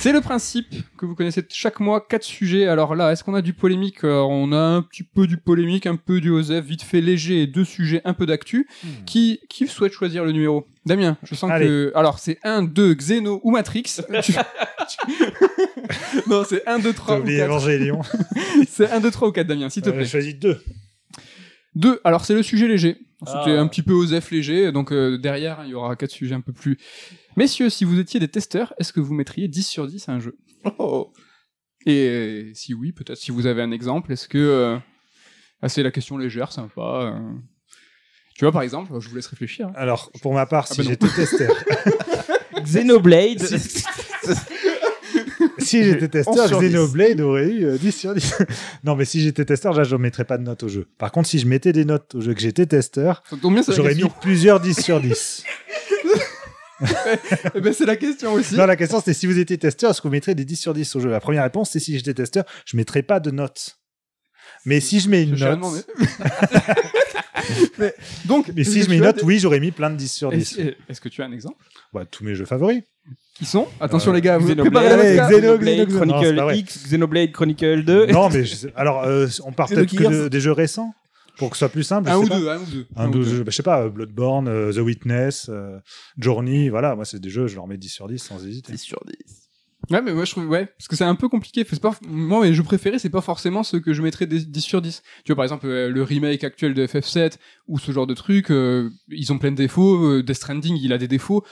C'est le principe que vous connaissez chaque mois, quatre sujets. Alors là, est-ce qu'on a du polémique? Alors, On a un petit peu du polémique, un peu du Osef, vite fait léger et deux sujets un peu d'actu. Qui, qui souhaite choisir le numéro? Damien, je sens Allez. que... Alors, c'est 1, 2, Xeno ou Matrix Non, c'est 1, 2, 3 T'as ou oublié 4. Évangélion. C'est 1, 2, 3 ou 4, Damien, s'il te Euh, plaît. J'ai choisi deux. 2, alors c'est le sujet léger. C'était Ah. un petit peu Osef léger, donc euh, derrière, il y aura quatre sujets un peu plus... Messieurs, si vous étiez des testeurs, est-ce que vous mettriez 10 sur 10 à un jeu Oh. Et euh, si oui, peut-être si vous avez un exemple, est-ce que... euh, Ah, c'est la question légère, sympa. euh. Tu vois, par exemple, je vous laisse réfléchir. hein. Alors, pour ma part, Ah si bah non. j'étais testeur, Xenoblade. si j'étais testeur, 11 sur 10. Xenoblade aurait eu euh, 10 sur 10. non, mais si j'étais testeur, là, je ne mettrais pas de notes au jeu. Par contre, si je mettais des notes au jeu que j'étais testeur, j'aurais mis plusieurs 10 sur 10. Eh ben, c'est la question aussi. Non, la question, c'était si vous étiez testeur, est-ce que vous mettrez des 10 sur 10 au jeu? La première réponse, c'est si j'étais testeur, je ne mettrais pas de notes. Mais si je mets une rien note, mais, donc, mais si je mets une note, des- oui, j'aurais mis plein de 10 sur 10. Est-ce que tu as un exemple? Ouais, tous mes jeux favoris. Qui sont? Attention Euh, les gars, vous Xenoblade. Xeno- Xenoblade Xeno- Xeno- non, c'est pas Chronicle. X, Xenoblade Chronicle 2. Non, mais je alors, euh, on part peut-être que de- des jeux récents? Pour que ce soit plus simple. je Un sais ou pas. deux, un ou deux. Un ou deux. bah, je sais pas, Bloodborne, euh, The Witness, euh, Journey, voilà, moi c'est des jeux, je leur mets 10 sur 10 sans hésiter. 10 sur 10. Ouais, mais moi je trouve, ouais, parce que c'est un peu compliqué. C'est pas, moi, mes jeux préférés, c'est pas forcément ceux que je mettrais des 10 sur 10. Tu vois, par exemple, euh, le remake actuel de FF7 ou ce genre de trucs, euh, ils ont plein de défauts. euh, Death Stranding, il a des défauts.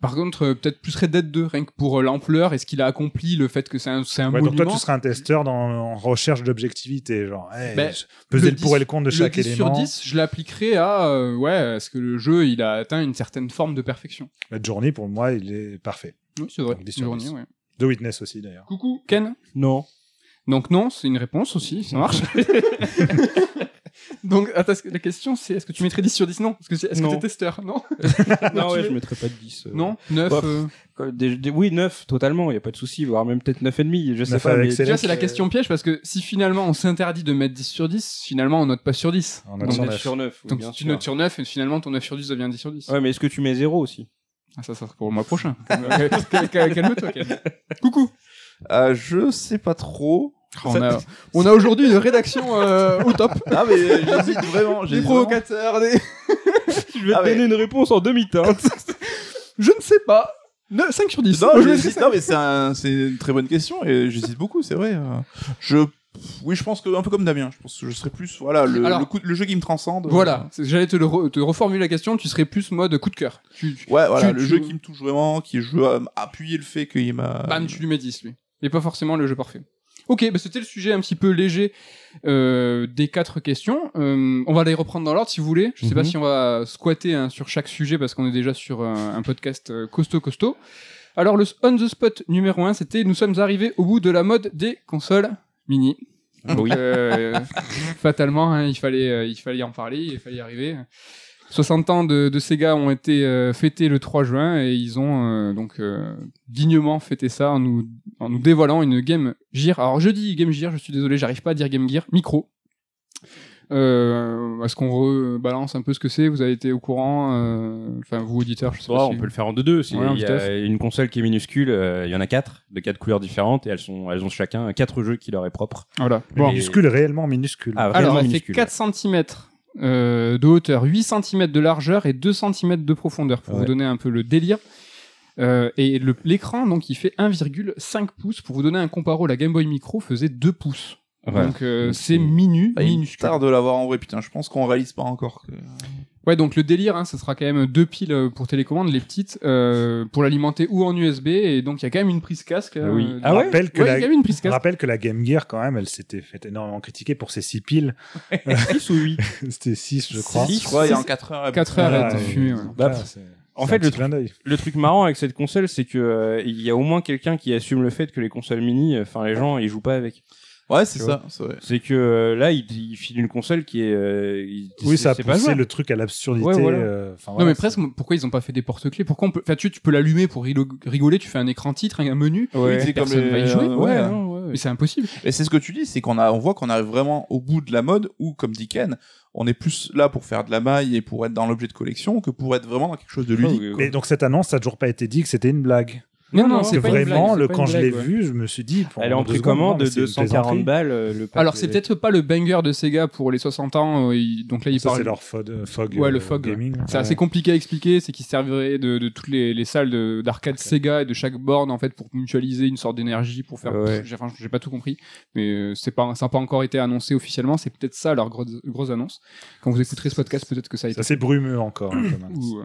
Par contre, euh, peut-être plus Red Dead 2, rien que pour euh, l'ampleur et ce qu'il a accompli, le fait que c'est un, c'est un Ouais, donc toi tu seras un testeur dans, en recherche d'objectivité, genre, hey, Ben, je- peser le le, pour et 10 le contre de le chaque 10 élément. sur 10, je l'appliquerais à, euh, ouais, est-ce que le jeu, il a atteint une certaine forme de perfection. Bah, Journey pour moi il est parfait. Oui, c'est vrai. Donc 10 sur Journée, 10. ouais. The Witness aussi d'ailleurs. Coucou, Ken. Non. Donc non, c'est une réponse aussi, ça marche. Donc, attends, la question c'est est-ce que tu mettrais 10 sur 10 Non. Est-ce que c'est- est-ce que Non. t'es testeur? Non non, ouais, je mettrais pas de 10. euh. Non? 9 Bof. euh, Quoi, des- des- oui, 9, totalement, il y a pas de souci, voire même peut-être 9,5, je sais Neuf pas. avec Mais... ses Tu vois, c'est la euh, question piège parce que si finalement on s'interdit de mettre 10 sur 10, finalement on note pas sur 10. On note Donc, sur neuf. sur 9. donc bien si tu sûr. notes sur 9 et finalement ton 9 sur 10 devient 10 sur 10. Ouais, mais est-ce que tu mets 0 aussi? Ah, ça, ça sera pour le mois prochain. Euh, cal- cal- Calme-toi, Ken. Coucou. Euh, je sais pas trop. On a, on a aujourd'hui une rédaction euh, au top. Ah mais j'hésite vraiment. Des provocateurs, des... Je vais Ah, te donner une réponse en demi-teinte. Je ne sais pas. 9, 5 sur 10. Non, Moi, je non, mais c'est un- c'est une très bonne question et j'hésite beaucoup, c'est vrai. euh. Je Oui, je pense que un peu comme Damien. Je pense que je serais plus voilà le, Alors- le, coup- le jeu qui me transcende. Voilà, j'allais te, re- te reformuler la question, tu serais plus mode coup de cœur. Tu, tu- Ouais, voilà, Tu- le jeu qui me touche vraiment, qui je veux appuyer le fait qu'il m'a. bam, tu lui mets 10, lui. Et pas forcément le jeu parfait. Ok, bah c'était le sujet un petit peu léger euh, des quatre questions. Euh, on va les reprendre dans l'ordre si vous voulez. Je sais pas Mhm. si on va squatter hein, sur chaque sujet parce qu'on est déjà sur un, un podcast euh, costaud costaud. Alors le on the spot numéro 1, c'était nous sommes arrivés au bout de la mode des consoles mini. Oui. Euh, fatalement, hein, il fallait, euh, il fallait en parler, il fallait y arriver. 60 ans de, de Sega ont été euh, fêtés le 3 juin et ils ont euh, donc euh, dignement fêté ça en nous, en nous dévoilant une Game Gear. Alors je dis Game Gear, je suis désolé, j'arrive pas à dire Game Gear, micro. Euh, Est-ce qu'on rebalance un peu ce que c'est? Vous avez été au courant euh, Enfin, vous auditeurs, je sais Ouais, pas. on si- peut le faire en deux deux. C'est- Ouais, Il y a une console qui est minuscule. euh, Il y en a quatre, de quatre couleurs différentes, et elles sont, elles ont chacun quatre jeux qui leur est propre. Voilà. Bon. Minuscule, réellement minuscule. Ah, Alors, réellement elle fait minuscule. 4 cm de hauteur, 8 cm de largeur et 2 cm de profondeur, pour Ouais. vous donner un peu le délire. Euh, et l'écran, donc, il fait 1,5 pouces. Pour vous donner un comparo, la Game Boy Micro faisait 2 pouces. Donc, euh, Donc, c'est minu, Bah, il me minuscule. tarde de l'avoir en vrai, putain. Je pense qu'on réalise pas encore. Que... Ouais, donc le délire, hein, ce sera quand même deux piles euh, pour télécommande, les petites, euh, pour l'alimenter ou en USB. Et donc, il y a quand même une prise casque. Ah oui. euh, Ah ouais rappelle que Ouais, il y la... a quand même une prise casque. rappelle que la Game Gear, quand même, elle s'était fait énormément critiquer pour ses 6 piles. 6 ou 8 C'était 6, je crois. Je crois, il y a en 4 heures. 4 heures, elle a Voilà, été et- fumée, ouais. Bah, en fait, le truc-. Le marrant avec cette console, c'est que euh, il y a au moins quelqu'un qui assume le fait que les consoles mini, euh, enfin les gens, ils jouent pas avec. Ouais, c'est ça. c'est que euh, là, il, il file une console qui est. euh, il- Oui, ça a poussé le truc à l'absurdité. Ouais, voilà. euh, Non mais presque, pourquoi ils ont pas fait des porte-clés? Pourquoi on peut, enfin tu, tu peux l'allumer pour rigoler, tu fais un écran titre, un menu, Ouais. Oui, c'est comme personne les- va y jouer. Ouais, ouais. non, ouais, ouais. mais c'est impossible. Et c'est ce que tu dis, c'est qu'on a, on voit qu'on arrive vraiment au bout de la mode où, comme dit Ken, on est plus là pour faire de la maille et pour être dans l'objet de collection que pour être vraiment dans quelque chose de ludique. Mais donc cette annonce, ça a toujours pas été dit que c'était une blague. Non, non, c'est blague, vraiment, le, quand je l'ai ouais. vu, je me suis dit. Elle est en précommande de mais c'est une 240 plaisanterie. balles. euh, le pack Alors de- c'est peut-être pas le banger de Sega pour les 60 ans, euh, il- donc là il Ça, parle. c'est leur FOD, Fog, Ouais, le euh, Fog, ouais. Gaming. C'est Ouais. assez compliqué à expliquer, c'est qu'ils serviraient de, de toutes les, les salles de- d'arcade Sega et de chaque borne en fait pour mutualiser une sorte d'énergie pour faire. Ouais. J'ai enfin, j'ai pas tout compris, mais euh, c'est pas, ça n'a pas encore été annoncé officiellement. C'est peut-être ça leur grosse, grosse annonce. Quand vous écouterez ce podcast, peut-être que ça a été C'est assez brumeux encore. hein, euh,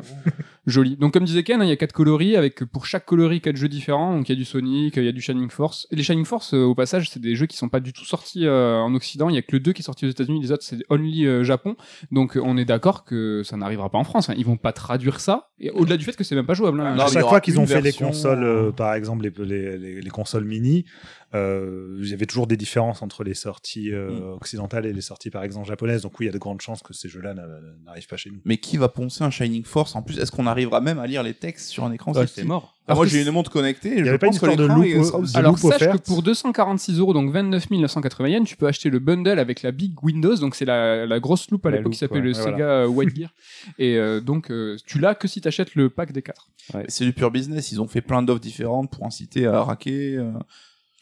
joli. Donc comme disait Ken, hein, il y a quatre coloris avec pour chaque coloris quatre jeux différents. Donc il y a du Sonic, il y a du Shining Force. Et les Shining Force, euh, au passage, c'est des jeux qui sont pas du tout sortis euh, en Occident. Il y a que le 2 qui est sorti aux États-Unis, les autres c'est only euh, Japon. Donc euh, on est d'accord que ça n'arrivera pas en France. hein. Ils vont pas traduire ça. Et au-delà du fait que c'est même pas jouable. hein. Non, à chaque fois qu'ils ont fait les consoles, euh, par exemple les, les, les, les consoles mini, il y avait toujours des différences entre les sorties euh, Mm. occidentales et les sorties par exemple japonaises. Donc oui, il y a de grandes chances que ces jeux-là n'a- n'arrivent pas chez nous. Mais qui va poncer un Shining Force? En plus Est-ce qu'on arrivera même à lire les textes sur un écran Ouais, c'est mort. Ah, Moi que j'ai une montre connectée. Il y je avait pas une pense que histoire de de Alors sache que offerte. pour 246 euros, donc 29 980 yens, tu peux acheter le bundle avec la Big Windows, donc c'est la, la grosse loupe à l'époque qui s'appelait ouais. le Sega euh, White Gear. Et euh, donc euh, tu l'as que si t'achètes le pack des 4 C'est du pur business. Ils ont fait plein d'offres différentes pour inciter à raquer. euh.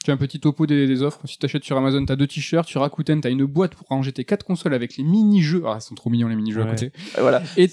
Tu as un petit topo des, des offres. Si t'achètes sur Amazon, t'as deux t-shirts. Sur Rakuten, t'as une boîte pour ranger tes quatre consoles avec les mini-jeux. Ah, ils sont trop mignons les mini-jeux à côté. Et voilà. Et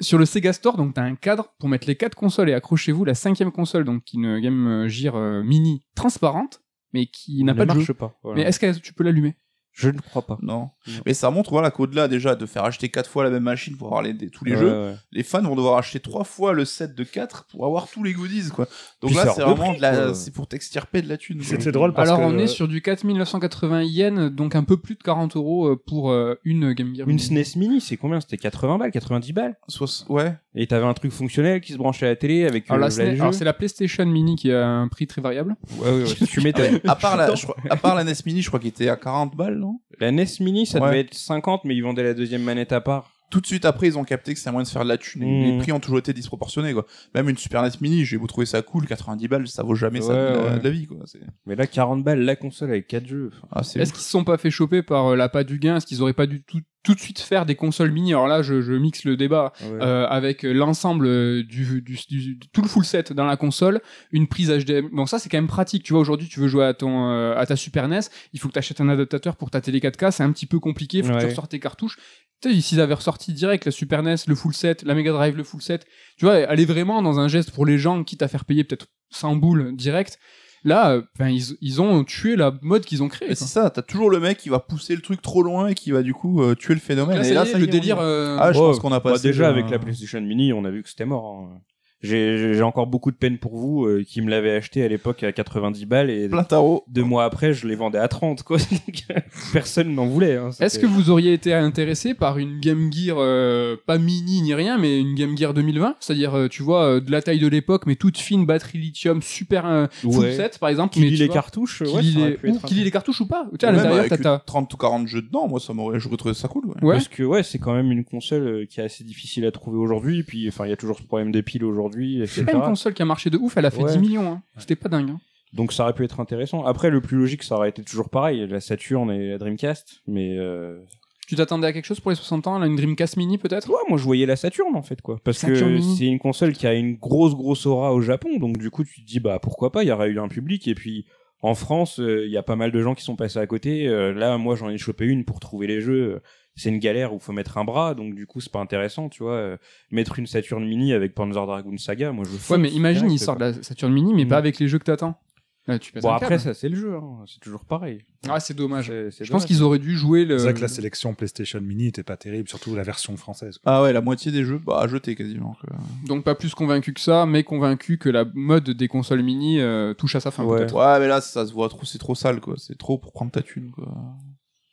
sur le Sega Store, donc t'as un cadre pour mettre les quatre consoles et accrochez-vous la cinquième console, donc une Game Gear euh, Mini transparente, mais qui n'a pas ne de marche jeu. pas. voilà. Mais est-ce que tu peux l'allumer? Je ne crois pas. Non. Non. Mais ça montre voilà qu'au-delà déjà de faire acheter quatre fois la même machine pour avoir les, des- tous les Ouais, jeux, ouais. les fans vont devoir acheter trois fois le set de 4 pour avoir tous les goodies quoi. Donc Puis là c'est vraiment prix, de la quoi. c'est pour t'extirper de la thune. quoi. C'était drôle parce Alors que on est sur du 4980 yens, donc un peu plus de 40 euros euh, pour euh, une Game Gear Une Mini. SNES Mini, c'est combien? C'était 80 balles, 90 balles? Soit- ouais. Et t'avais un truc fonctionnel qui se branchait à la télé avec Alors, euh, la alors c'est la PlayStation Mini qui a un prix très variable. Ouais, ouais, ouais, tu m'étonnes. à part la je crois- à part la NES Mini, je crois qu'il était à 40 balles, non? La NES Mini, ça Ouais. devait être 50, mais ils vendaient la deuxième manette à part. Tout de suite après, ils ont capté que c'est un moyen de faire de la thune. Les prix ont toujours été disproportionnés quoi. Même une Super NES Mini, j'ai beau trouver ça cool, 90 balles, ça vaut jamais ça de, Ouais, la, ouais. de la vie quoi. Mais là, 40 balles, la console avec 4 jeux. Ah, Est-ce qu'ils se sont pas fait choper par euh, l'appât du gain? Est-ce qu'ils auraient pas dû tout, tout de suite faire des consoles mini? Alors là, je, je mixe le débat ouais. euh, avec l'ensemble euh, du, du, du- tout le full set dans la console, une prise HDMI. Bon, ça c'est quand même pratique. Tu vois, aujourd'hui, tu veux jouer à ton euh, à ta Super NES, il faut que tu achètes un adaptateur pour ta télé 4K. C'est un petit peu compliqué. Il faut que tu ressortes tes cartouches. Tu sais, s'ils avaient ressorti direct la Super NES, le full set, la Mega Drive, le full set, tu vois, aller vraiment dans un geste pour les gens, quitte à faire payer peut-être 100 boules direct. Là, enfin, ils, ils ont tué la mode qu'ils ont créée. C'est ça, t'as toujours le mec qui va pousser le truc trop loin et qui va du coup euh, tuer le phénomène. Là, et là, est, ça y le est, délire. euh, Ah, je pense qu'on a bah, passé. déjà le- avec la PlayStation Mini, on a vu que c'était mort. hein. J'ai j'ai encore beaucoup de peine pour vous euh, qui me l'avez acheté à l'époque à 90 balles et plein tarot. deux mois après je les vendais à 30 quoi. Personne n'en voulait. hein. Est-ce que vous auriez été intéressé par une Game Gear euh, pas mini ni rien, mais une Game Gear 2020 C'est-à-dire, euh, tu vois, euh, de la taille de l'époque, mais toute fine, batterie lithium, super euh, full Ouais. set, par exemple. qui mais lit tu les vois, cartouches qui ouais, lit les- ou qui lit les cartouches ou pas Tu à Même l'intérieur, avec t'as ta... 30 ou 40 jeux dedans, moi, ça m'aurait, j'aurais trouvé ça cool. Ouais. Ouais. Parce que ouais, c'est quand même une console qui est assez difficile à trouver aujourd'hui. Puis enfin, il y a toujours ce problème des piles aujourd'hui, C'est pas une console qui a marché de ouf, elle a fait Ouais. 10 millions. Hein. C'était pas dingue. hein. Donc ça aurait pu être intéressant. Après, le plus logique, ça aurait été toujours pareil, la Saturn et la Dreamcast. Mais euh... Tu t'attendais à quelque chose pour les 60 ans Là, Une Dreamcast mini peut-être? Ouais, moi je voyais la Saturn en fait quoi, parce Saturn que c'est une console qui a une grosse grosse aura au Japon. Donc du coup, tu te dis bah pourquoi pas, il y aurait eu un public. Et puis en France, euh, il y a pas mal de gens qui sont passés à côté. Euh, là, moi j'en ai chopé une pour trouver les jeux. C'est une galère où faut mettre un bras, donc du coup c'est pas intéressant, tu vois. Euh, mettre une Saturn Mini avec Panzer Dragoon Saga, moi je. Ouais, mais imagine, direct, il sort de la Saturn mini, mais Mm. pas avec les jeux que t'attends. Là, tu Bon après câble. ça c'est le jeu, hein. c'est toujours pareil. Ah, c'est dommage. C'est- c'est Je pense qu'ils auraient dû jouer le. C'est vrai que la sélection PlayStation Mini était pas terrible, surtout la version française. quoi. Ah ouais, la moitié des jeux, bah, à jeter quasiment. quoi. Donc pas plus convaincu que ça, mais convaincu que la mode des consoles mini euh, touche à sa fin Ouais. peut-être. Ouais, mais là, ça se voit trop, c'est trop sale, quoi. C'est trop pour prendre ta thune, quoi.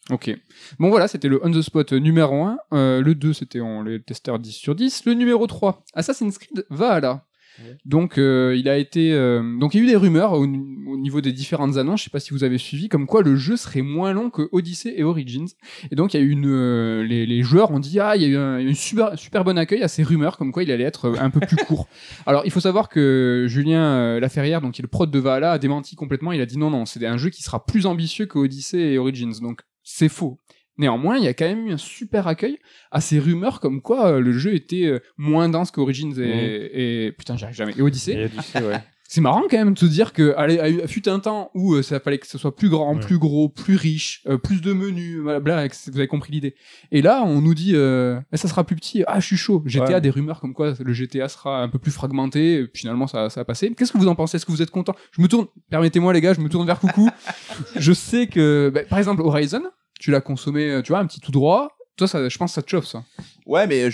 Ok. Bon voilà, c'était le on the spot numéro 1. Euh, le 2, c'était on les testeurs 10 sur 10. Le numéro 3, Assassin's Creed Valhalla. Ouais. Donc euh, il a été euh, donc il y a eu des rumeurs au, au niveau des différentes annonces, je sais pas si vous avez suivi comme quoi le jeu serait moins long que Odyssey et Origins. Et donc il y a eu une les, les joueurs ont dit ah il y a eu un, une super super bon accueil à ces rumeurs comme quoi il allait être un peu plus court. Alors il faut savoir que Julien Laferrière donc qui est le prod de Valhalla a démenti complètement, il a dit non non, c'est un jeu qui sera plus ambitieux que Odyssey et Origins. Donc c'est faux. Néanmoins, il y a quand même eu un super accueil à ces rumeurs comme quoi euh, le jeu était euh, moins dense qu'Origins et, et putain, j'arrive jamais. Et Odyssey. Et Odyssey, ouais. C'est marrant quand même de se dire que allez, fut un temps où euh, ça fallait que ce soit plus grand, Ouais. plus gros, plus riche, euh, plus de menus, voilà, bla, et que c'est- vous avez compris l'idée. Et là, on nous dit, euh, ça sera plus petit. Ah, je suis chaud. GTA, Ouais. des rumeurs comme quoi le GTA sera un peu plus fragmenté. Et finalement, ça, ça a passé. Qu'est-ce que vous en pensez? Est-ce que vous êtes content Je me tourne. Permettez-moi les gars, je me tourne vers Coucou. je sais que, bah, par exemple, Horizon, tu l'as consommé, euh, tu vois, un petit tout droit. Toi, ça, je pense que ça te chauffe, ça. Ouais, mais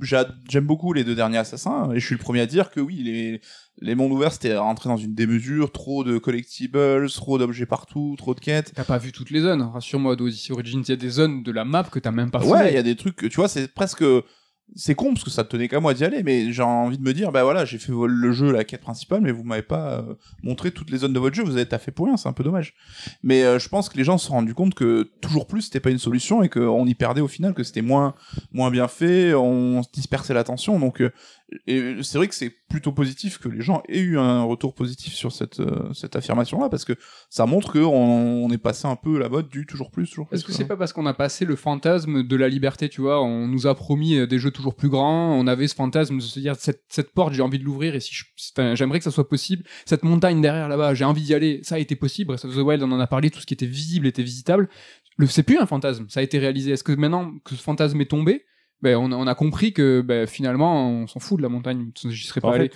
j'aime beaucoup les deux derniers assassins, et je suis le premier à dire que oui, les, les mondes ouverts, c'était rentrer dans une démesure, trop de collectibles, trop d'objets partout, trop de quêtes. T'as pas vu toutes les zones. Rassure-moi, d'Odyssey Origins, il y a des zones de la map que t'as même pas Ouais, il y a des trucs, que, tu vois, c'est presque... C'est con parce que ça tenait qu'à moi d'y aller, mais j'ai envie de me dire, bah voilà, j'ai fait le jeu, la quête principale, mais vous m'avez pas euh, montré toutes les zones de votre jeu, vous avez taffé pour rien, c'est un peu dommage. Mais euh, je pense que les gens se sont rendus compte que toujours plus c'était pas une solution et qu'on y perdait au final, que c'était moins moins bien fait, on dispersait l'attention, donc euh, et c'est vrai que c'est plutôt positif que les gens aient eu un retour positif sur cette euh, cette affirmation là parce que ça montre que on, est passé un peu la mode du toujours plus toujours plus Est-ce que c'est pas parce qu'on a passé le fantasme de la liberté, tu vois On nous a promis euh, des jeux toujours plus grands, on avait ce fantasme de se dire cette, cette porte, j'ai envie de l'ouvrir et si j'aimerais que ça soit possible. Cette montagne derrière là-bas, j'ai envie d'y aller. Ça a été possible. Breath of the Wild, on en a parlé, tout ce qui était visible était visitable. Le, c'est plus un fantasme, ça a été réalisé. Est-ce que maintenant que ce fantasme est tombé, ben on, a, on a compris que ben, finalement on s'en fout de la montagne, j'y serais pas En allé.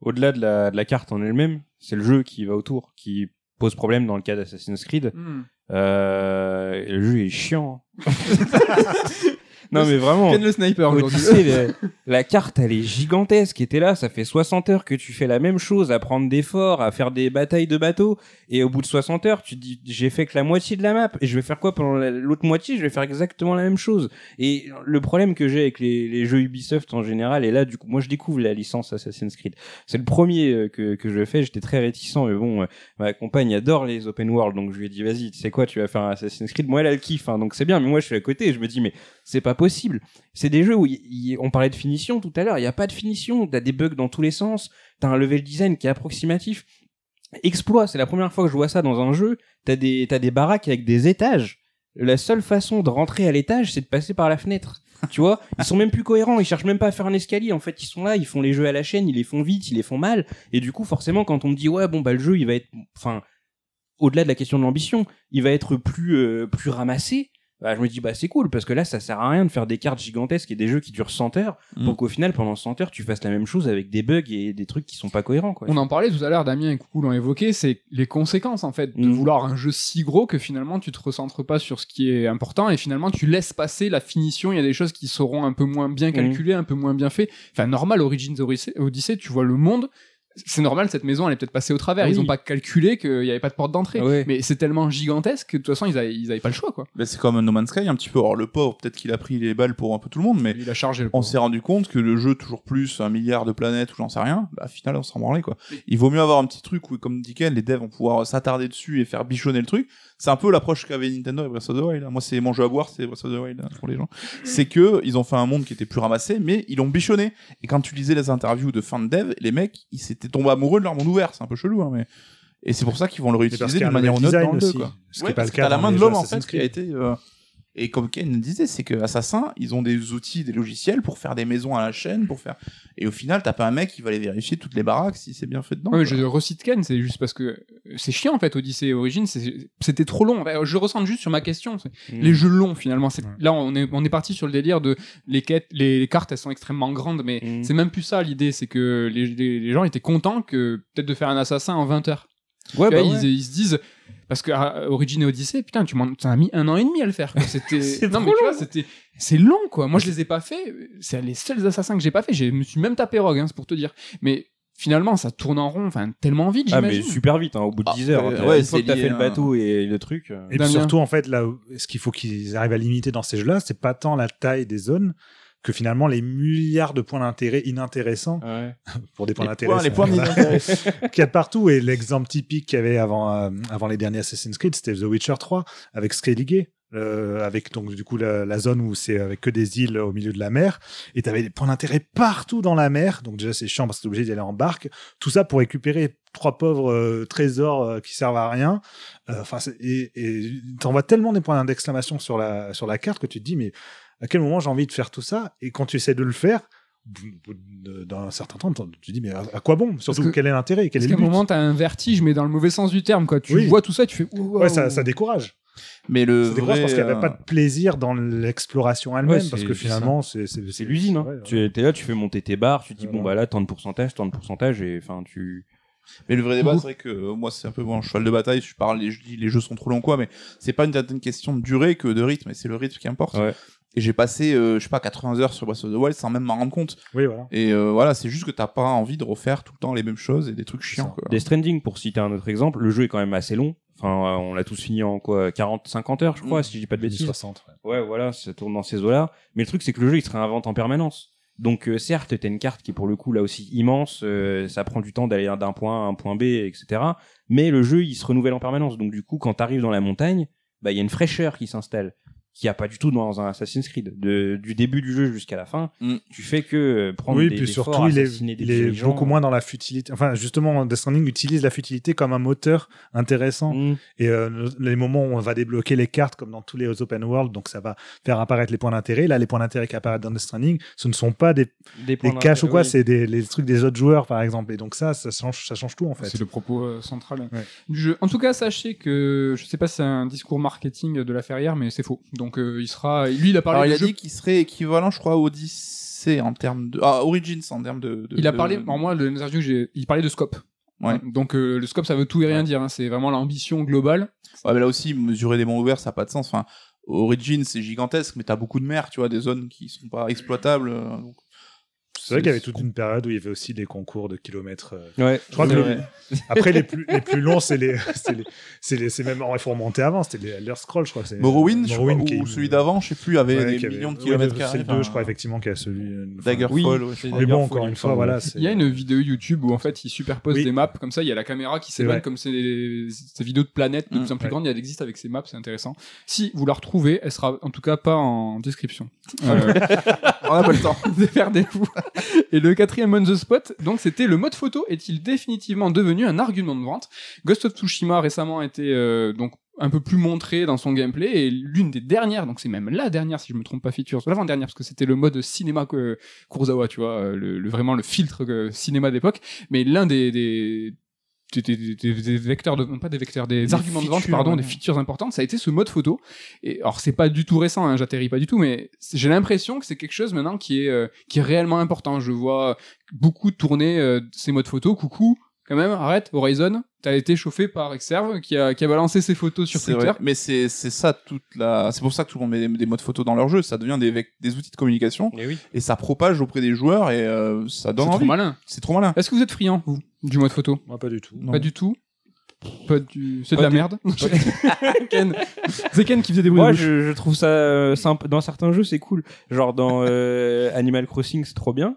au-delà de la, de la carte en elle-même, c'est le jeu qui va autour, qui pose problème dans le cas d'Assassin's Creed. Hmm. Euh, le jeu est chiant. non mais vraiment. Ken le sniper aujourd'hui. Odyssey, la, la carte, elle est gigantesque. Et t'es là, ça fait 60 heures que tu fais la même chose, à prendre des forts, à faire des batailles de bateaux. Et au bout de 60 heures, tu te dis, j'ai fait que la moitié de la map. Et je vais faire quoi pendant la- l'autre moitié? Je vais faire exactement la même chose. Et le problème que j'ai avec les, les jeux Ubisoft en général, et là, du coup, moi, je découvre la licence Assassin's Creed. C'est le premier euh, que, que je fais. J'étais très réticent, mais bon, euh, ma compagne adore les open world. Donc, je lui ai dit, vas-y, tu sais quoi, tu vas faire un Assassin's Creed. Moi, elle a le kiff, hein, donc c'est bien. Mais moi, je suis à côté et je me dis, mais c'est pas possible. C'est des jeux où on parlait de finition tout à l'heure. Il y a pas de finition. T'as des bugs dans tous les sens. T'as un level design qui est approximatif. Exploit, c'est la première fois que je vois ça dans un jeu. T'as des, t'as des baraques avec des étages. La seule façon de rentrer à l'étage, c'est de passer par la fenêtre. Tu vois, ils sont même plus cohérents, ils cherchent même pas à faire un escalier. En fait, ils sont là, ils font les jeux à la chaîne, ils les font vite, ils les font mal. Et du coup, forcément, quand on me dit ouais, bon bah le jeu, il va être, enfin, au-delà de la question de l'ambition, il va être plus euh, plus ramassé. Bah, je me dis bah c'est cool parce que là ça sert à rien de faire des cartes gigantesques et des jeux qui durent 100 heures Mm. pour qu'au final pendant 100 heures tu fasses la même chose avec des bugs et des trucs qui sont pas cohérents quoi. On en parlait tout à l'heure, Damien et Coucou l'ont évoqué, c'est les conséquences en fait de Mhm. vouloir un jeu si gros que finalement tu te recentres pas sur ce qui est important et finalement tu laisses passer la finition. Il y a des choses qui seront un peu moins bien calculées, un peu moins bien fait. Enfin, normal, Origins Odyssey, tu vois le monde. C'est normal, cette maison, elle est peut-être passée au travers. Ils Oui. ont pas calculé qu'il y avait pas de porte d'entrée. Ouais. Mais c'est tellement gigantesque que de toute façon, ils avaient, ils avaient pas le choix, quoi. Ben, c'est comme No Man's Sky un petit peu. Alors le pauvre, peut-être qu'il a pris les balles pour un peu tout le monde, mais Il a chargé le on s'est rendu compte que le jeu toujours plus un milliard de planètes ou j'en sais rien, bah, au final on s'en branlait quoi. Il vaut mieux avoir un petit truc où comme dit Ken, les devs vont pouvoir s'attarder dessus et faire bichonner le truc. C'est un peu l'approche qu'avait Nintendo et Breath of the Wild. hein. Moi c'est mon jeu à boire, c'est Breath of the Wild hein, pour les gens. C'est que ils ont fait un monde qui était plus ramassé, mais ils l'ont bichonné. Et quand tu lisais les interviews de fans de dev, les mecs ils s'étaient tombés amoureux de leur monde ouvert. C'est un peu chelou, hein, mais et c'est pour ça qu'ils vont le réutiliser d'une un manière ou autre dans le 2 aussi, quoi. ce qui est pas le cas t'as la main de l'homme en fait qui a été euh, et comme Ken disait c'est que Assassin ils ont des outils des logiciels pour faire des maisons à la chaîne pour faire et au final t'as pas un mec qui va aller vérifier toutes les baraques si c'est bien fait dedans quoi. je recite Ken, c'est juste parce que c'est chiant en fait, Odyssey Origins, c'était trop long. Je ressens juste sur ma question. Mm. Les jeux longs finalement, Ouais. là on est on est parti sur le délire de les quêtes, les, les cartes elles sont extrêmement grandes, mais Mm. c'est même plus ça l'idée, c'est que les, les, les gens étaient contents que peut-être de faire un assassin en 20 heures. Ouais, bah vois, ouais. ils, ils se disent parce que ah, Origin et Odyssey, putain, tu m'en t'as mis un an et demi à le faire. C'était C'est non trop mais tu vois, c'était c'est long quoi. Moi je les ai pas fait. C'est les seuls assassins que j'ai pas fait. Je me suis même tapé Rogue, hein, c'est pour te dire. Mais finalement ça tourne en rond, enfin tellement vite. Ah mais super vite hein, au bout de Ah, 10 heures. ouais, hein. ouais, une fois que t'as fait le hein. bateau et le truc. euh, Et puis surtout, en fait, là, ce qu'il faut qu'ils arrivent à limiter dans ces jeux-là, c'est pas tant la taille des zones que finalement les milliards de points d'intérêt inintéressants Ouais. pour des points d'intérêt. les points qu'il y a de partout. Et l'exemple typique qu'il y avait avant, euh, avant les derniers Assassin's Creed, c'était The Witcher 3 avec Skellige. euh, avec donc du coup la, la zone où c'est avec que des îles au milieu de la mer et t'avais des points d'intérêt partout dans la mer donc déjà c'est chiant parce que t'es obligé d'y aller en barque tout ça pour récupérer trois pauvres euh, trésors euh, qui servent à rien enfin et t'envoies tellement des points d'exclamation sur la sur la carte que tu te dis mais à quel moment j'ai envie de faire tout ça? Et quand tu essaies de le faire de- d'un certain temps tu te dis mais à, quoi bon? Surtout que- quel est l'intérêt? Quel est le un but? moment, t'as un vertige, mais dans le mauvais sens du terme, quoi. Tu Oui. vois tout ça, tu fais. wow, Ouais, ça, ça décourage. mais le Ça décourage vrai, parce qu'il n'y avait euh, pas de plaisir dans l'exploration elle-même, Ouais, parce que finalement, c'est l'usine. Hein. ouais. Tu es là, tu fais monter tes barres, tu te dis Voilà. bon bah là tant de pourcentage, tant de pourcentage et enfin tu. Mais le vrai débat, c'est vrai que euh, moi, c'est un peu mon cheval de bataille. Je parle, je dis les jeux sont trop longs, quoi, mais c'est pas une certaine question de durée que de rythme, et c'est le rythme qui importe. Ouais. Et j'ai passé, euh, je sais pas, 80 heures sur Breath of the Wild sans même m'en rendre compte. Oui, voilà. Et euh, voilà, c'est juste que t'as pas envie de refaire tout le temps les mêmes choses et des trucs chiants, quoi. Death Stranding pour citer un autre exemple, le jeu est quand même assez long. Enfin, euh, on l'a tous fini en quoi 40 50 heures, je crois, Mm. si je dis pas de bêtises. 60. ouais. Ouais, voilà, ça tourne dans ces eaux-là. Mais le truc, c'est que le jeu, il se réinvente en permanence. Donc, euh, certes, t'as une carte qui est pour le coup là aussi immense, euh, ça prend du temps d'aller d'un point à un point B, etc. Mais le jeu, il se renouvelle en permanence. Donc, du coup, quand t'arrives dans la montagne, bah, il y a une fraîcheur qui s'installe, qu'il n'y a pas du tout dans un Assassin's Creed. De, du début du jeu jusqu'à la fin, Mm. tu fais que euh, prendre Oui, des, puis des surtout, forts, il est, assassiner des il est beaucoup moins dans la futilité. Enfin, justement, Death Stranding utilise la futilité comme un moteur intéressant. Mm. Et euh, les moments où on va débloquer les cartes, comme dans tous les open world, donc ça va faire apparaître les points d'intérêt. Là, les points d'intérêt qui apparaissent dans Death Stranding, ce ne sont pas des, Des, caches ou quoi, oui. c'est des, les trucs des autres joueurs, par exemple. Et donc ça, ça change, ça change tout, en fait. C'est le propos euh, central Ouais. du jeu. En tout cas, sachez que je sais pas si c'est un discours marketing de la Ferrière, mais c'est faux. Donc euh, il sera, lui, il a parlé. Alors, il a dit qu'il serait équivalent, je crois, à Odyssey en termes de. Ah, Origins en termes de. de- Il a de- parlé. Alors moi, l'interview que j'ai, il parlait de scope. Ouais. Donc euh, le scope, ça veut tout et rien dire. hein. C'est vraiment l'ambition globale. Ouais, mais là aussi, mesurer des mondes ouverts, ça n'a pas de sens. Enfin, Origins, c'est gigantesque, mais t'as beaucoup de mer, tu vois, des zones qui sont pas exploitables. euh, donc, C'est vrai qu'il y avait toute une période où il y avait aussi des concours de kilomètres. euh, Ouais, Je crois c'est que vrai. Après, les plus, les plus longs, c'est les, c'est les, c'est c'est même, il faut remonter avant, c'était les Elder Scrolls, je crois. c'est- Morrowind, je crois, Morrowind qui est- ou celui d'avant, je sais plus, avait ouais, des qui avait- millions de kilomètres C'est carrés. le 2, je crois, effectivement, qui a celui. enfin, Daggerfall, Oui, ouais, c'est crois. Mais bon, encore il une fois, voilà. c'est- Il y a une vidéo YouTube où en fait il superpose Oui. des maps comme ça. Il y a la caméra qui s'éloigne comme ces, ces vidéos de planètes de Mm, plus en plus ouais. grandes. Elle existe avec ces maps, c'est intéressant. Si vous la retrouvez, elle sera en tout cas pas en description. Euh, On a pas le temps. Démerdez-vous. Et le quatrième on the spot, donc c'était le mode photo. Est-il définitivement devenu un argument de vente Ghost of Tsushima récemment a été euh, donc un peu plus montré dans son gameplay. Et l'une des dernières, donc c'est même la dernière si je me trompe pas feature, l'avant-dernière parce que c'était le mode cinéma que Kurosawa, tu vois, euh, le, le- vraiment le filtre euh, cinéma d'époque, mais l'un des, des des, des- des- des vecteurs de, pas des vecteurs, des, Des arguments de vente, pardon, ouais. des features importantes, ça a été ce mode photo. Et alors c'est pas du tout récent, hein, j'atterris pas du tout, mais c'est- j'ai l'impression que c'est quelque chose maintenant qui est euh, qui est réellement important. Je vois beaucoup tourner euh, ces modes photo. Coucou, quand même, arrête, Horizon, t'as été chauffé par Exerve qui a qui a balancé ses photos sur C'est Twitter. vrai. Mais c'est c'est ça toute la. C'est pour ça que tout le monde met des, des modes photo dans leur jeu. Ça devient des, des outils de communication Et oui. et ça propage auprès des joueurs et euh, ça C'est donne trop envie. malin. C'est trop malin. Est-ce que vous êtes friand, vous, du mode photo Moi, pas du tout. Non. Pas du tout. Pas du. C'est de la du- merde. Ken. C'est Ken qui faisait des bruits. Moi, de je, je trouve ça euh, simple. Dans certains jeux, c'est cool. Genre dans euh, Animal Crossing, c'est trop bien.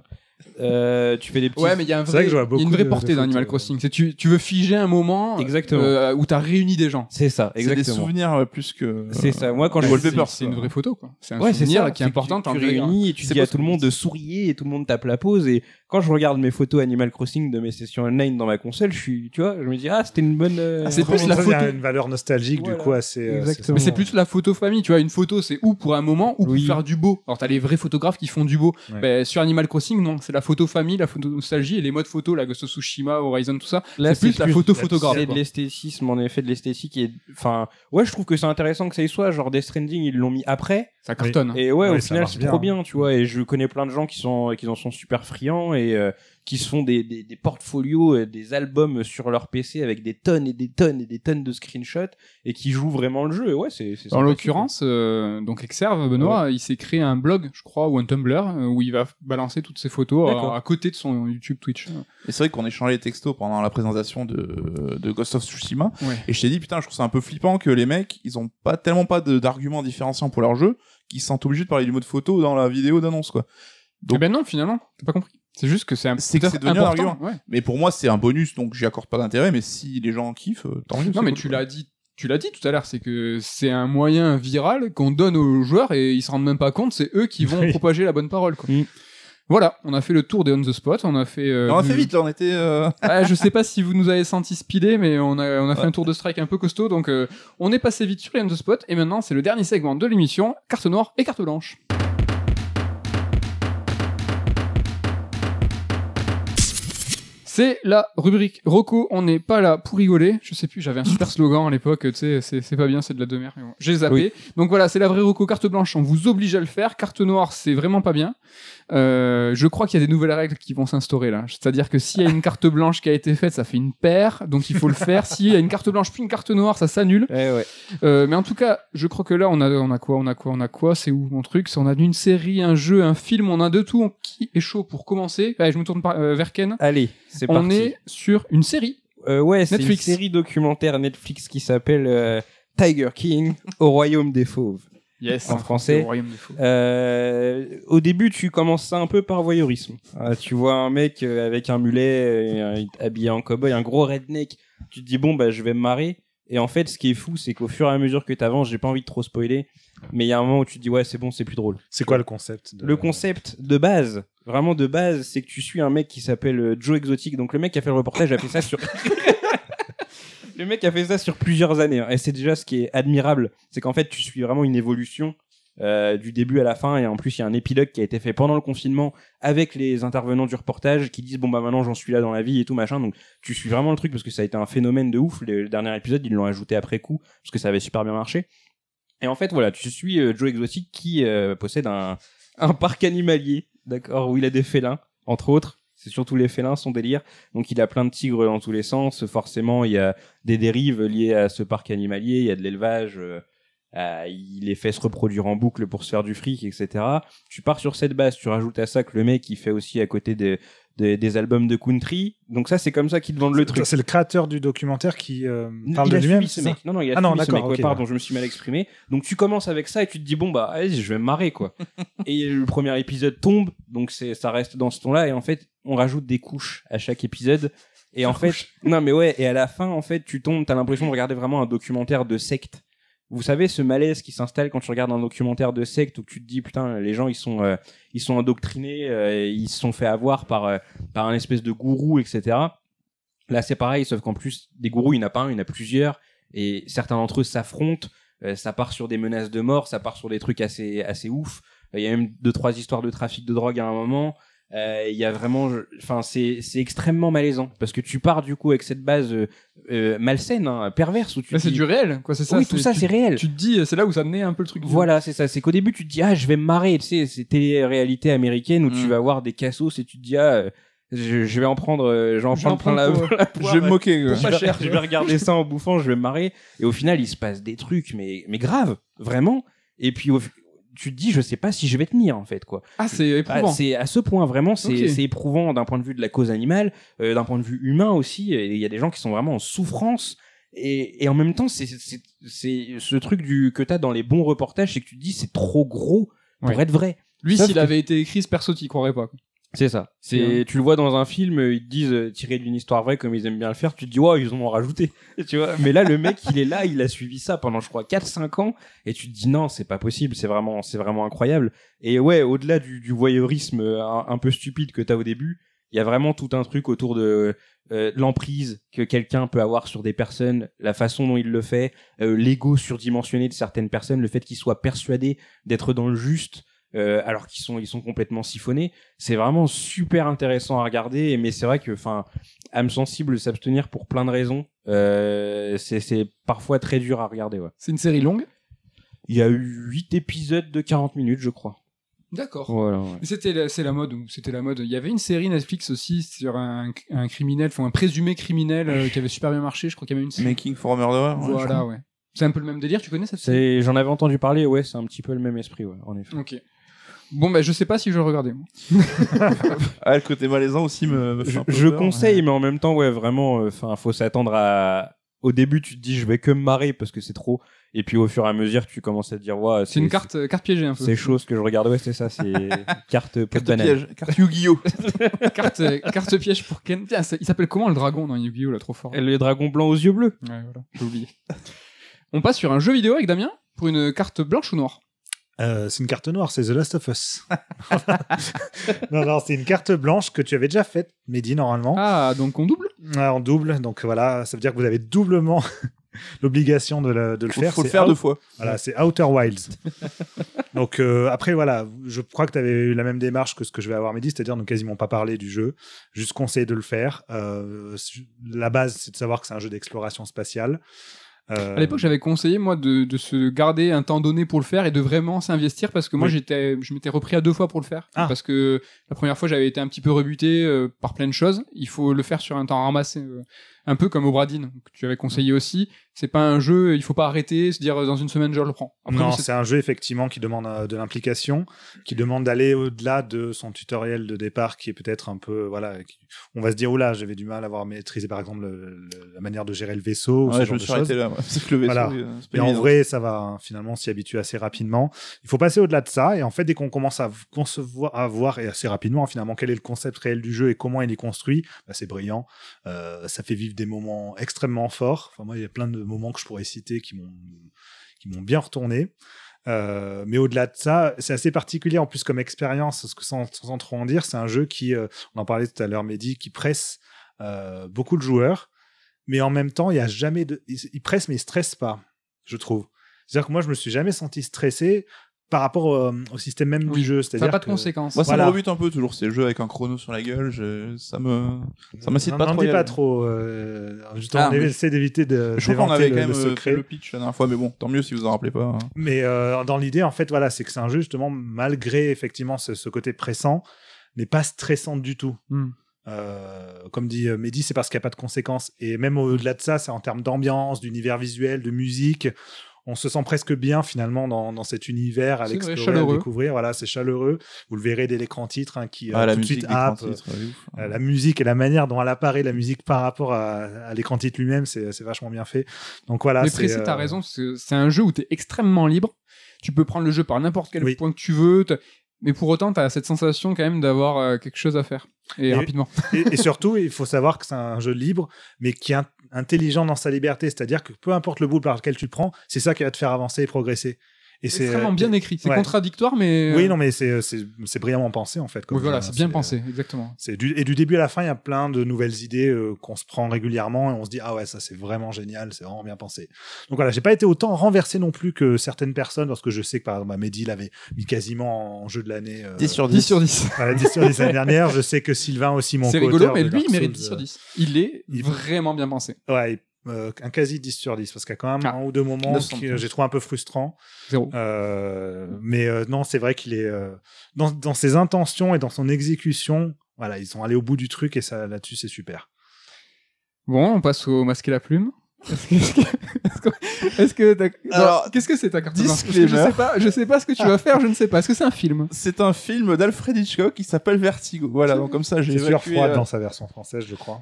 Euh, tu fais des petits. Ouais, mais il y a un C'est vrai vrai, y a beaucoup une vraie de- portée de dans Animal photos. Crossing. C'est tu, tu veux figer un moment Exactement. euh, où t'as réuni des gens. C'est ça, C'est des exactement. souvenirs euh, plus que. C'est ça. Moi, quand je wallpapers, C'est une vraie photo, quoi. C'est un Ouais, souvenir ça, qui est que important. Tu, en tu réunis et tu dis à tout le monde de sourire et tout le monde tape la pause. Et quand je regarde mes photos Animal Crossing de mes sessions online dans ma console, je suis, tu vois, je me dis ah c'était une bonne. Ah, c'est plus la ça, il y a photo. une valeur nostalgique du coup assez. Exactement. Mais c'est plus la photo famille, tu vois. Une photo, c'est ou pour un moment ou pour faire du beau. Alors t'as les vrais photographes qui font du beau. Ben, sur Animal Crossing, non, c'est la photo famille, la photo nostalgie et les modes photo, la Ghost of Tsushima, Horizon, tout ça. C'est plus la photo photographe. C'est de l'esthétisme, en effet, de l'esthétique. Et enfin, ouais, je trouve que c'est intéressant que ça y soit. Genre Death Stranding, ils l'ont mis après. Ça cartonne. hein. Et ouais, Oui, au final, c'est trop bien, tu vois. Et je connais plein de gens qui sont, qui en sont super friands et euh, qui se font des, des, des portfolios, euh, des albums sur leur PC avec des tonnes et des tonnes et des tonnes de screenshots et qui jouent vraiment le jeu. Et ouais, c'est. c'est En l'occurrence, euh, donc Exerve, Benoît, il s'est créé un blog, je crois, ou un Tumblr, euh, où il va balancer toutes ses photos D'accord. à, à côté de son YouTube, Twitch. Et c'est vrai qu'on échangeait les textos pendant la présentation de, de Ghost of Tsushima. Ouais. Et je t'ai dit, putain, je trouve ça un peu flippant que les mecs, ils ont pas tellement pas de- d'arguments différenciants pour leur jeu, qu'ils se sentent obligés de parler du mode photo dans la vidéo d'annonce, quoi. Eh Donc- ben non, finalement, t'as pas compris. C'est juste que c'est un C'est que peut-être c'est devenu un important. argument. ouais. Mais pour moi, c'est un bonus, donc j'y accorde pas d'intérêt, mais si les gens kiffent, euh, tant mieux. Non, mais cool, tu l'as dit, tu l'as dit tout à l'heure, c'est que c'est un moyen viral qu'on donne aux joueurs et ils se rendent même pas compte, c'est eux qui vont Oui. propager la bonne parole, quoi. Mm. Voilà, on a fait le tour des on the spot, on a fait. euh, On a fait vite, là, on était. euh, Ah, je sais pas si vous nous avez senti speeder, mais on a, on a fait Ouais. un tour de strike un peu costaud, donc euh, on est passé vite sur les on the spot, et maintenant c'est le dernier segment de l'émission, carte noire et carte blanche. C'est la rubrique Rocco, on n'est pas là pour rigoler. Je sais plus, j'avais un super slogan à l'époque, tu sais, c'est pas bien, c'est de la demeure. mais bon, J'ai zappé. Oui. Donc voilà, c'est la vraie Rocco, carte blanche, on vous oblige à le faire. Carte noire, c'est vraiment pas bien. Euh, je crois qu'il y a des nouvelles règles qui vont s'instaurer là. C'est-à-dire que s'il y a une carte blanche qui a été faite, ça fait une paire, donc il faut le faire. S'il y a une carte blanche puis une carte noire, ça s'annule. Ouais, ouais. Euh, mais en tout cas, je crois que là, on a, on a quoi, on a quoi, on a quoi C'est où mon truc? On a une série, un jeu, un film, on a de tout. Qui est chaud pour commencer Allez, je me tourne par- euh, vers Ken. Allez, c'est On parti. est sur une série. Ouais, c'est une série documentaire Netflix qui s'appelle Tiger King au royaume des fauves. Yes. En français. Euh, au début, tu commences ça un peu par voyeurisme. Euh, tu vois un mec euh, avec un mulet, et un- habillé en cowboy, un gros redneck. Tu te dis bon bah je vais me marrer. Et en fait, ce qui est fou, c'est qu'au fur et à mesure que t'avances, j'ai pas envie de trop spoiler, mais il y a un moment où tu te dis ouais c'est bon, c'est plus drôle. C'est quoi le concept de- Le concept de base, vraiment de base, c'est que tu suis un mec qui s'appelle Joe Exotic. Donc le mec qui a fait le reportage a fait ça sur. le mec a fait ça sur plusieurs années. hein. Et c'est déjà ce qui est admirable, c'est qu'en fait tu suis vraiment une évolution euh, du début à la fin. Et en plus il y a un épilogue qui a été fait pendant le confinement avec les intervenants du reportage qui disent bon bah maintenant j'en suis là dans la vie et tout machin. Donc tu suis vraiment le truc parce que ça a été un phénomène de ouf. Le, dernier épisode ils l'ont ajouté après coup parce que ça avait super bien marché. Et en fait voilà, tu suis euh, Joe Exotic qui euh, possède un un parc animalier, d'accord, où il a des félins, entre autres. C'est surtout les félins, son délire. Donc il a plein de tigres dans tous les sens. Forcément, il y a des dérives liées à ce parc animalier. Il y a de l'élevage. euh, euh, il les fait se reproduire en boucle pour se faire du fric, etc. Tu pars sur cette base. Tu rajoutes à ça que le mec, il fait aussi à côté des, des, des albums de country. Donc ça, c'est comme ça qu'ils vendent le truc. C'est le créateur du documentaire qui euh, Il parle de a lui-même. Non, non, il a Ah non, ce d'accord, mec. Ouais, ok, pardon, je me suis mal exprimé. Donc tu commences avec ça et tu te dis bon bah allez, je vais me marrer quoi. et le premier épisode tombe, donc c'est ça reste dans ce ton-là et en fait on rajoute des couches à chaque épisode. Et en fait, non mais ouais, et à la fin en fait tu tombes, t'as l'impression de regarder vraiment un documentaire de secte. Vous savez ce malaise qui s'installe quand tu regardes un documentaire de secte où tu te dis putain les gens ils sont euh, ils sont endoctrinés, euh, ils se sont fait avoir par euh, par un espèce de gourou etc. Là, c'est pareil, sauf qu'en plus, des gourous, il n'y en a pas un, il y en a plusieurs, et certains d'entre eux s'affrontent, ça part sur des menaces de mort, ça part sur des trucs assez, assez ouf. Il y a même deux, trois histoires de trafic de drogue à un moment. Euh, Il y a vraiment, enfin, c'est c'est extrêmement malaisant parce que tu pars du coup avec cette base euh, euh, malsaine, hein, perverse où tu Bah, c'est dis- du réel, quoi, c'est ça. oui, tout ça c'est réel. Tu te dis, c'est là où ça naît un peu le truc. Voilà, c'est ça. C'est qu'au début, tu te dis, ah, je vais me marrer, tu sais, c'est télé-réalité américaine où tu Mm. vas voir des cassos et tu te dis, ah, euh, je, je vais en prendre, euh, je vais en Je vais en prendre plein la, la poire, Je vais me euh, moquer. je vais, cher, je vais regarder ça en bouffant, je vais me marrer. Et au final, il se passe des trucs, mais, mais grave, vraiment. Et puis, au- tu te dis, je sais pas si je vais tenir, en fait, quoi. Ah, c'est Ah, éprouvant. c'est à ce point vraiment, c'est éprouvant d'un point de vue de la cause animale, euh, d'un point de vue humain aussi. Il y a des gens qui sont vraiment en souffrance. Et, et en même temps, c'est c'est- c'est ce truc du que t'as dans les bons reportages, c'est que tu te dis c'est trop gros pour Ouais. être vrai. Lui, s'il que- avait été écrit ce perso, t'y croirais pas. quoi. C'est ça. C'est tu le vois dans un film, ils te disent euh, tiré d'une histoire vraie comme ils aiment bien le faire. Tu te dis ouais ils en ont rajouté. Tu vois? Mais là le mec il est là, il a suivi ça pendant je crois 4-5 ans et tu te dis non c'est pas possible, c'est vraiment c'est vraiment incroyable. Et ouais au-delà du, du voyeurisme euh, un, un peu stupide que t'as au début, il y a vraiment tout un truc autour de euh, l'emprise que quelqu'un peut avoir sur des personnes, la façon dont il le fait, euh, l'ego surdimensionné de certaines personnes, le fait qu'ils soient persuadés d'être dans le juste euh, alors qu'ils sont ils sont complètement siphonnés. C'est vraiment super intéressant à regarder, mais c'est vrai que enfin âme sensible s'abstenir pour plein de raisons, euh, c'est c'est parfois très dur à regarder. Ouais. C'est une série longue? Il y a eu 8 épisodes de 40 minutes, je crois. D'accord. Voilà. ouais. C'était la- c'est la mode ou c'était la mode. Il y avait une série Netflix aussi sur un, un criminel, enfin un présumé criminel euh, qui avait super bien marché. Je crois qu'il y avait une série. Making for a Murderer. voilà, ouais. C'est un peu le même délire. Tu connais cette série C'est j'en avais entendu parler, ouais, c'est un petit peu le même esprit, ouais, en effet. Ok. Bon, bah je sais pas si je vais regarder. Ah, le côté malaisant aussi me, me fait Je, un peu je peur. conseille, mais en même temps, ouais, vraiment, enfin, faut s'attendre à. Au début, tu te dis, je vais que me marrer parce que c'est trop. Et puis, au fur et à mesure, tu commences à te dire, ouais, C'est une carte, euh, carte piégée un peu. C'est ce que je regarde. Ouais, c'est ça, c'est carte pot de Carte piège, carte Yu-Gi-Oh! carte, euh, carte piège pour Ken. Tiens, il s'appelle comment le dragon dans Yu-Gi-Oh là, trop fort? Et le dragon blanc aux yeux bleus. Ouais, voilà, j'ai oublié. On passe sur un jeu vidéo avec Damien pour une carte blanche ou noire? Euh, c'est une carte noire, c'est The Last of Us. non, non, c'est une carte blanche que tu avais déjà faite, Mehdi, normalement, Ah, donc on double? En double. Donc voilà, ça veut dire que vous avez doublement l'obligation de, le- de le Faut, faire. faut le faire Out- deux fois. Voilà, c'est Outer Wilds. donc euh, après, voilà, je crois que tu avais eu la même démarche que ce que je vais avoir Mehdi, c'est-à-dire ne quasiment pas parler du jeu, juste conseiller de le faire. Euh, la base, c'est de savoir que c'est un jeu d'exploration spatiale. Euh, À l'époque, j'avais conseillé moi de, de se garder un temps donné pour le faire et de vraiment s'investir parce que moi Oui. j'étais, je m'étais repris à deux fois pour le faire Ah. parce que la première fois j'avais été un petit peu rebuté euh, par plein de choses. Il faut le faire sur un temps ramassé, euh, un peu comme Obradine que tu avais conseillé aussi. C'est pas un jeu, il faut pas arrêter, se dire euh, dans une semaine je le prends. Après, non, c'est- un jeu effectivement qui demande euh, de l'implication, qui demande d'aller au-delà de son tutoriel de départ, qui est peut-être un peu, voilà, qui- on va se dire oula, j'avais du mal à avoir maîtrisé par exemple le- le- la manière de gérer le vaisseau, ou ce Ouais, je genre me de suis arrêté là. ouais. C'est que le vaisseau, Voilà. euh, Et en vrai, ça va hein, finalement s'y habituer assez rapidement. Il faut passer au-delà de ça. Et en fait, dès qu'on commence à concevoir, à voir, et assez rapidement finalement, quel est le concept réel du jeu et comment il est construit, bah, c'est brillant. Euh, ça fait vivre des moments extrêmement forts. Enfin, moi, il y a plein de moments que je pourrais citer qui m'ont qui m'ont bien retourné. Euh, mais au-delà de ça, c'est assez particulier en plus comme expérience, parce que sans, trop en dire, c'est un jeu qui, euh, on en parlait tout à l'heure, Mehdi, qui presse euh, beaucoup de joueurs, mais en même temps, il y a jamais de, il, il presse mais il stresse pas, je trouve. C'est-à-dire que moi, je me suis jamais senti stressé par rapport euh, au système même Oui, du jeu. ça C'est-à-dire n'a pas de que- conséquences. Moi, ça Voilà. me rebute un peu toujours ces jeux avec un chrono sur la gueule. Je... Ça me, ça m'incite pas n'en trop. à dis y pas trop. euh, justement, Ah, on essaie d'éviter de. Je crois qu'on avait le- quand même le euh, secret. fait le pitch la dernière fois, mais bon, tant mieux si vous en rappelez pas. hein. Mais euh, dans l'idée, en fait, voilà, c'est que c'est un jeu justement malgré effectivement ce, ce côté pressant, mais pas stressant du tout. Hmm. Euh, comme dit euh, Mehdi, c'est parce qu'il n'y a pas de conséquences. Et même au-delà de ça, c'est en termes d'ambiance, d'univers visuel, de musique. On se sent presque bien finalement dans, dans cet univers à l'explorer, à découvrir. Voilà, c'est chaleureux. Vous le verrez dès l'écran titre hein, qui euh, Ah, la tout de suite titres, ouais, ouf. euh, la musique et la manière dont elle apparaît, la musique par rapport à, à l'écran titre lui-même, c'est c'est vachement bien fait. Donc voilà. Mais c'est, Pressé, euh, t'as raison, c'est c'est un jeu où t'es extrêmement libre. Tu peux prendre le jeu par n'importe quel Oui. point que tu veux, t'as- mais pour autant, t'as cette sensation quand même d'avoir euh, quelque chose à faire. Et, Et- rapidement. et, et surtout, il faut savoir que c'est un jeu libre, mais qui in- intelligent dans sa liberté. C'est-à-dire que peu importe le bout par lequel tu prends, c'est ça qui va te faire avancer et progresser. Et C'est extrêmement bien écrit. C'est ouais. contradictoire, mais. Oui, euh, non, mais c'est c'est c'est brillamment pensé en fait. comme oui, voilà, c'est bien pensé, exactement. C'est du, et du début à la fin, il y a plein de nouvelles idées euh, qu'on se prend régulièrement et on se dit ah ouais ça c'est vraiment génial, c'est vraiment bien pensé. Donc voilà, j'ai pas été autant renversé non plus que certaines personnes parce que je sais que par exemple bah, Mehdi l'avait mis quasiment en jeu de l'année. euh, 10 sur 10 sur 10. voilà, 10 sur 10 l'année dernière. Je sais que Sylvain aussi mon C'est rigolo, mais lui, il mérite 10 Souls, sur euh, 10. Il est il- vraiment bien pensé. Ouais, euh, un quasi 10 sur 10 parce qu'il y a quand même Ah. un ou deux moments 900. que j'ai trouvé un peu frustrants. Zéro. Euh, mais euh, non, c'est vrai qu'il est dans, dans ses intentions et dans son exécution. Voilà, ils sont allés au bout du truc et ça là-dessus c'est super. Bon, on passe au masque et la plume. Est-ce que, est-ce que, est-ce que- est-ce que t'as- Alors, qu'est-ce que c'est ta carte blanche? Parce que je sais pas, je sais pas ce que tu vas faire, je ne sais pas. Est-ce que c'est un film? C'est un film d'Alfred Hitchcock qui s'appelle Vertigo. Voilà, donc comme ça j'ai C'est évacué. froide euh, dans sa version française, je crois.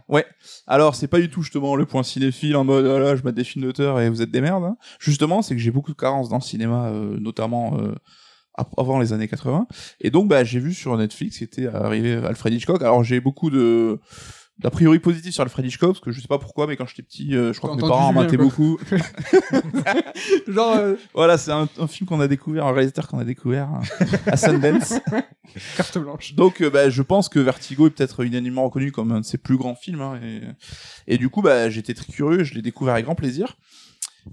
Alors, c'est pas du tout justement le point cinéphile en mode, voilà, je mets des films d'auteur et vous êtes des merdes. hein. Justement, c'est que j'ai beaucoup de carences dans le cinéma, euh, notamment euh, ap- avant les années 80. Et donc, bah, j'ai vu sur Netflix, était arrivé Alfred Hitchcock. Alors, j'ai beaucoup de d'a priori positif sur Alfred Hitchcock parce que je sais pas pourquoi mais quand j'étais petit euh, je crois que mes parents en mataient beaucoup Genre euh, voilà c'est un, un film qu'on a découvert un réalisateur qu'on a découvert hein, à Sundance carte blanche. Donc, euh, bah, je pense que Vertigo est peut-être unanimement reconnu comme un de ses plus grands films. hein, et, et du coup, bah, j'étais très curieux, je l'ai découvert avec grand plaisir.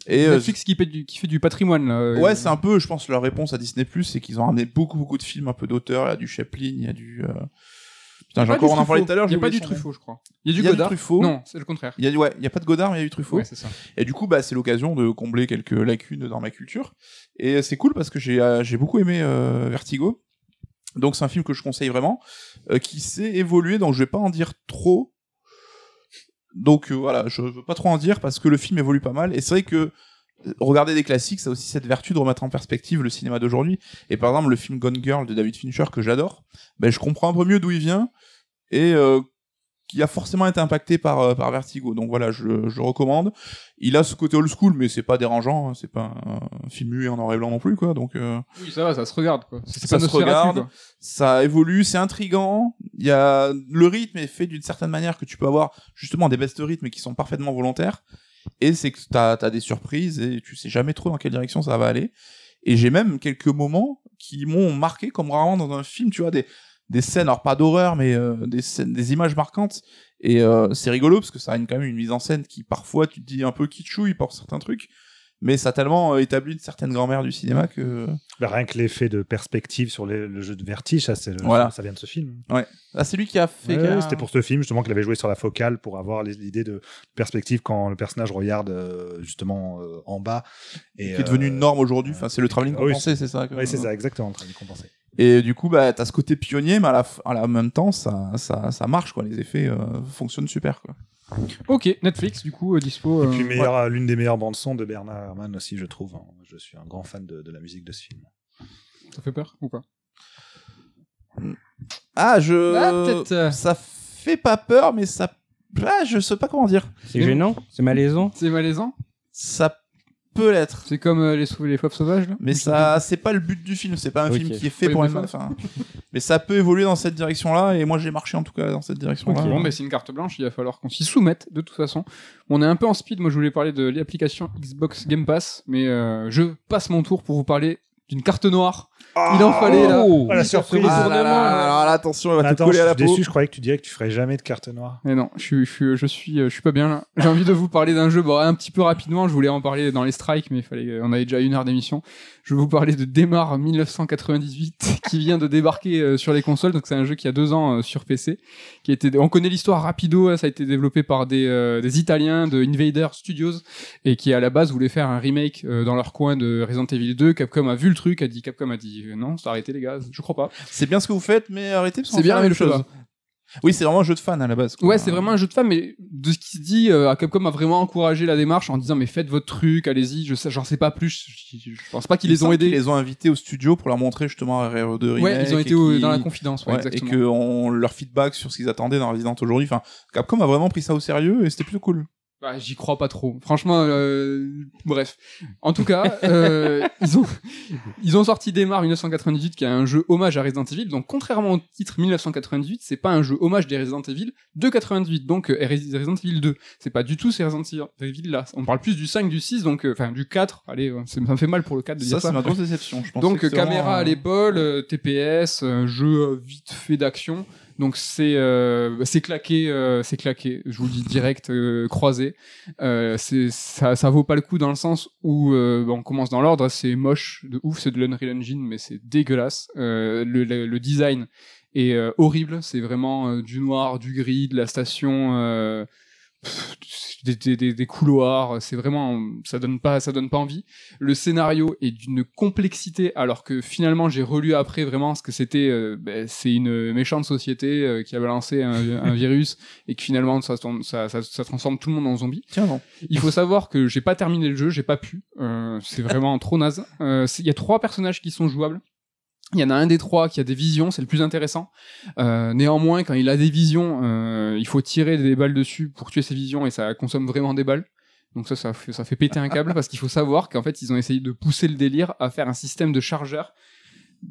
Et euh, Netflix qui fait du, qui fait du patrimoine. Là. ouais, c'est un peu, je pense, leur réponse à Disney+, c'est qu'ils ont ramené beaucoup, beaucoup de films un peu d'auteurs. Il y a du Chaplin, il y a du... Putain, j'ai encore on en parlait tout à l'heure. Il j'ai y a pas du. Truffaut, je crois. Il y a du Il y a du Godard. Truffaut. Non, c'est le contraire. Il y a, ouais, il y a pas de Godard, mais il y a du Truffaut. Ouais, c'est ça. Et du coup, bah, c'est l'occasion de combler quelques lacunes dans ma culture. Et c'est cool parce que j'ai euh, j'ai beaucoup aimé euh, Vertigo. Donc c'est un film que je conseille vraiment, euh, qui s'est évolué. Donc je vais pas en dire trop. Donc euh, voilà, je veux pas trop en dire parce que le film évolue pas mal. Et c'est vrai que euh, regarder des classiques, ça a aussi cette vertu de remettre en perspective le cinéma d'aujourd'hui. Et par exemple, le film Gone Girl de David Fincher que j'adore, ben je comprends un peu mieux d'où il vient et euh, qui a forcément été impacté par euh, par Vertigo. Donc voilà, je, je le recommande. Il a ce côté old school, mais c'est pas dérangeant. hein, C'est pas un, un film muet en noir et blanc non plus, quoi. Donc euh, Oui, ça va, ça se regarde quoi. Ça se regarde. quoi. ça évolue, c'est intrigant. Il y a le rythme est fait d'une certaine manière que tu peux avoir justement des baisses de rythme qui sont parfaitement volontaires. Et c'est que t'as as des surprises et tu sais jamais trop dans quelle direction ça va aller. Et j'ai même quelques moments qui m'ont marqué comme rarement dans un film. Tu vois des des scènes, alors pas d'horreur, mais euh, des scènes, des images marquantes. Et euh, c'est rigolo parce que ça a une, quand même une mise en scène qui parfois tu te dis un peu kitschouille pour certains trucs. Mais ça a tellement euh, établi une certaine grand-mère du cinéma que Bah, rien que l'effet de perspective sur les- le jeu de vertige, ça, c'est le- Voilà. ça vient de ce film. ah, c'est lui qui a fait. Ouais, C'était pour ce film justement qu'il avait joué sur la focale pour avoir l'idée de perspective quand le personnage regarde euh, justement euh, en bas. Et, qui est devenu une norme aujourd'hui. Enfin, c'est le travelling oui, compensé, c'est ça. Oui, c'est ça, exactement, en train de compenser. Et du coup, bah, t'as ce côté pionnier, mais à la, f- à la même temps, ça, ça, ça marche, quoi. Les effets euh, fonctionnent super, quoi. Ok, Netflix, du coup, euh, dispo. Et euh, puis meilleure- l'une des meilleures bandes son de Bernard Herrmann aussi, je trouve. hein. Je suis un grand fan de, de la musique de ce film. Ça fait peur ou pas? Ah, je. Ah, euh. Ça fait pas peur, mais ça. Ah, je sais pas comment dire. C'est gênant? C'est malaisant? C'est malaisant? Ça peut l'être. C'est comme euh, les, sou- les fauves sauvages là Mais ça, c'est pas le but du film. C'est pas un Ok. film qui est fait Oui, pour mais les enfin, Mais ça peut évoluer dans cette direction-là, et moi j'ai marché en tout cas dans cette direction-là. Bon, mais c'est une carte blanche, il va falloir qu'on s'y soumette de toute façon. On est un peu en speed, moi je voulais parler de l'application Xbox Game Pass, mais euh, je passe mon tour pour vous parler d'une carte noire. Il en fallait là. Oh Ah, la surprise. Ah là retournement, là, là. alors là, attention, elle va te coller je à la suis peau. déçu, je croyais que tu dirais que tu ferais jamais de carte noire. Mais non, je suis, je suis, je suis, je suis pas bien là. J'ai envie de vous parler d'un jeu, bon, un petit peu rapidement. Je voulais en parler dans les strikes, mais il fallait, on avait déjà une heure d'émission. Je vais vous parler de Démarre 1998, qui vient de débarquer euh, sur les consoles. Donc c'est un jeu qui a deux ans euh, sur PC, qui a été, on connaît l'histoire rapido. hein, Ça a été développé par des, euh, des Italiens de Invader Studios et qui à la base voulait faire un remake euh, dans leur coin de Resident Evil 2. Capcom a vu le truc, a dit, Capcom a dit, euh, non, c'est arrêté les gars, je crois pas. C'est bien ce que vous faites, mais arrêtez parce qu'on C'est bien la même chose. chose. Oui, c'est vraiment un jeu de fan à la base. quoi. Ouais, c'est vraiment un jeu de femmes, mais de ce qui se dit, euh, Capcom a vraiment encouragé la démarche en disant mais faites votre truc, allez-y. Je sais, j'en sais pas plus. Je, je- pense pas qu'ils Il les ont aidés. les ont invités au studio pour leur montrer justement RE2 Remake. Ouais, ils ont été au- dans la confidence, ouais, Ouais, et exactement. que on, leur feedback sur ce qu'ils attendaient dans Resident aujourd'hui. Enfin, Capcom a vraiment pris ça au sérieux et c'était plutôt cool. Bah, j'y crois pas trop. Franchement, euh, bref. En tout cas, euh, ils ont ils ont sorti Démarre 1998 qui est un jeu hommage à Resident Evil. Donc contrairement au titre 1998, c'est pas un jeu hommage des Resident Evil de 88. Donc euh, Resident Evil 2, c'est pas du tout ces Resident Evil là. On parle plus du 5, du 6, donc euh, enfin du 4. Allez, c'est- ça me fait mal pour le 4 de Ça, dire c'est ça. ma grosse déception. Je pensais Donc caméra vraiment, à euh, l'épaule, euh, TPS, un jeu euh, vite fait d'action. Donc c'est euh, c'est claqué, euh, c'est claqué. Je vous le dis direct, euh, croisé. Ça, ça vaut pas le coup dans le sens où bon, on commence dans l'ordre. C'est moche de ouf, c'est de l'Unreal Engine, mais c'est dégueulasse. Le, le, design est horrible. C'est vraiment du noir, du gris, de la station. Des, des, des, couloirs, c'est vraiment, ça donne pas, ça donne pas envie. Le scénario est d'une complexité, alors que finalement j'ai relu après vraiment ce que c'était. euh, ben, c'est une méchante société euh, qui a balancé un, un virus et que finalement ça, ça, ça, ça transforme tout le monde en zombie. Tiens, non. Il faut savoir que j'ai pas terminé le jeu, j'ai pas pu. Euh, c'est vraiment trop naze. Euh, Il y a trois personnages qui sont jouables. Il y en a un des trois qui a des visions, c'est le plus intéressant. Euh, néanmoins, quand il a des visions, euh, il faut tirer des balles dessus pour tuer ses visions et ça consomme vraiment des balles. Donc ça, ça fait, ça fait péter un câble parce qu'il faut savoir qu'en fait, ils ont essayé de pousser le délire à faire un système de chargeur.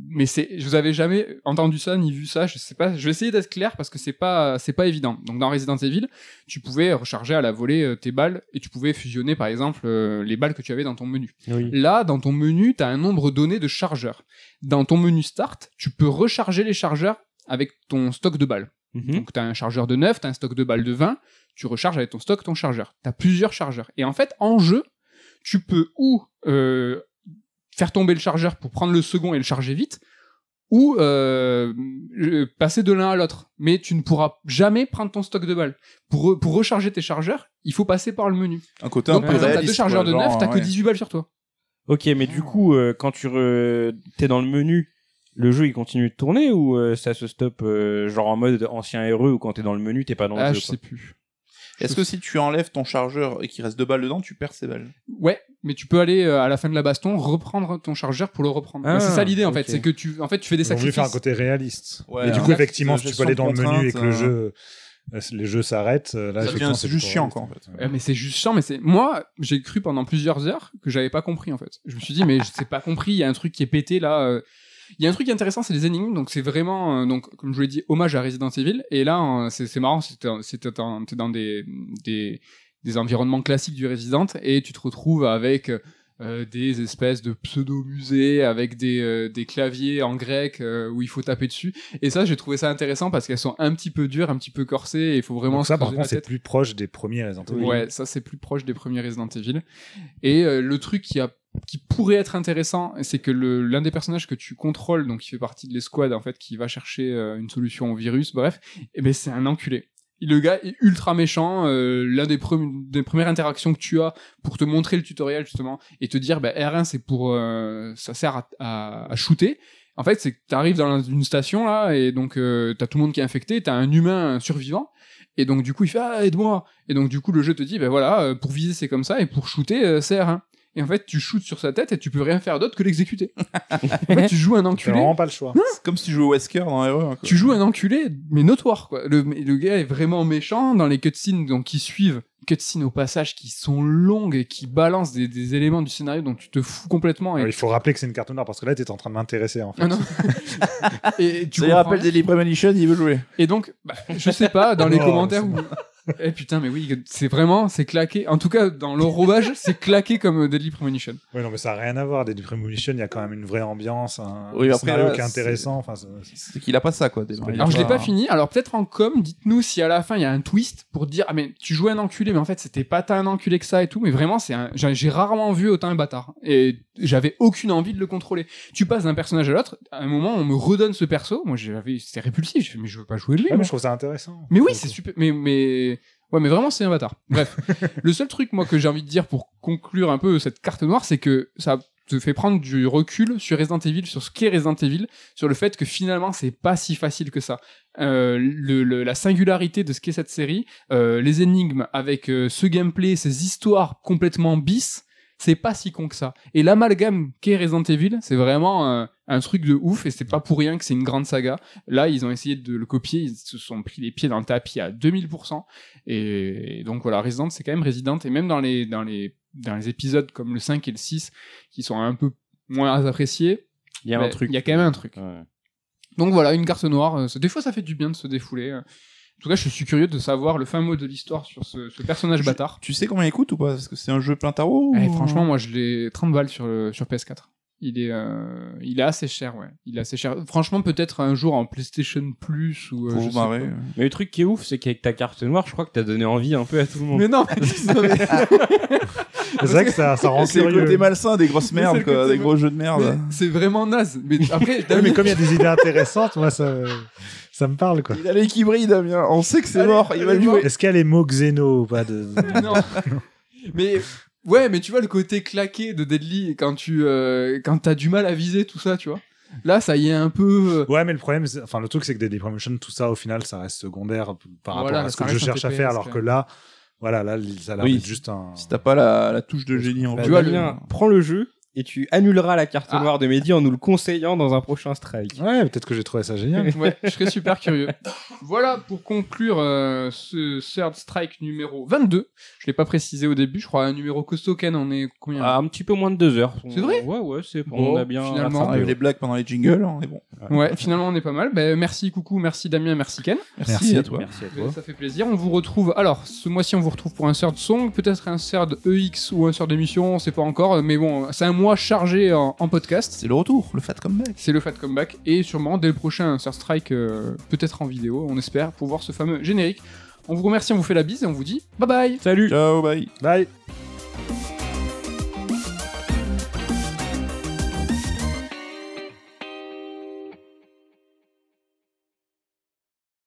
Mais c'est, je vous avais jamais entendu ça ni vu ça. Je sais pas. Je vais essayer d'être clair parce que c'est pas, c'est pas évident. Donc dans Resident Evil, tu pouvais recharger à la volée euh, tes balles et tu pouvais fusionner par exemple euh, les balles que tu avais dans ton menu. Oui. Là, dans ton menu, tu as un nombre donné de chargeurs. Dans ton menu Start, tu peux recharger les chargeurs avec ton stock de balles. Mhm. Donc, tu as un chargeur de 9, tu as un stock de balles de 20, tu recharges avec ton stock ton chargeur. Tu as plusieurs chargeurs. Et en fait, en jeu, tu peux ou euh, faire tomber le chargeur pour prendre le second et le charger vite, ou euh, passer de l'un à l'autre. Mais tu ne pourras jamais prendre ton stock de balles. Pour, re- pour recharger tes chargeurs, il faut passer par le menu. Un côté Donc, un par peu exemple, t'as réaliste, deux chargeurs quoi, de 9, genre, t'as que ouais. 18 balles sur toi. Ok, mais du coup, euh, quand tu re... t'es dans le menu, le jeu il continue de tourner ou euh, ça se stoppe euh, genre en mode ancien RE ou quand t'es dans le menu t'es pas dans le Ah, jeu je quoi. sais plus. Est-ce que si tu enlèves ton chargeur et qu'il reste deux balles dedans, tu perds ces balles? Ouais, mais tu peux aller euh, à la fin de la baston reprendre ton chargeur pour le reprendre. Ah, Bah, c'est ça l'idée en fait, c'est que tu en fait tu fais des Ils ont voulu sacrifices. faire un côté réaliste. Ouais, et du coup, effectivement, si tu peux aller dans le menu et que le jeu, euh, les jeux s'arrêtent, euh, là, Ça effectivement, devient- c'est juste chiant, quoi, en fait. Ouais, mais c'est juste chiant, mais c'est moi j'ai cru pendant plusieurs heures que j'avais pas compris en fait. Je me suis dit mais je sais pas compris, il y a un truc qui est pété là. euh. Il y a un truc intéressant, c'est les énigmes, donc c'est vraiment euh, donc comme je vous l'ai dit hommage à Resident Evil. Et là euh, c'est c'est marrant, c'est c'est- t'es dans t'es dans des des des environnements classiques du Resident et tu te retrouves avec euh, des espèces de pseudo-musées avec des, euh, des claviers en grec euh, où il faut taper dessus. Et ça, j'ai trouvé ça intéressant parce qu'elles sont un petit peu dures, un petit peu corsées et il faut vraiment Donc ça, par contre, c'est plus proche des premiers Resident Evil. Ouais, ça c'est plus proche des premiers Resident Evil. Et le truc qui a qui pourrait être intéressant, c'est que l'un des personnages que tu contrôles, donc qui fait partie de l'escouade en fait, qui va chercher une solution au virus, bref, et ben c'est un enculé. Le gars est ultra méchant. euh, L'un des, premi- des premières interactions que tu as pour te montrer le tutoriel justement et te dire bah, R1 c'est pour euh, ça sert à, à, à shooter. En fait, c'est que t'arrives dans une station là et donc euh, t'as tout le monde qui est infecté, t'as un humain survivant et donc du coup il fait ah aide-moi et donc du coup le jeu te dit ben voilà euh, pour viser c'est comme ça et pour shooter euh, c'est R1. Et en fait tu shootes sur sa tête et tu peux rien faire d'autre que l'exécuter. en fait tu joues un Tu n'as enculé. vraiment pas le choix. C'est comme si tu jouais au Wesker dans quoi. Tu joues un enculé, mais notoire, quoi. Le, le gars est vraiment méchant dans les cutscenes donc, qui suivent. Cutscenes au passage qui sont longues et qui balancent des, des éléments du scénario dont tu te fous complètement. Et, il faut rappeler que c'est une carte noire parce que là, tu es en train de m'intéresser en fait. Ah non. et tu Ça rappelle. Daily Premonition, il veut jouer. Et donc, bah, je sais pas, dans les commentaires où... Eh putain, mais oui, c'est vraiment, c'est claqué. En tout cas, dans l'enrobage, c'est claqué comme Deadly Premonition. Oui, non, mais ça n'a rien à voir. Des Premonition, il y a quand même une vraie ambiance, un Oui, après, scénario là, qui est c'est- intéressant. Enfin, c'est- C'est qu'il a pas ça, quoi. a Alors je l'ai pas- pas fini. Alors peut-être en com, dites-nous si à la fin il y a un twist pour dire ah mais tu jouais un enculé mais en fait c'était pas tant un enculé que ça et tout. Mais vraiment c'est un... j'ai j'ai rarement vu autant un bâtard et j'avais aucune envie de le contrôler. Tu passes d'un personnage à l'autre. À un moment on me redonne ce perso. Moi j'avais c'était répulsif. Je fais mais je veux pas jouer lui. Ouais, moi. mais je trouve ça intéressant. Mais oui, c'est super. Mais, mais, ouais, mais vraiment, c'est un bâtard. Bref. le seul truc, moi, que j'ai envie de dire pour conclure un peu cette carte noire, c'est que ça te fait prendre du recul sur Resident Evil, sur ce qu'est Resident Evil, sur le fait que finalement, c'est pas si facile que ça. Euh, le, le- la singularité de ce qu'est cette série, euh, les énigmes avec euh, ce gameplay, ces histoires complètement bis, c'est pas si con que ça. Et l'amalgame qu'est Resident Evil, c'est vraiment euh, un truc de ouf et c'est pas pour rien que c'est une grande saga. Là, ils ont essayé de le copier, ils se sont pris les pieds dans le tapis à 2000%. Et, donc voilà, Resident, c'est quand même Resident. Et même dans les, dans les, dans les épisodes comme le 5 et le 6, qui sont un peu moins appréciés, Il y a un truc. Il y a quand même un truc. Ouais. Donc voilà, une carte noire. euh, Des fois, ça fait du bien de se défouler. En tout cas, je suis curieux de savoir le fin mot de l'histoire sur ce, ce personnage Je- bâtard. Tu sais combien il coûte ou pas? Parce que c'est un jeu plein tarot Eh, ou- franchement, moi, je l'ai 30 balles sur, euh, sur PS4. Il est, euh, il est assez cher, ouais. Il est assez cher. Franchement, peut-être un jour en PlayStation Plus ou. euh, Pour je vous sais marrer. pas. Mais le truc qui est ouf, c'est qu'avec ta carte noire, je crois que t'as donné envie un peu à tout le monde. Mais non, mais, C'est vrai que ça, ça rend C'est le curieux. côté malsain des grosses Mais c'est merdes, le quoi, côté des gros jeux de merde. mais c'est vraiment naze. Mais après, Oui, mais comme il y a des idées intéressantes, moi, ça, ça me parle, quoi. Il a l'équilibre, Damien. On sait que c'est Allez, mort, il va allez, le jouer. Est-ce qu'il y a les mots xéno ou pas de... non. mais ouais, mais tu vois le côté claqué de Deadly quand tu euh, quand t'as du mal à viser tout ça, tu vois. Là, ça y est un peu. euh, Ouais, mais le problème, enfin, le truc, c'est que Deadly Promotion, tout ça, au final, ça reste secondaire par rapport Voilà, à ce que je cherche à faire, alors que là, voilà, là, ça a l'air Oui. juste un. Si t'as pas la, la touche de génie en Tu vois, Damien, prends le jeu et tu annuleras la carte Ah. noire de Mehdi en nous le conseillant dans un prochain strike. Ouais, peut-être que j'ai trouvé ça génial. Ouais, je serais super curieux. Voilà pour conclure euh, ce Third Strike numéro 22. Je l'ai pas précisé au début, je crois un numéro costaud Ken, on est combien? Ah, un petit peu moins de deux heures. C'est vrai? Ouais, ouais, c'est Bon, on a bien. finalement, On ouais. les blagues pendant les jingles, on est bon. Ouais, finalement on est pas mal. Ben, merci coucou, merci Damien, merci Ken. Merci, Merci. à toi. Merci à Euh, toi. Ça fait plaisir. On vous retrouve. Alors, ce mois-ci, on vous retrouve pour un Third Song, peut-être un Third EX ou un Third émission, on sait pas encore. Mais bon, c'est un mois chargé en, en podcast. C'est le retour, le fat comeback. C'est le Fat Comeback. Et sûrement, dès le prochain Third Strike, euh, peut-être en vidéo, on espère, pour voir ce fameux générique. On vous remercie, on vous fait la bise et on vous dit bye bye Salut Ciao, bye. Bye!